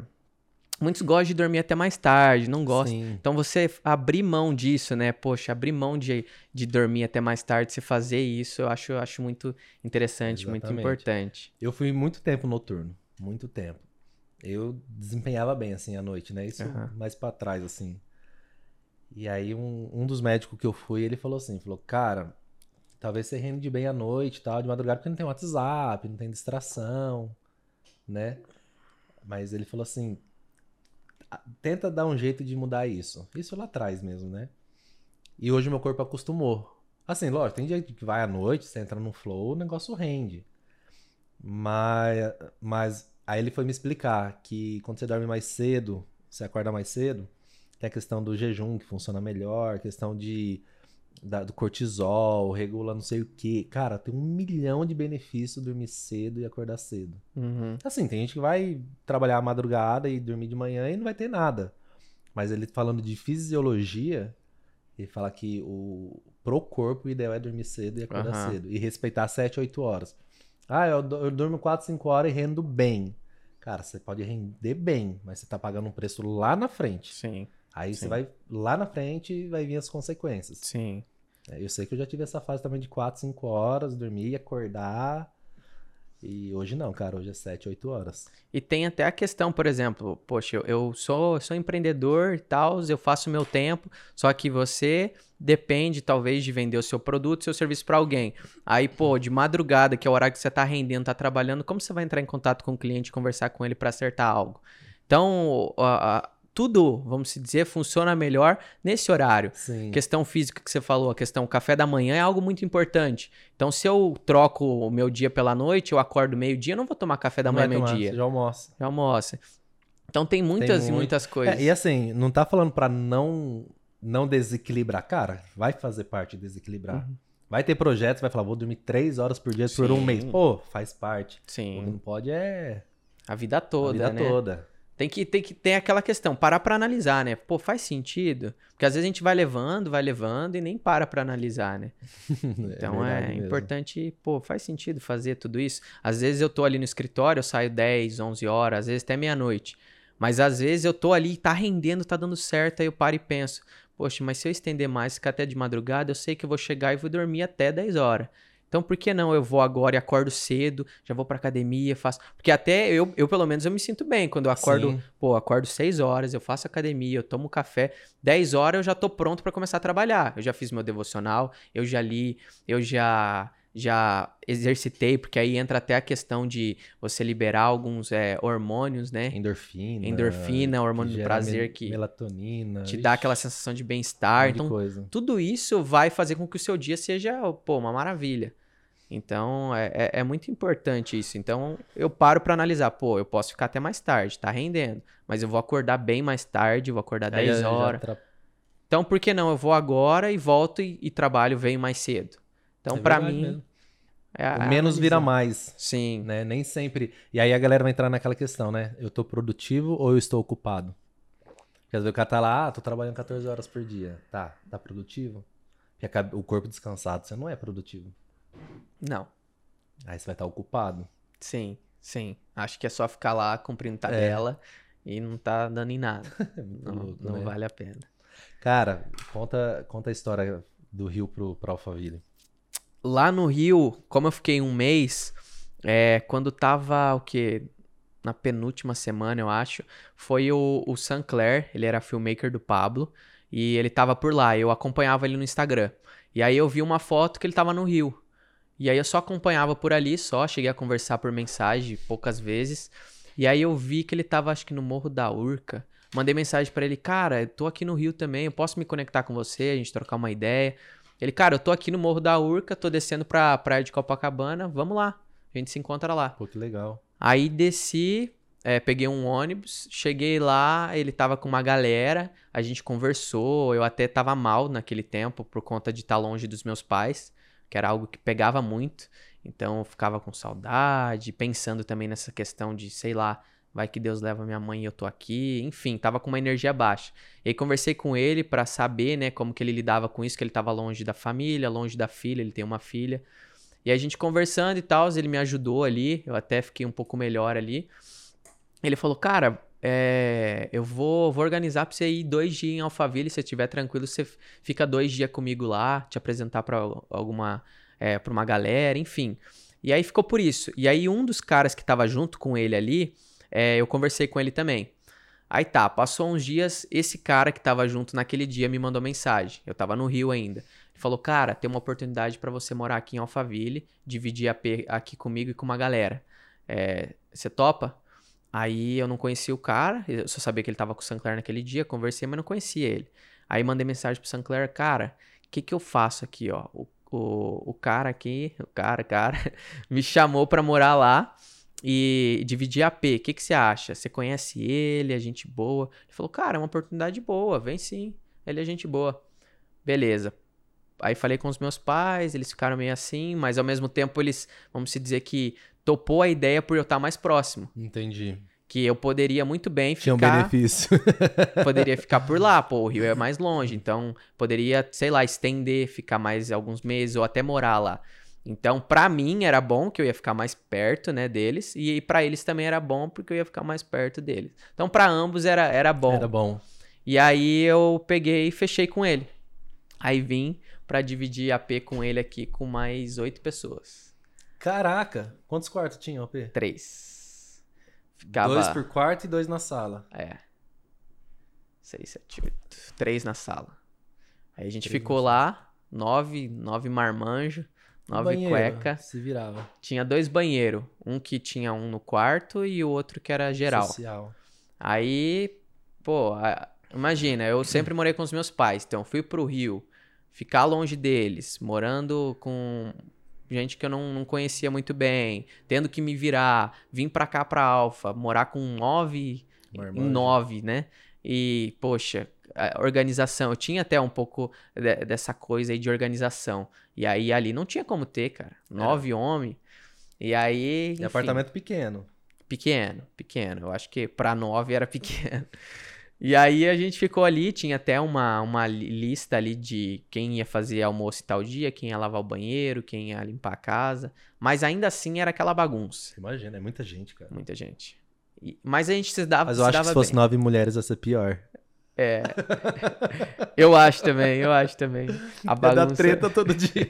Muitos gostam de dormir até mais tarde, não gostam. Sim. Então você abrir mão disso, né? Poxa, abrir mão de, de dormir até mais tarde, você fazer isso, eu acho, eu acho muito interessante, muito Exatamente. importante. Eu fui muito tempo noturno, muito tempo. Eu desempenhava bem assim à noite, né? Isso Aham. mais pra trás assim. E aí um, um dos médicos que eu fui, ele falou assim, falou: "Cara, talvez você rende bem à noite, e tal, de madrugada, porque não tem WhatsApp, não tem distração, né? Mas ele falou assim: "Ah, tenta dar um jeito de mudar isso. Isso lá atrás mesmo, né? E hoje meu corpo acostumou. Assim, lógico, tem dia que vai à noite, você entra no flow, o negócio rende. Mas, mas aí ele foi me explicar que quando você dorme mais cedo, você acorda mais cedo, tem a questão do jejum que funciona melhor, questão de da- do cortisol, regula não sei o quê. Cara, tem um milhão de benefícios dormir cedo e acordar cedo. Uhum. Assim, tem gente que vai trabalhar à madrugada e dormir de manhã e não vai ter nada. Mas ele falando de fisiologia, ele fala que o pro corpo o ideal é dormir cedo e acordar Aham. cedo. E respeitar 7, 8 horas. Ah, eu, eu durmo 4, 5 horas e rendo bem. Cara, você pode render bem, mas você tá pagando um preço lá na frente. Sim, Aí Sim. você vai lá na frente e vai vir as consequências. sim. É, Eu sei que eu já tive essa fase também de 4, 5 horas, dormir, acordar. E hoje não, cara. Hoje é 7, 8 horas. E tem até a questão, por exemplo, poxa, eu, eu sou, sou empreendedor e tal, eu faço meu tempo, só que você depende, talvez, de vender o seu produto, seu serviço para alguém. Aí, pô, de madrugada, que é o horário que você tá rendendo, tá trabalhando, como você vai entrar em contato com o cliente e conversar com ele para acertar algo? Então, a- a- tudo, vamos se dizer, funciona melhor nesse horário. Sim. Questão física que você falou, a questão café da manhã é algo muito importante. Então, se eu troco o meu dia pela noite, eu acordo meio-dia, eu não vou tomar café da Não manhã meio-dia. Já almoça. Já almoça. Então tem muitas e muito. muitas coisas. É, e assim, não tá falando pra não, não desequilibrar. Cara, vai fazer parte de desequilibrar. Uhum. Vai ter projetos, vai falar, vou dormir 3 horas por dia por um Sim. mês. Pô, faz parte. O que Sim, não pode é a vida toda, a vida né? toda. Tem que, tem que ter aquela questão, parar pra analisar, né? Pô, faz sentido? Porque às vezes a gente vai levando, vai levando e nem para pra analisar, né? Então é, mesmo. importante, pô, faz sentido fazer tudo isso. Às vezes eu tô ali no escritório, eu saio 10, 11 horas, às vezes até meia-noite. Mas às vezes eu tô ali, tá rendendo, tá dando certo, aí eu paro e penso, poxa, mas se eu estender mais, ficar até de madrugada, eu sei que eu vou chegar e vou dormir até 10 horas. Então por que não eu vou agora e acordo cedo, já vou pra academia, faço... Porque até eu, eu pelo menos, eu me sinto bem quando eu acordo Sim. Pô, acordo 6 horas, eu faço academia, eu tomo café. 10 horas eu já tô pronto pra começar a trabalhar. Eu já fiz meu devocional, eu já li, eu já já exercitei, porque aí entra até a questão de você liberar alguns é, hormônios, né? Endorfina. Endorfina, hormônio do prazer que Melatonina. te dá aquela sensação de bem-estar. Então, coisa. tudo isso vai fazer com que o seu dia seja, pô, uma maravilha. Então, é, é- é muito importante isso. Então, eu paro pra analisar. Pô, eu posso ficar até mais tarde, tá rendendo. Mas eu vou acordar bem mais tarde, vou acordar Aí 10 já- já horas. tra- Então, por que não? Eu vou agora e volto e, e trabalho, venho mais cedo. Então, É pra verdade mim, mesmo. é a- menos vira mais. Sim, né? Nem sempre. E aí a galera vai entrar naquela questão, né? Eu tô produtivo ou eu estou ocupado? Porque às vezes o cara tá lá, ah, tô trabalhando 14 horas por dia. Tá, tá produtivo? Porque o corpo descansado, você não é produtivo. Não. Aí você vai estar ocupado. Sim, sim. Acho que é só ficar lá cumprindo tabela e não tá dando em nada. É Não, louco, não né? vale a pena. Cara, conta, conta a história do Rio pro, pro Alphaville. Lá no Rio, como eu fiquei um mês, é, quando tava o quê? Na penúltima semana, eu acho, foi o, o Sancler, ele era filmmaker do Pablo, e ele tava por lá, eu acompanhava ele no Instagram. E aí eu vi uma foto que ele tava no Rio. E aí eu só acompanhava por ali, só, cheguei a conversar por mensagem poucas vezes. E aí eu vi que ele tava, acho que no Morro da Urca. Mandei mensagem pra ele, cara, eu tô aqui no Rio também, eu posso me conectar com você, a gente trocar uma ideia. Ele, cara, eu tô aqui no Morro da Urca, tô descendo pra praia de Copacabana, vamos lá. A gente se encontra lá. Pô, que legal. Aí desci, é, peguei um ônibus, cheguei lá, ele tava com uma galera, a gente conversou, eu até tava mal naquele tempo por conta de estar longe dos meus pais, que era algo que pegava muito. Então eu ficava com saudade, pensando também nessa questão de, sei lá, vai que Deus leva minha mãe e eu tô aqui, enfim, tava com uma energia baixa. E aí conversei com ele pra saber, né, como que ele lidava com isso, que ele tava longe da família, longe da filha, ele tem uma filha. E a gente conversando e tal, ele me ajudou ali, eu até fiquei um pouco melhor ali. Ele falou, cara, é, eu vou, vou organizar pra você ir dois dias em Alphaville, se você estiver tranquilo, você fica dois dias comigo lá, te apresentar pra alguma, é, pra uma galera, enfim. E aí ficou por isso. E aí um dos caras que tava junto com ele ali, é, eu conversei com ele também. Aí tá, passou uns dias, esse cara que tava junto naquele dia me mandou mensagem. Eu tava no Rio ainda. Ele falou, cara, tem uma oportunidade pra você morar aqui em Alphaville, dividir a P aqui comigo e com uma galera. É, você topa? Aí eu não conhecia o cara, eu só sabia que ele tava com o Sancler naquele dia, conversei, mas não conhecia ele. Aí mandei mensagem pro Sancler, cara, o que que eu faço aqui, ó? O, o, o cara aqui, o cara, cara, me chamou pra morar lá e dividir a P. O que que você acha? Você conhece ele, é gente boa? Ele falou, cara, é uma oportunidade boa, vem sim, ele é gente boa. Beleza. aí falei com os meus pais, eles ficaram meio assim, mas ao mesmo tempo eles, vamos se dizer que topou a ideia por eu estar mais próximo. Entendi. Que eu poderia muito bem Tinha um ficar. benefício. poderia ficar por lá, pô, o Rio é mais longe, então poderia, sei lá, estender, ficar mais alguns meses ou até morar lá. Então, pra mim era bom que eu ia ficar mais perto, né, deles, e pra eles também era bom porque eu ia ficar mais perto deles. Então, pra ambos era, era bom. Era bom. E aí eu peguei e fechei com ele. Aí vim pra dividir a P com ele aqui com mais oito pessoas. Caraca, quantos quartos tinha, OP? Três. Ficava. Dois por quarto e dois na sala. É. Seis, sete, oito. Três na sala. Aí a gente Três ficou lá, nove, nove marmanjo, nove Banheiro, cueca. Se virava. Tinha dois banheiros. Um que tinha um no quarto e o outro que era geral. Social. Aí, pô, imagina, eu sempre morei com os meus pais, então fui pro Rio, ficar longe deles, morando com gente que eu não, não conhecia muito bem, tendo que me virar, vim pra cá pra Alfa, morar com nove em Marmanjo. nove, né? E, poxa, organização, eu tinha até um pouco de- dessa coisa aí de organização. E aí ali não tinha como ter, cara. Nove homens. E aí. E enfim, apartamento pequeno. Pequeno, pequeno. Eu acho que pra nove era pequeno. E aí a gente ficou ali, tinha até uma, uma li- lista ali de quem ia fazer almoço em tal dia, quem ia lavar o banheiro, quem ia limpar a casa. Mas ainda assim era aquela bagunça. Imagina, é muita gente, cara. Muita gente. E- mas a gente se dava, Mas eu se acho que se fosse bem. nove mulheres ia ser pior. É. Eu acho também, eu acho também. A Ia dar bagunça. treta todo dia.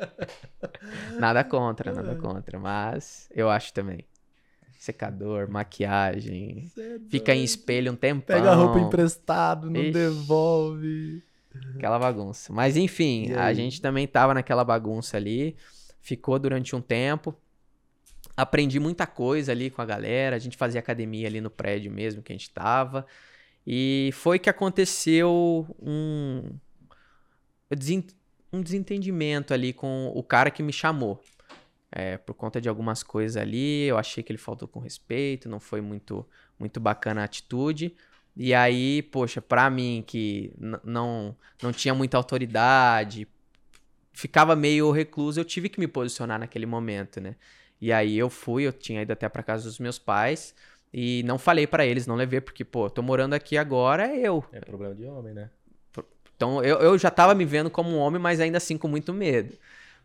Nada contra, nada contra. Mas eu acho também. Secador, maquiagem. É Fica em espelho um tempão. Pega a roupa emprestado, não Ixi. devolve. Aquela bagunça. Mas enfim, a gente também tava naquela bagunça ali. Ficou durante um tempo. Aprendi muita coisa ali com a galera. A gente fazia academia ali no prédio mesmo que a gente tava. E foi que aconteceu um, um desentendimento ali com o cara que me chamou. É, por conta de algumas coisas ali, eu achei que ele faltou com respeito, não foi muito, muito bacana a atitude. E aí, poxa, pra mim que não, não tinha muita autoridade, ficava meio recluso, eu tive que me posicionar naquele momento, né? E aí eu fui, eu tinha ido até pra casa dos meus pais e não falei pra eles, não levei, porque, pô, tô morando aqui agora, é eu. É problema de homem, né? Então eu, eu já tava me vendo como um homem, mas ainda assim com muito medo.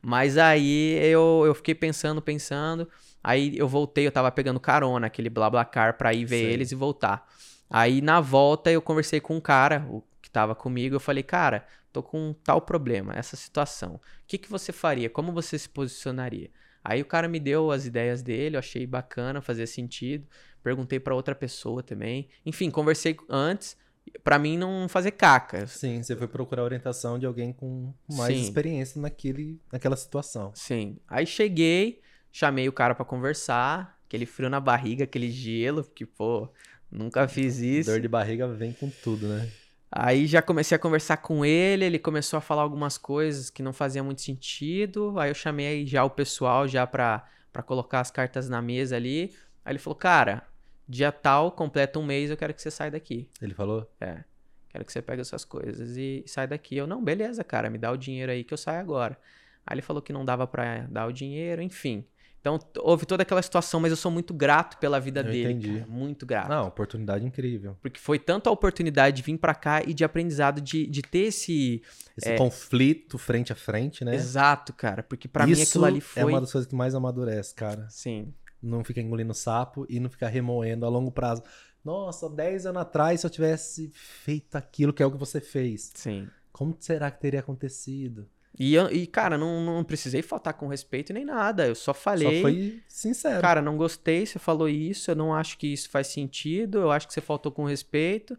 Mas aí eu, eu fiquei pensando, pensando. Aí eu voltei, eu tava pegando carona, aquele BlaBlaCar pra ir ver Sei. eles e voltar. Aí na volta eu conversei com um cara o que tava comigo. Eu falei, cara, tô com tal problema, essa situação. O que, que você faria? Como você se posicionaria? Aí o cara me deu as ideias dele, eu achei bacana, fazia sentido. Perguntei pra outra pessoa também. Enfim, conversei antes pra mim não fazer caca. Sim, você foi procurar orientação de alguém com mais Sim. experiência naquele, naquela situação. Sim. Aí cheguei, chamei o cara pra conversar, aquele frio na barriga, aquele gelo, que, pô, nunca fiz isso. Dor de barriga vem com tudo, né? Aí já comecei a conversar com ele, ele começou a falar algumas coisas que não faziam muito sentido. Aí eu chamei já o pessoal já pra, pra colocar as cartas na mesa ali. Aí ele falou, cara, dia tal, completa um mês, eu quero que você saia daqui. Ele falou? É. Quero que você pegue as suas coisas e sai daqui. Eu, não, beleza, cara, me dá o dinheiro aí que eu saio agora. Aí ele falou que não dava pra dar o dinheiro, enfim. Então, houve toda aquela situação, mas eu sou muito grato pela vida Eu dele, entendi. cara, muito grato. Não, oportunidade incrível. Porque foi tanto a oportunidade de vir pra cá e de aprendizado de, de ter esse... Esse É. conflito frente a frente, né? Exato, cara. Porque pra mim aquilo ali foi... é uma das coisas que mais amadurece, cara. Sim, Não ficar engolindo sapo e não ficar remoendo a longo prazo. Nossa, 10 anos atrás, se eu tivesse feito aquilo que é o que você fez, sim. como será que teria acontecido? E, eu- e cara, não, não precisei faltar com respeito nem nada. Eu só falei... Só foi sincero. Cara, não gostei, você falou isso, eu não acho que isso faz sentido, eu acho que você faltou com respeito.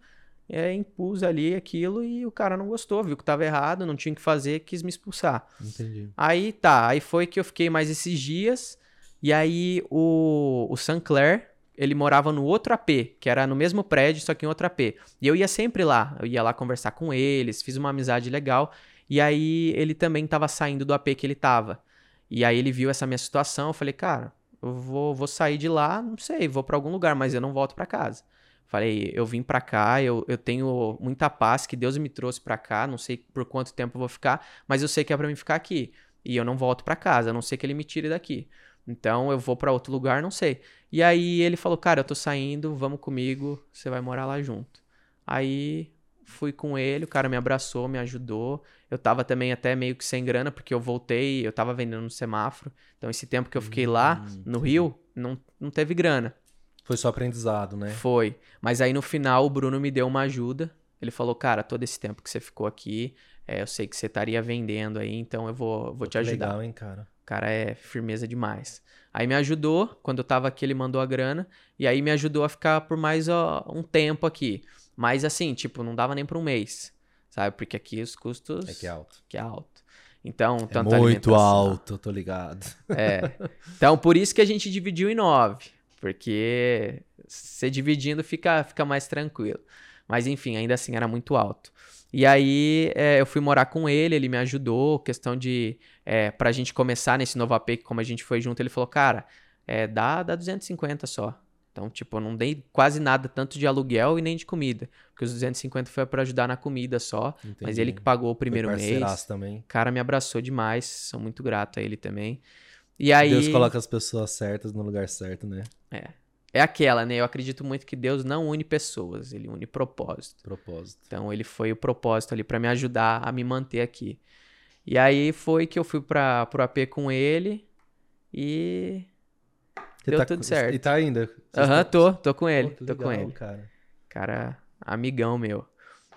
É, impus ali aquilo e o cara não gostou, viu que tava errado, não tinha o que fazer, quis me expulsar. Entendi. Aí tá, aí foi que eu fiquei mais esses dias, e aí o, o Sancler, ele morava no outro AP, que era no mesmo prédio, só que em outro AP. E eu ia sempre lá, eu ia lá conversar com eles, fiz uma amizade legal, e aí ele também tava saindo do AP que ele tava. E aí ele viu essa minha situação, eu falei, cara, eu vou, vou sair de lá, não sei, vou pra algum lugar, mas eu não volto pra casa. Falei, eu vim pra cá, eu, eu tenho muita paz que Deus me trouxe pra cá, não sei por quanto tempo eu vou ficar, mas eu sei que é pra mim ficar aqui. E eu não volto pra casa, a não sei que ele me tire daqui. Então eu vou pra outro lugar, não sei. E aí ele falou, cara, eu tô saindo, vamos comigo, você vai morar lá junto. Aí fui com ele, o cara me abraçou, me ajudou. Eu tava também até meio que sem grana, porque eu voltei, eu tava vendendo no semáforo. Então esse tempo que eu fiquei lá, Hum, no Rio, não, não teve grana. Foi só aprendizado, né? Foi. Mas aí no final o Bruno me deu uma ajuda. Ele falou, cara, todo esse tempo que você ficou aqui, é, eu sei que você estaria vendendo aí, então eu vou, vou te ajudar. Legal, hein, cara? O cara é firmeza demais. Aí me ajudou, quando eu tava aqui ele mandou a grana, e aí me ajudou a ficar por mais ó, um tempo aqui. Mas assim, tipo, não dava nem pra um mês, sabe? Porque aqui os custos... É que é alto. que é alto. Então, É tanto muito alto, tô ligado. É. Então, por isso que a gente dividiu em nove. Porque você dividindo fica, fica mais tranquilo. Mas enfim, ainda assim era muito alto. E aí é, eu fui morar com ele, ele me ajudou, questão de. É, pra gente começar nesse novo AP, que como a gente foi junto, ele falou, cara, é, dá, dá 250 só. Então, tipo, eu não dei quase nada, tanto de aluguel e nem de comida. Porque os 250 foi pra ajudar na comida só. Mas Entendi. ele que pagou o primeiro mês. também. O cara me abraçou demais, sou muito grato a ele também. E aí. Deus coloca as pessoas certas no lugar certo, né? É aquela, né? Eu acredito muito que Deus não une pessoas, ele une propósito. Propósito. Então ele foi o propósito ali pra me ajudar a me manter aqui. E aí foi que eu fui para pro AP com ele e Você Deu tá- tudo certo. E tá ainda? Aham, tão- tô, tô com ele, Pô, que tô com legal, ele. Cara. Cara, amigão meu.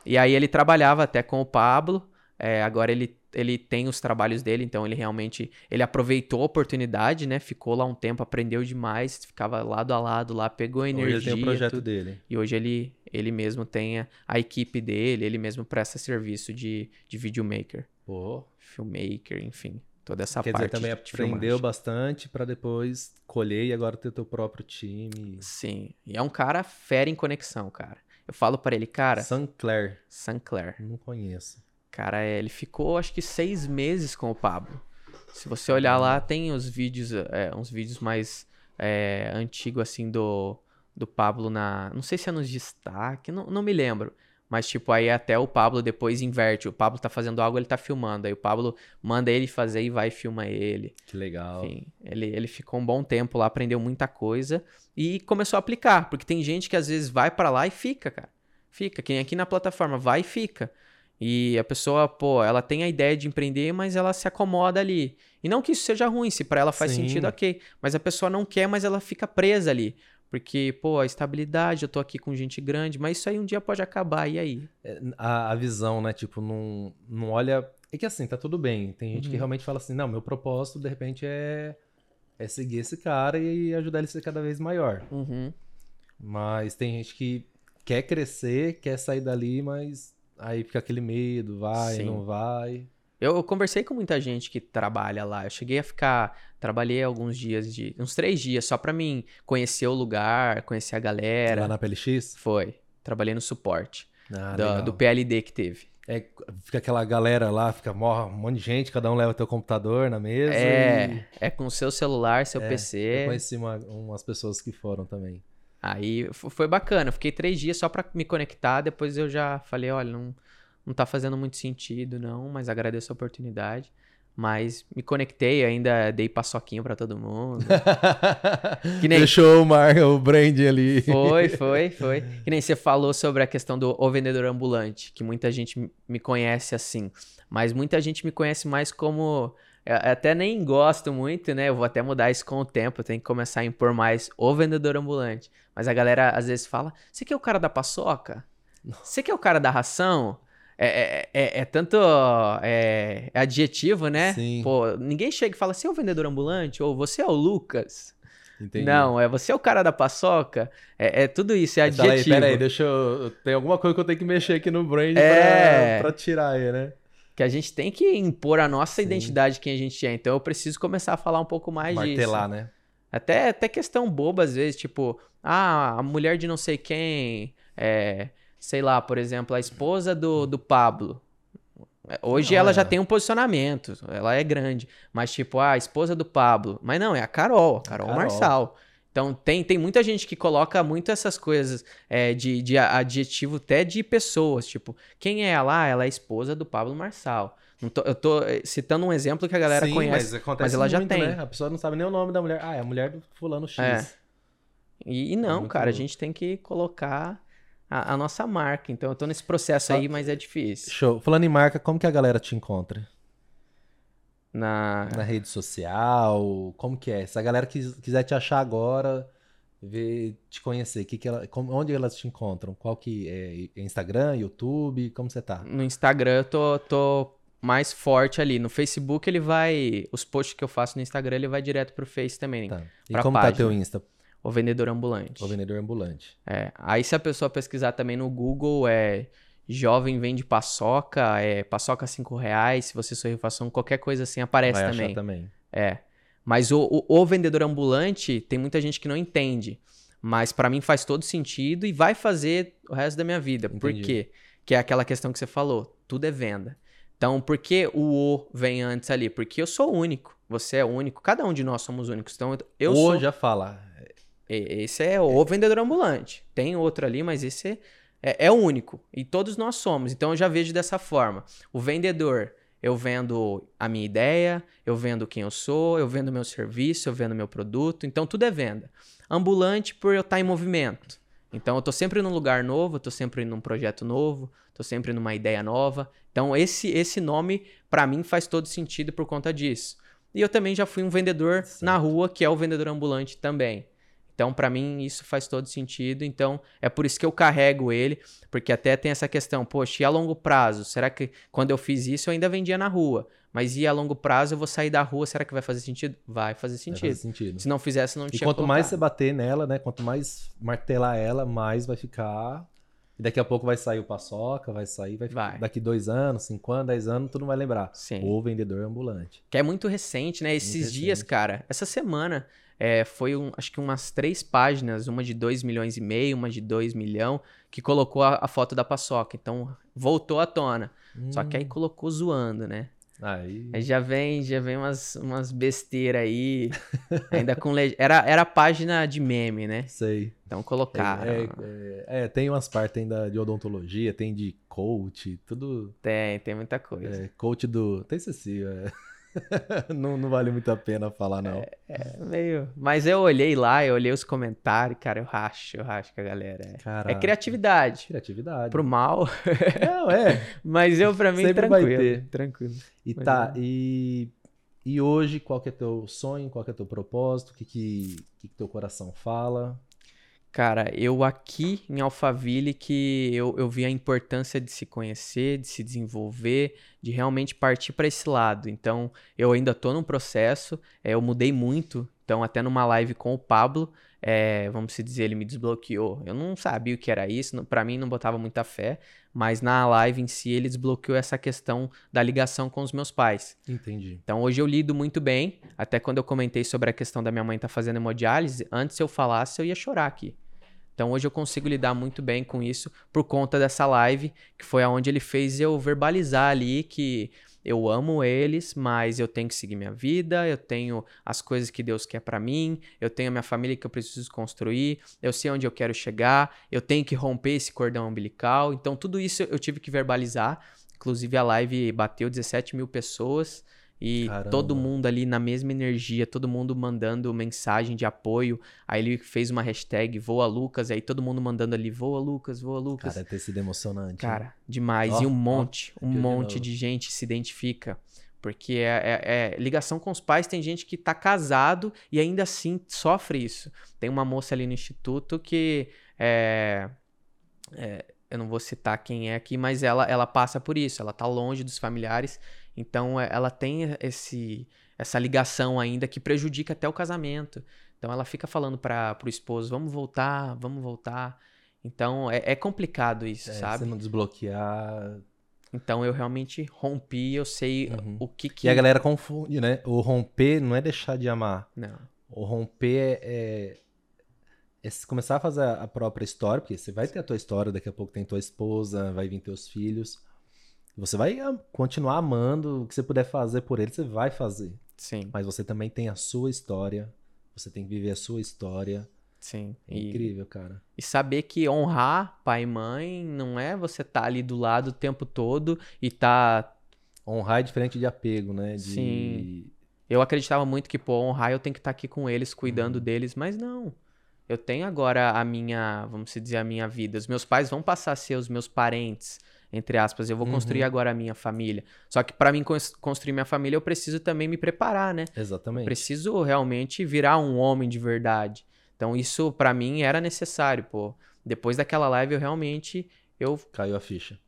E aí ele trabalhava até com o Pablo. é, agora ele, ele tem os trabalhos dele, então ele realmente ele aproveitou a oportunidade, né? Ficou lá um tempo, aprendeu demais, ficava lado a lado lá, pegou Hoje energia. ele tem o projeto tudo. dele. E hoje ele, ele mesmo tem a, a equipe dele, ele mesmo presta serviço de, de videomaker, Pô. Filmmaker, enfim, toda essa Quer parte. dizer, também de aprendeu filmagem. bastante pra depois colher e agora ter teu próprio time. Sim, e é um cara fera em conexão, cara. Eu falo pra ele, cara, Sancler. Sancler. Não conheço. Cara, é, ele ficou acho que seis meses com o Pablo. Se você olhar lá, tem os vídeos, é, uns vídeos mais é, antigos assim do, do Pablo na. Não sei se é nos destaque, não, não me lembro. Mas, tipo, aí até o Pablo depois inverte. O Pablo tá fazendo algo, ele tá filmando. Aí o Pablo manda ele fazer e vai e filma ele. Que legal. Enfim, ele, ele ficou um bom tempo lá, aprendeu muita coisa e começou a aplicar, porque tem gente que às vezes vai pra lá e fica, cara. Fica, quem aqui na plataforma vai e fica. E a pessoa, pô, ela tem a ideia de empreender, mas ela se acomoda ali. E não que isso seja ruim, se pra ela faz Sim. sentido, ok. Mas a pessoa não quer, mas ela fica presa ali. Porque, pô, a estabilidade, eu tô aqui com gente grande, mas isso aí um dia pode acabar, e aí? É, A, a visão, né? Tipo, não, não olha. É que assim, tá tudo bem. Tem gente que Uhum. realmente fala assim: não, meu propósito, de repente, é, é seguir esse cara e ajudar ele a ser cada vez maior. Uhum. Mas tem gente que quer crescer, quer sair dali, mas aí fica aquele medo, vai, Sim. não vai. Eu, eu conversei com muita gente que trabalha lá. Eu cheguei a ficar. Trabalhei alguns dias de. uns três dias só pra mim conhecer o lugar, conhecer a galera. Lá na PLX? Foi. Trabalhei no suporte Ah, do, do PLD que teve. É, fica aquela galera lá, fica morre um monte de gente, cada um leva teu computador na mesa. É, é com seu celular, seu É, Eu PC. conheci uma- umas pessoas que foram também. Aí foi bacana. Eu fiquei três dias só pra me conectar. Depois eu já falei: olha, não, não tá fazendo muito sentido, não, mas agradeço a oportunidade. Mas me conectei, ainda dei paçoquinho pra todo mundo. Que nem- Deixou o, Mar, o branding ali. Foi, foi, foi. Que nem você falou sobre a questão do o vendedor ambulante, que muita gente me conhece assim. Mas muita gente me conhece mais como. eu até nem gosto muito, né? Eu vou até mudar isso com o tempo. Eu tenho que começar a impor mais o vendedor ambulante. Mas a galera às vezes fala: você que é o cara da paçoca? Você que é o cara da ração? É, é, é- é tanto é, é adjetivo, né? Sim. Pô, ninguém chega e fala: você é o vendedor ambulante? Ou você é o Lucas? Entendi. Não, é você é o cara da paçoca. É, é tudo isso, é aí, adjetivo. pera aí, deixa eu... Tem alguma coisa que eu tenho que mexer aqui no brand É. pra, pra tirar aí, né? Que a gente tem que impor a nossa Sim. identidade, quem a gente é. Então eu preciso começar a falar um pouco mais disso. Martelar, né? Até, até questão boba, às vezes, tipo, ah, a mulher de não sei quem, é, sei lá, por exemplo, a esposa do, do Pablo. Hoje Não, ela é. já tem um posicionamento, ela é grande. Mas, tipo, ah, a esposa do Pablo. Mas não, é a Carol, a Carol, Carol. Marçal. Então, tem, tem muita gente que coloca muito essas coisas é, de, de adjetivo até de pessoas. Tipo, quem é ela? Ah, ela é esposa do Pablo Marçal. Tô, eu tô eh, citando um exemplo que a galera Sim, conhece. Mas, acontece mas ela já muito, tem. Né? A pessoa não sabe nem o nome da mulher. Ah, é a mulher do fulano X. É. E, e não, muito cara, a gente tem que colocar a, a nossa marca. Então, eu tô nesse processo Só- aí, mas é difícil. Show. Falando em marca, como que a galera te encontra? Na... Na rede social? Como que é? Se a galera quis- quiser te achar agora, ver, te conhecer, que que ela, como- onde elas te encontram? Qual que é? Instagram, YouTube? Como você tá? No Instagram eu tô, tô mais forte ali. No Facebook ele vai. Os posts que eu faço no Instagram ele vai direto pro Face também. Tá. E como tá página. teu Insta? O vendedor ambulante. O vendedor ambulante. É. Aí se a pessoa pesquisar também no Google, é jovem vende paçoca, é paçoca 5 reais, se você sorrir façam qualquer coisa assim aparece Vai também. achar também. É. Mas o, o, o vendedor ambulante tem muita gente que não entende. Mas pra mim faz todo sentido e vai fazer o resto da minha vida. Por Entendi. quê? Que é aquela questão que você falou. Tudo é venda. Então, por que o O vem antes ali? Porque eu sou único. Você é único. Cada um de nós somos únicos. Então, eu Ou sou. já fala. Esse é o vendedor ambulante. Tem outro ali, mas esse é, é único. E todos nós somos. Então eu já vejo dessa forma. O vendedor, eu vendo a minha ideia, eu vendo quem eu sou, eu vendo meu serviço, eu vendo meu produto. Então tudo é venda. Ambulante por eu estar em movimento. Então eu tô sempre num lugar novo, eu tô sempre num projeto novo, tô sempre numa ideia nova. Então esse esse nome para mim faz todo sentido por conta disso. E eu também já fui um vendedor na Certo. rua, que é o vendedor ambulante também. Então, para mim, isso faz todo sentido. Então, é por isso que eu carrego ele, porque até tem essa questão, poxa, e a longo prazo? Será que quando eu fiz isso eu ainda vendia na rua? Mas e a longo prazo eu vou sair da rua, será que vai fazer sentido? Vai fazer Vai sentido. fazer sentido. Se não fizesse, não E tinha quanto mais você bater nela, né? Quanto mais martelar ela, mais vai ficar. E daqui a pouco vai sair o paçoca, vai sair, vai, Vai. daqui dois anos, cinco anos, dez anos, tu não vai lembrar. Sim. O vendedor ambulante. Que é muito recente, né? Esses Muito dias, recente. cara, essa semana é, foi um, acho que umas três páginas, uma de 2 milhões e meio, uma de 2 milhão, que colocou a, a foto da paçoca. Então, voltou à tona. Só que aí colocou zoando, né? Aí. Aí já vem, já vem umas, umas besteiras aí, ainda com leg... era Era página de meme, né? Sei. Então colocaram. É, é, é, tem umas partes ainda de odontologia, tem de coach, tudo. Tem, tem muita coisa. É, coach do. Tem Cecil, é. não, não vale muito a pena falar, não. É, meio... Mas eu olhei lá, eu olhei os comentários, cara, eu racho, eu racho com a galera. É, Caraca. é criatividade. Criatividade. Pro mal, Não, é. mas eu pra mim Sempre vai tranquilo. ter. Tranquilo. E Mas tá, é. e, e hoje, qual que é teu sonho, qual que é teu propósito, o que que, que que teu coração fala? Cara, eu aqui em Alphaville que eu, eu vi a importância de se conhecer, de se desenvolver, de realmente partir para esse lado. Então, eu ainda tô num processo, é, eu mudei muito. Então, até numa live com o Pablo, é, vamos se dizer, ele me desbloqueou. Eu não sabia o que era isso, pra mim não botava muita fé, mas na live em si ele desbloqueou essa questão da ligação com os meus pais. Entendi. Então hoje eu lido muito bem. Até quando eu comentei sobre a questão da minha mãe estar fazendo hemodiálise, antes eu falasse eu ia chorar aqui. Então hoje eu consigo lidar muito bem com isso por conta dessa live, que foi aonde ele fez eu verbalizar ali que eu amo eles, mas eu tenho que seguir minha vida, eu tenho as coisas que Deus quer pra mim, eu tenho a minha família que eu preciso construir, eu sei onde eu quero chegar, eu tenho que romper esse cordão umbilical. Então tudo isso eu tive que verbalizar. Inclusive a live bateu 17 mil pessoas e Caramba. todo mundo ali na mesma energia, todo mundo mandando mensagem de apoio. Aí ele fez uma hashtag Voa Lucas, aí todo mundo mandando ali Voa Lucas, Voa Lucas. Cara, ter sido emocionante. né? Cara, demais. Ó, e um monte, um arrepiou de monte novo. de gente se identifica. Porque é, é- é- ligação com os pais, tem gente que tá casado e ainda assim sofre isso. Tem uma moça ali no instituto que é, é, eu não vou citar quem é aqui, mas ela, ela passa por isso. Ela tá longe dos familiares, então é, ela tem esse, essa ligação ainda que prejudica até o casamento. Então ela fica falando para pro esposo: vamos voltar, vamos voltar. Então é, é complicado isso, É, sabe? Se não desbloquear. Então eu realmente rompi, eu sei Uhum. o que que. E a galera confunde, né? O romper não é deixar de amar. Não. O romper é, é, é começar a fazer a própria história, porque você vai ter a tua história, daqui a pouco tem tua esposa, vai vir teus filhos. Você vai continuar amando, o que você puder fazer por eles, você vai fazer. Sim. Mas você também tem a sua história, Você tem que viver a sua história. Sim. É E, incrível, cara. e saber que honrar pai e mãe não é você estar ali do lado o tempo todo e tá. Honrar é diferente de apego, né? De... Sim. Eu acreditava muito que, pô, honrar eu tenho que estar aqui com eles, cuidando Uhum. deles, mas não. Eu tenho agora a minha, vamos dizer, a minha vida. Os meus pais vão passar a ser os meus parentes, entre aspas. Eu vou construir Uhum. agora a minha família. Só que para mim cons- construir minha família, eu preciso também me preparar, né? Exatamente. Preciso realmente virar um homem de verdade. Então isso pra mim era necessário, pô. Depois daquela live eu realmente eu Caiu a ficha.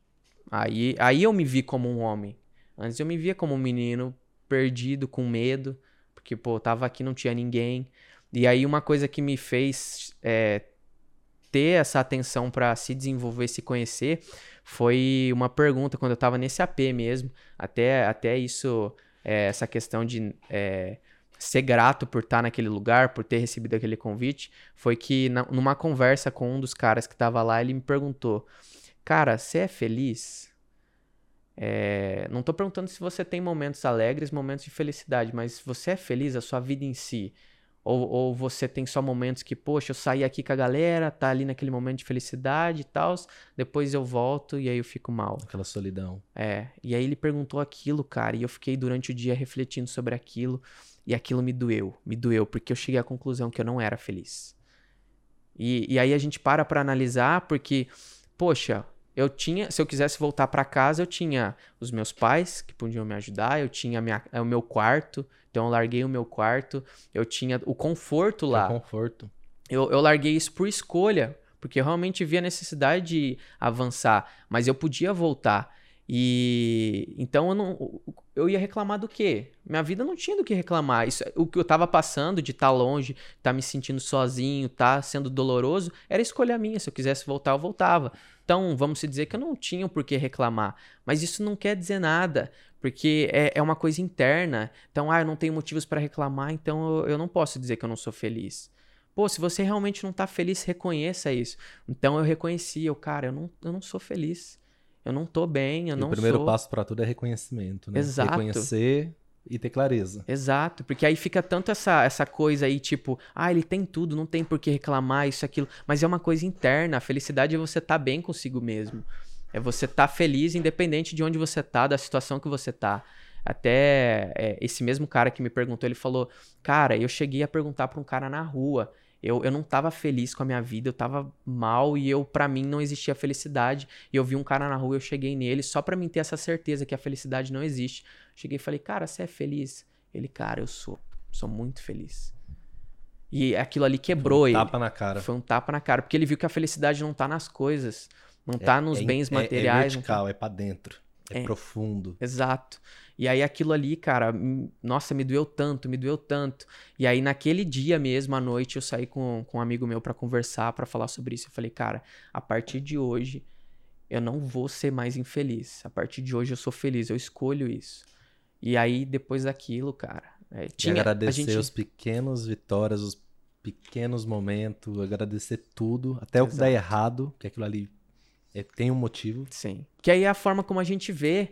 aí aí eu me vi como um homem. Antes eu me via como um menino perdido, com medo, porque pô, eu tava aqui não tinha ninguém. E aí uma coisa que me fez é, ter essa atenção pra se desenvolver, se conhecer, foi uma pergunta quando eu tava nesse AP mesmo. Até até isso é, essa questão de é, ser grato por estar naquele lugar, por ter recebido aquele convite, foi que na- numa conversa com um dos caras que tava lá, ele me perguntou: Cara, você é feliz? É, não tô perguntando se você tem momentos alegres, momentos de felicidade, mas você é feliz a sua vida em si? Ou, ou você tem só momentos que, poxa, eu saí aqui com a galera, tá ali naquele momento de felicidade e tal, depois eu volto e aí eu fico mal. Aquela solidão. É, e aí ele perguntou aquilo, cara, e eu fiquei durante o dia refletindo sobre aquilo, e aquilo me doeu, me doeu, porque eu cheguei à conclusão que eu não era feliz. E, e aí a gente para pra analisar, porque, poxa, eu tinha, se eu quisesse voltar pra casa, eu tinha os meus pais que podiam me ajudar, eu tinha minha, o meu quarto, então eu larguei o meu quarto, eu tinha o conforto É lá. o conforto. Eu, eu larguei isso por escolha, porque eu realmente vi a necessidade de avançar, mas eu podia voltar. E então eu não eu ia reclamar do quê? Minha vida não tinha do que reclamar. Isso, o que eu tava passando de estar longe, estar me sentindo sozinho, tá sendo doloroso, era escolha minha. Se eu quisesse voltar, eu voltava. Então, vamos dizer que eu não tinha por que reclamar. Mas isso não quer dizer nada, porque é, é uma coisa interna. Então, ah, eu não tenho motivos para reclamar, então eu, eu não posso dizer que eu não sou feliz. Pô, se você realmente não tá feliz, reconheça isso. Então eu reconheci, eu, cara, eu não, eu não sou feliz. Eu não tô bem, eu E não o primeiro sou. passo pra tudo é reconhecimento, né? Exato. Reconhecer e ter clareza. Exato, porque aí fica tanto essa, essa coisa aí, tipo, ah, ele tem tudo, não tem por que reclamar, isso, aquilo. Mas é uma coisa interna, a felicidade é você estar bem consigo mesmo. É você estar feliz, independente de onde você tá, da situação que você tá. Até é, esse mesmo cara que me perguntou, ele falou, cara, eu cheguei a perguntar pra um cara na rua. Eu, eu não tava feliz com a minha vida, eu tava mal e eu, para mim, não existia felicidade. E eu vi um cara na rua, eu cheguei nele só pra mim ter essa certeza que a felicidade não existe. Cheguei e falei, cara, você é feliz? Ele, cara, eu sou. Sou muito feliz. E aquilo ali quebrou Um ele. Tapa na cara. Foi um tapa na cara, porque ele viu que a felicidade não tá nas coisas, não tá nos É- bens é- materiais. É não tá- vertical, é pra dentro. É, É. profundo. Exato. E aí aquilo ali, cara, nossa, me doeu tanto, me doeu tanto. E aí naquele dia mesmo, à noite, eu saí com, com um amigo meu pra conversar, pra falar sobre isso. Eu falei, cara, a partir de hoje, eu não vou ser mais infeliz. A partir de hoje eu sou feliz, eu escolho isso. E aí, depois daquilo, cara, é, E tinha, a agradecer gente... os pequenos vitórias, os pequenos momentos, agradecer tudo, até o que dá Exato. errado, que aquilo ali é- tem um motivo. Sim. Que aí é a forma como a gente vê. É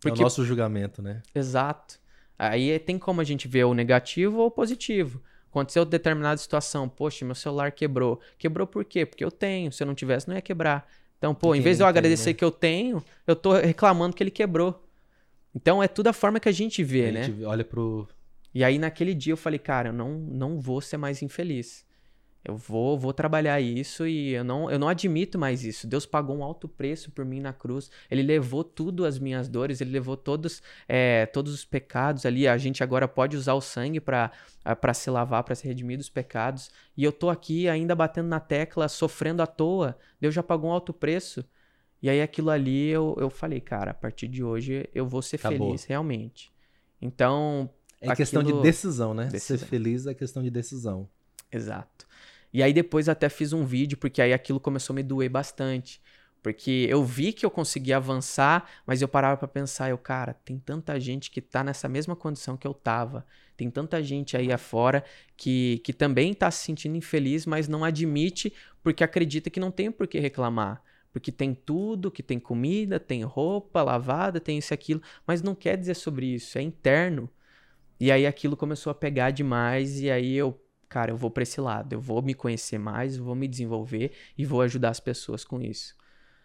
Porque o nosso julgamento, né? Exato. Aí é- tem como a gente ver o negativo ou o positivo. Aconteceu determinada situação, poxa, meu celular quebrou. Quebrou por quê? Porque eu tenho. Se eu não tivesse, não ia quebrar. Então, pô, E em quem vez de eu tem, agradecer né? que eu tenho, eu tô reclamando que ele quebrou. Então é tudo a forma que a gente vê, a né? gente olha pro. E aí naquele dia eu falei, cara, eu não, não vou ser mais infeliz. Eu vou, vou trabalhar isso e eu não, eu não admito mais isso. Deus pagou um alto preço por mim na cruz. Ele levou tudo as minhas dores, ele levou todos, é, todos os pecados ali. A gente agora pode usar o sangue para se lavar, para se redimir dos pecados. E eu tô aqui ainda batendo na tecla, sofrendo à toa. Deus já pagou um alto preço. E aí aquilo ali eu, eu falei, cara, a partir de hoje eu vou ser Acabou. feliz, realmente. Então, É questão de Aquilo- decisão, né? Decisão. Ser feliz é questão de decisão. Exato. E aí depois até fiz um vídeo, porque aí aquilo começou a me doer bastante. Porque eu vi que eu conseguia avançar, mas eu parava pra pensar, eu, cara, tem tanta gente que tá nessa mesma condição que eu tava. Tem tanta gente aí afora que, que também tá se sentindo infeliz, mas não admite porque acredita que não tem por que reclamar. Porque tem tudo, que tem comida, tem roupa lavada, tem isso e aquilo, mas não quer dizer sobre isso, é interno. E aí aquilo começou a pegar demais, e aí eu cara, eu vou para esse lado, eu vou me conhecer mais, vou me desenvolver e vou ajudar as pessoas com isso.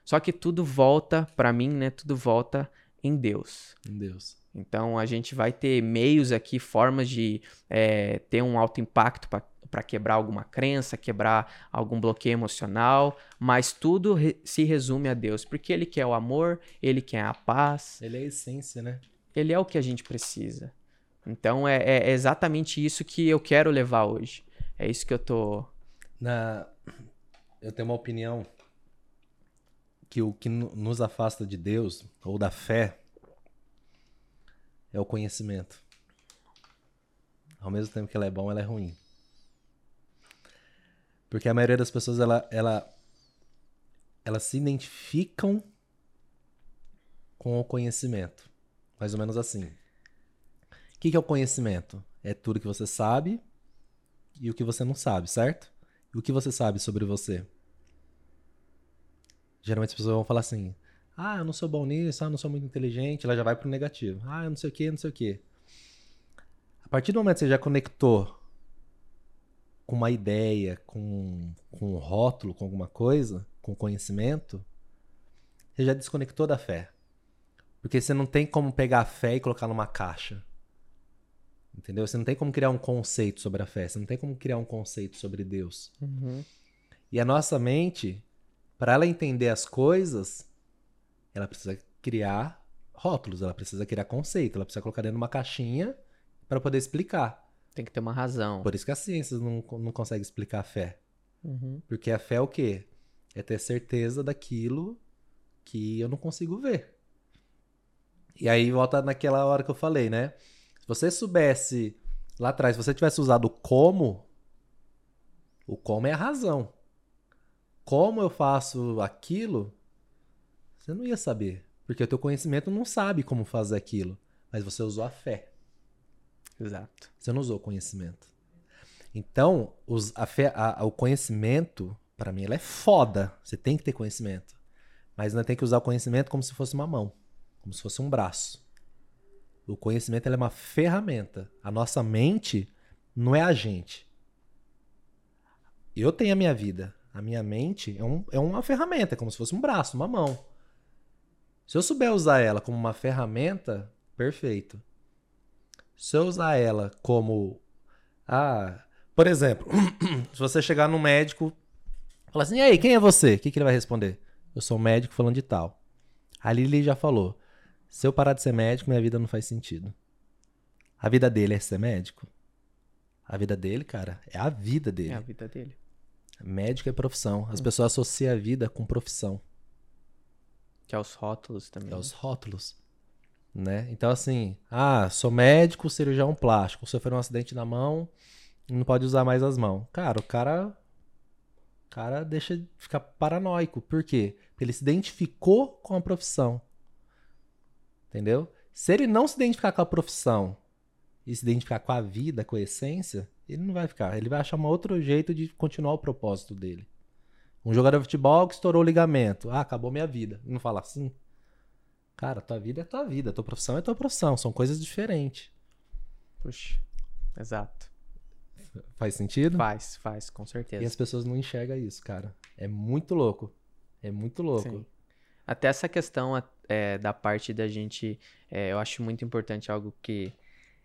Só que tudo volta para mim, né? Tudo volta em Deus. Em Deus. Então a gente vai ter meios aqui, formas de é, ter um alto impacto para quebrar alguma crença, quebrar algum bloqueio emocional, mas tudo re se resume a Deus, porque Ele quer o amor, Ele quer a paz. Ele é a essência, né? Ele é o que a gente precisa. Então é, é exatamente isso que eu quero levar hoje. É isso que eu tô. Na... Eu tenho uma opinião que o que nos afasta de Deus ou da fé é o conhecimento. Ao mesmo tempo que ela é bom, ela é ruim. Porque a maioria das pessoas ela ela elas se identificam com o conhecimento. Mais ou menos assim. O que, que é o conhecimento? É tudo que você sabe e o que você não sabe, certo? E o que você sabe sobre você? Geralmente as pessoas vão falar assim: ah, eu não sou bom nisso, ah, eu não sou muito inteligente. Ela já vai pro negativo. Ah, eu não sei o que, não sei o que. A partir do momento que você já conectou com uma ideia, com, com um rótulo, com alguma coisa, com conhecimento, você já desconectou da fé. Porque você não tem como pegar a fé e colocar numa caixa. Entendeu? Você não tem como criar um conceito sobre a fé, você não tem como criar um conceito sobre Deus. Uhum. E a nossa mente, para ela entender as coisas, ela precisa criar rótulos, ela precisa criar conceito, ela precisa colocar dentro de uma caixinha para poder explicar. Tem que ter uma razão. Por isso que a ciência não, não consegue explicar a fé. Uhum. Porque a fé é o quê? É ter certeza daquilo que eu não consigo ver. E aí volta naquela hora que eu falei, né? Você soubesse lá atrás, se você tivesse usado como, o como é a razão. Como eu faço aquilo, você não ia saber. Porque o teu conhecimento não sabe como fazer aquilo. Mas você usou a fé. Exato. Você não usou o conhecimento. Então, os, a fé, a, o conhecimento, para mim, ela é foda. Você tem que ter conhecimento. Mas não tem que usar o conhecimento como se fosse uma mão. Como se fosse um braço. O conhecimento é uma ferramenta. A nossa mente não é a gente. Eu tenho a minha vida. A minha mente é, um, é uma ferramenta, é como se fosse um braço, uma mão. Se eu souber usar ela como uma ferramenta, perfeito. Se eu usar ela como. Ah, por exemplo, se você chegar no médico falar assim: e aí, quem é você? O que, que ele vai responder? Eu sou um médico falando de tal. Ali ele já falou: se eu parar de ser médico, minha vida não faz sentido. A vida dele é ser médico? A vida dele, cara, é a vida dele. É a vida dele. Médico é profissão. As hum. pessoas associam a vida com profissão. Que é os rótulos também. É os rótulos. Né? Então, assim, ah, sou médico, cirurgião plástico. Sofreu um acidente na mão, não pode usar mais as mãos. Cara, o cara. O cara deixa de ficar paranoico. Por quê? Porque ele se identificou com a profissão. Entendeu? Se ele não se identificar com a profissão e se identificar com a vida, com a essência, ele não vai ficar. Ele vai achar um outro jeito de continuar o propósito dele. Um jogador de futebol que estourou o ligamento. Ah, acabou minha vida. Não fala assim? Cara, tua vida é tua vida, tua profissão é tua profissão. São coisas diferentes. Puxa, exato. Faz sentido? Faz, faz, com certeza. E as pessoas não enxergam isso, cara. É muito louco. É muito louco. Sim. Até essa questão é, da parte da gente, é, eu acho muito importante algo que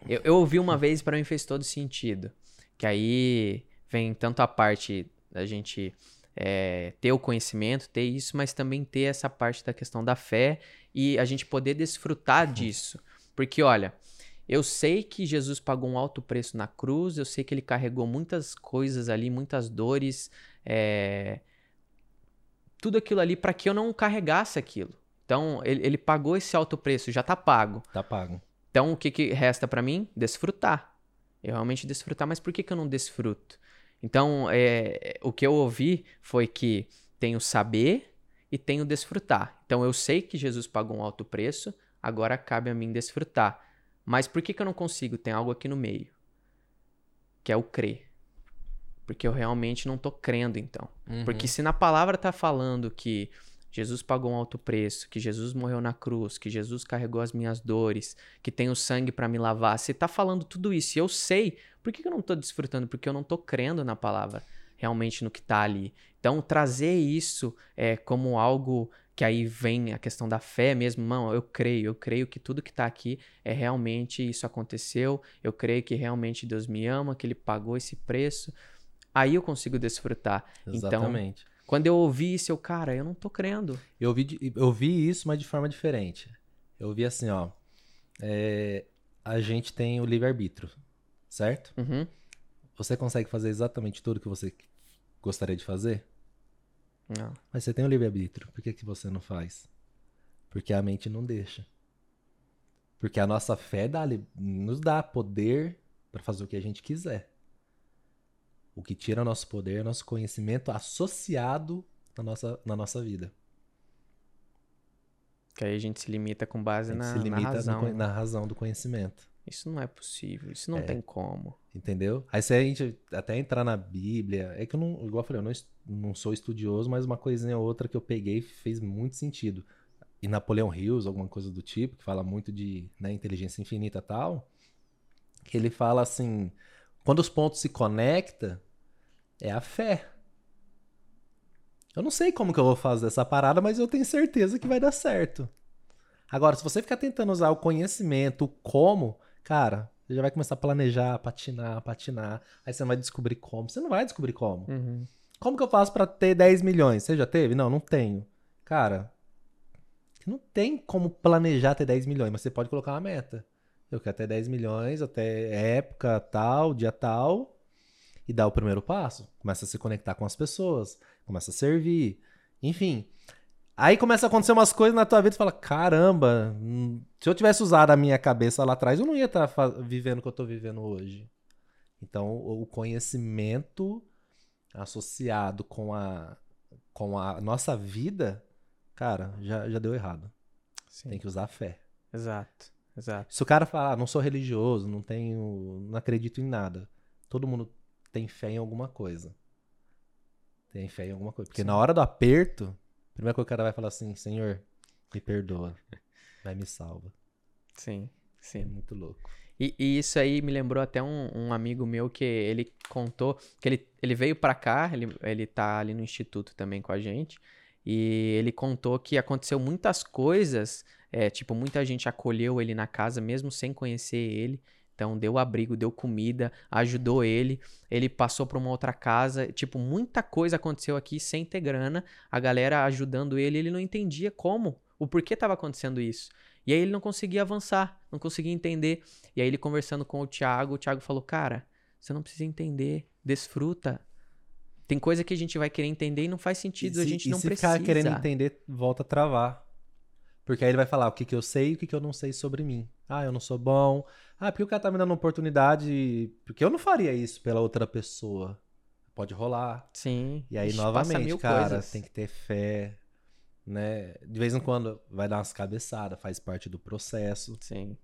eu, eu ouvi uma vez para mim fez todo sentido, que aí vem tanto a parte da gente é, ter o conhecimento, ter isso, mas também ter essa parte da questão da fé e a gente poder desfrutar uhum. disso, porque olha, eu sei que Jesus pagou um alto preço na cruz, eu sei que ele carregou muitas coisas ali, muitas dores, é, tudo aquilo ali para que eu não carregasse aquilo. Então, ele, ele pagou esse alto preço, já tá pago. Tá pago. Então, o que, que resta para mim? Desfrutar. Eu realmente desfrutar, mas por que, que eu não desfruto? Então, é, o que eu ouvi foi que tem o saber e tem o desfrutar. Então, eu sei que Jesus pagou um alto preço, agora cabe a mim desfrutar. Mas por que, que eu não consigo? Tem algo aqui no meio, que é o crer. Porque eu realmente não tô crendo, então. Uhum. Porque se na palavra tá falando que Jesus pagou um alto preço, que Jesus morreu na cruz, que Jesus carregou as minhas dores, que tem o sangue para me lavar. Você tá falando tudo isso e eu sei, por que eu não tô desfrutando? Porque eu não tô crendo na palavra, realmente no que tá ali. Então, trazer isso é, como algo que aí vem a questão da fé mesmo, não, eu creio, eu creio que tudo que está aqui é realmente isso aconteceu, eu creio que realmente Deus me ama, que Ele pagou esse preço, aí eu consigo desfrutar. Então, Exatamente. Então, quando eu ouvi isso, eu, cara, eu não tô crendo. Eu vi, eu vi isso, mas de forma diferente. Eu vi assim, ó. É, a gente tem o livre-arbítrio, certo? Uhum. Você consegue fazer exatamente tudo que você gostaria de fazer? Não. Mas você tem o livre-arbítrio. Por que, que você não faz? Porque a mente não deixa. Porque a nossa fé dá, nos dá poder para fazer o que a gente quiser. O que tira nosso poder é nosso conhecimento associado na nossa, na nossa vida. Que aí a gente se limita com base na, se limita na razão. No, na razão do conhecimento. Isso não é possível, isso não é. tem como. Entendeu? Aí se a gente até entrar na Bíblia, é que eu não, igual eu falei, eu não, não sou estudioso, mas uma coisinha ou outra que eu peguei fez muito sentido. E Napoleão Hills, alguma coisa do tipo, que fala muito de né, inteligência infinita e tal, que ele fala assim, quando os pontos se conectam, é a fé. Eu não sei como que eu vou fazer essa parada, mas eu tenho certeza que vai dar certo. Agora, se você ficar tentando usar o conhecimento, o como, cara, você já vai começar a planejar, patinar, patinar. Aí você não vai descobrir como. Você não vai descobrir como. Uhum. Como que eu faço para ter 10 milhões? Você já teve? Não, não tenho. Cara, não tem como planejar ter 10 milhões, mas você pode colocar uma meta. Eu quero ter 10 milhões até época tal, dia tal e dá o primeiro passo. Começa a se conectar com as pessoas, começa a servir, enfim. Aí começa a acontecer umas coisas na tua vida e fala: caramba, hum, se eu tivesse usado a minha cabeça lá atrás, eu não ia estar tá vivendo o que eu estou vivendo hoje. Então, o conhecimento associado com a, com a nossa vida, cara, já, já deu errado. Sim. Tem que usar a fé. Exato, exato. Se o cara falar, ah, não sou religioso, não tenho, não acredito em nada, todo mundo tem fé em alguma coisa. Tem fé em alguma coisa. Porque Sim. na hora do aperto, a primeira coisa que o cara vai falar assim, Senhor, me perdoa. Vai me salva. Sim, sim. É muito louco. E, e, isso aí me lembrou até um, um, amigo meu que ele contou que ele, ele veio para cá, ele, ele tá ali no instituto também com a gente, e ele contou que aconteceu muitas coisas, é, tipo, muita gente acolheu ele na casa mesmo sem conhecer ele, então deu abrigo, deu comida, ajudou ele. Ele passou para uma outra casa. Tipo, muita coisa aconteceu aqui sem ter grana. A galera ajudando ele, ele não entendia como, o porquê estava acontecendo isso. E aí ele não conseguia avançar, não conseguia entender. E aí ele conversando com o Thiago, o Thiago falou: "Cara, você não precisa entender, desfruta. Tem coisa que a gente vai querer entender e não faz sentido, se, a gente não se precisa. Se ficar querendo entender, volta a travar. Porque aí ele vai falar o que, que eu sei e o que, que eu não sei sobre mim. Ah, eu não sou bom. Ah, porque o cara tá me dando uma oportunidade. Porque eu não faria isso pela outra pessoa. Pode rolar. Sim. E aí, Ixi, novamente, cara, coisas. tem que ter fé. Né? De vez em quando vai dar umas cabeçadas, faz parte do processo. Sim.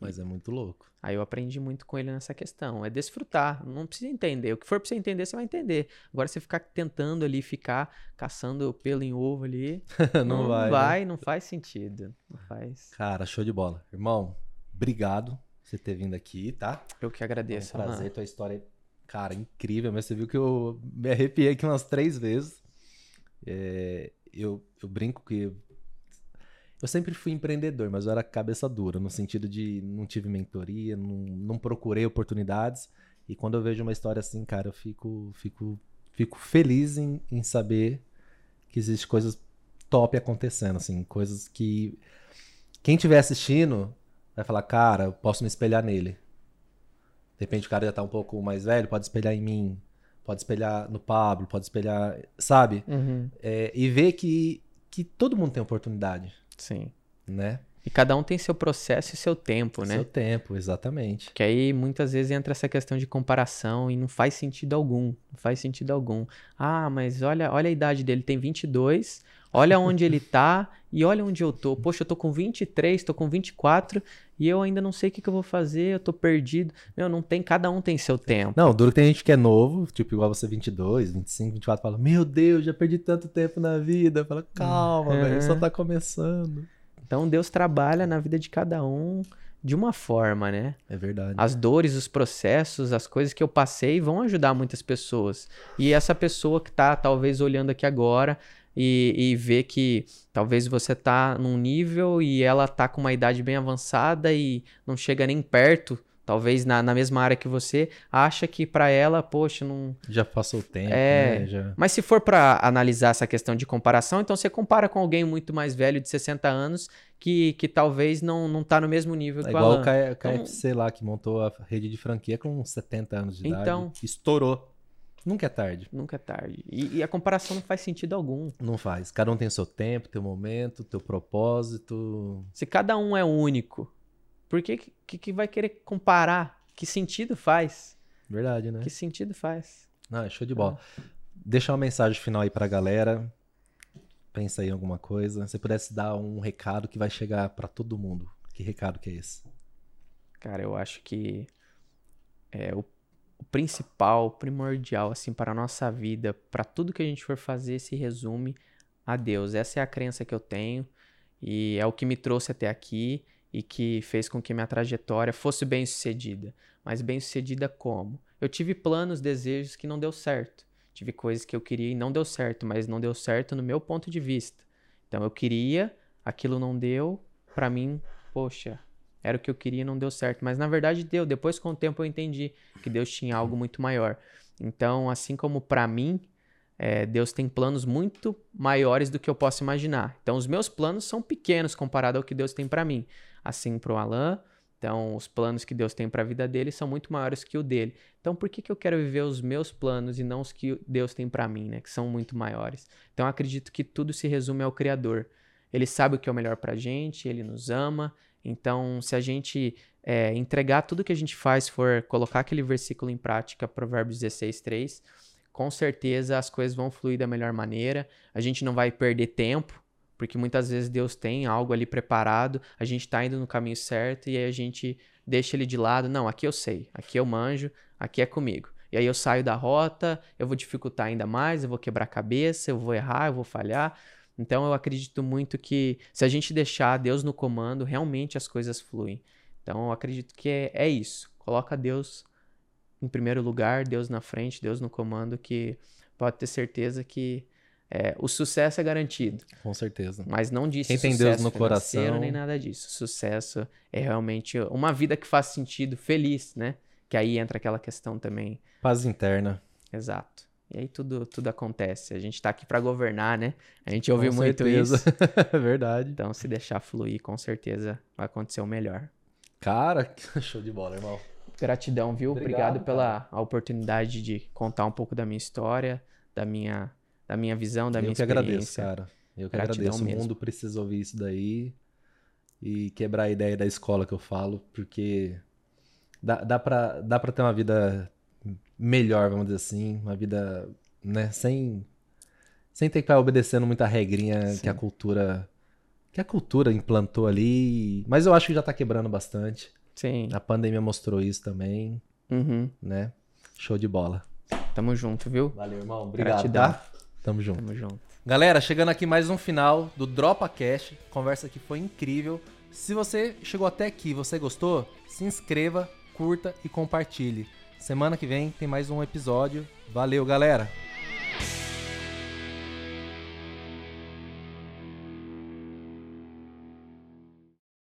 Mas é muito louco. Aí eu aprendi muito com ele nessa questão. É desfrutar. Não precisa entender. O que for pra você entender, você vai entender. Agora, você ficar tentando ali, ficar caçando pelo em ovo ali. não, não, vai. Não vai, né? não faz sentido. Não faz. Cara, show de bola. Irmão, obrigado por você ter vindo aqui, tá? Eu que agradeço. É um prazer, tua história, cara, incrível. Mas você viu que eu me arrepiei aqui umas três vezes. É, eu, eu brinco que eu sempre fui empreendedor, mas eu era cabeça dura, no sentido de não tive mentoria, não, não procurei oportunidades. E quando eu vejo uma história assim, cara, eu fico, fico, fico feliz em, em saber que existem coisas top acontecendo, assim, coisas que quem estiver assistindo vai falar, cara, eu posso me espelhar nele. De repente o cara já tá um pouco mais velho, pode espelhar em mim, pode espelhar no Pablo, pode espelhar, sabe? Uhum. É, e ver que, que todo mundo tem oportunidade. Sim. Né? E cada um tem seu processo e seu tempo, né? Seu tempo, exatamente. Que aí muitas vezes entra essa questão de comparação e não faz sentido algum. Não faz sentido algum. Ah, mas olha, olha a idade dele, tem 22. Olha onde ele tá E olha onde eu tô. Poxa, eu tô com 23, tô com 24 e eu ainda não sei o que, que eu vou fazer, eu tô perdido. Meu, não tem, cada um tem seu tempo. Não, duro que tem gente que é novo, tipo igual você 22, 25, 24, fala: "Meu Deus, já perdi tanto tempo na vida". Fala: "Calma, Uhum. velho, só tá começando". Então Deus trabalha na vida de cada um de uma forma, né? É verdade. As dores, os processos, as coisas que eu passei vão ajudar muitas pessoas. E essa pessoa que tá talvez olhando aqui agora e, e vê que talvez você tá num nível e ela tá com uma idade bem avançada e não chega nem perto, talvez na, na mesma área que você, acha que pra ela, poxa, não, Já passou o tempo, É. né? Já... mas se for para analisar essa questão de comparação, então você compara com alguém muito mais velho de 60 anos que, que talvez não, não tá no mesmo nível É que o igual o K- Então- KFC lá, que montou a rede de franquia com 70 anos de idade. Então. Estourou. Nunca é tarde. Nunca é tarde. E, e a comparação não faz sentido algum. Não faz. Cada um tem o seu tempo, teu momento, teu propósito. Se cada um é único, por que, que, que vai querer comparar? Que sentido faz? Verdade, né? Que sentido faz? Não, é show de bola. Deixa uma mensagem final aí pra galera. Pensa aí em alguma coisa. Se pudesse dar um recado que vai chegar pra todo mundo. Que recado que é esse? Cara, eu acho que é o, o principal, primordial, assim, para a nossa vida, para tudo que a gente for fazer, se resume a Deus. Essa é a crença que eu tenho e é o que me trouxe até aqui e que fez com que minha trajetória fosse bem sucedida. Mas bem sucedida como? Eu tive planos, desejos que não deu certo. Tive coisas que eu queria e não deu certo, mas não deu certo no meu ponto de vista. Então eu queria, aquilo não deu, pra mim, poxa, era o que eu queria e não deu certo. Mas na verdade deu. Depois, com o tempo, eu entendi que Deus tinha algo muito maior. Então, assim como pra mim, é, Deus tem planos muito maiores do que eu posso imaginar. Então, os meus planos são pequenos comparado ao que Deus tem pra mim. Assim pro Alan. Então, os planos que Deus tem para a vida dele são muito maiores que o dele. Então, por que, que eu quero viver os meus planos e não os que Deus tem para mim, né? Que são muito maiores. Então, acredito que tudo se resume ao Criador. Ele sabe o que é o melhor pra gente, ele nos ama. Então, se a gente é, entregar tudo que a gente faz, for colocar aquele versículo em prática, Provérbios 16, 3, com certeza as coisas vão fluir da melhor maneira. A gente não vai perder tempo, porque muitas vezes Deus tem algo ali preparado, a gente tá indo no caminho certo e aí a gente deixa ele de lado. Não, aqui eu sei, aqui eu manjo, aqui é comigo. E aí eu saio da rota, eu vou dificultar ainda mais, eu vou quebrar a cabeça, eu vou errar, eu vou falhar. Então eu acredito muito que se a gente deixar Deus no comando, realmente as coisas fluem. Então eu acredito que é, é isso. Coloca Deus em primeiro lugar, Deus na frente, Deus no comando, que pode ter certeza que é, o sucesso é garantido. Com certeza. Mas não disse Quem tem Deus no coração- nem nada disso. Sucesso é realmente uma vida que faz sentido, feliz, né? Que aí entra aquela questão também. Paz interna. Exato. E aí tudo, tudo acontece. A gente tá aqui pra governar, né? A gente ouve Com muito certeza. isso. É Verdade. Então, se deixar fluir, com certeza vai acontecer o melhor. Cara, show de bola, irmão. Gratidão, viu? Obrigado, Obrigado, pela oportunidade de contar um pouco da minha história, da minha, da minha visão, da eu minha que experiência. agradeço, cara. Eu que Gratidão agradeço. O mesmo. mundo precisa ouvir isso daí e quebrar a ideia da escola que eu falo, porque dá, dá, pra, dá pra ter uma vida melhor, vamos dizer assim, uma vida, né, sem, sem ter que ficar obedecendo muita regrinha Sim. que a cultura que a cultura implantou ali, mas eu acho que já tá quebrando bastante. Sim. A pandemia mostrou isso também, Uhum. né? Show de bola. Tamo junto, viu? Valeu, irmão. Obrigado, Gratidão. tá? Tamo junto. Tamo junto. Galera, chegando aqui mais um final do Dropa Cash. Conversa que foi incrível. Se você chegou até aqui, você gostou? Se inscreva, curta e compartilhe. Semana que vem tem mais um episódio. Valeu, galera.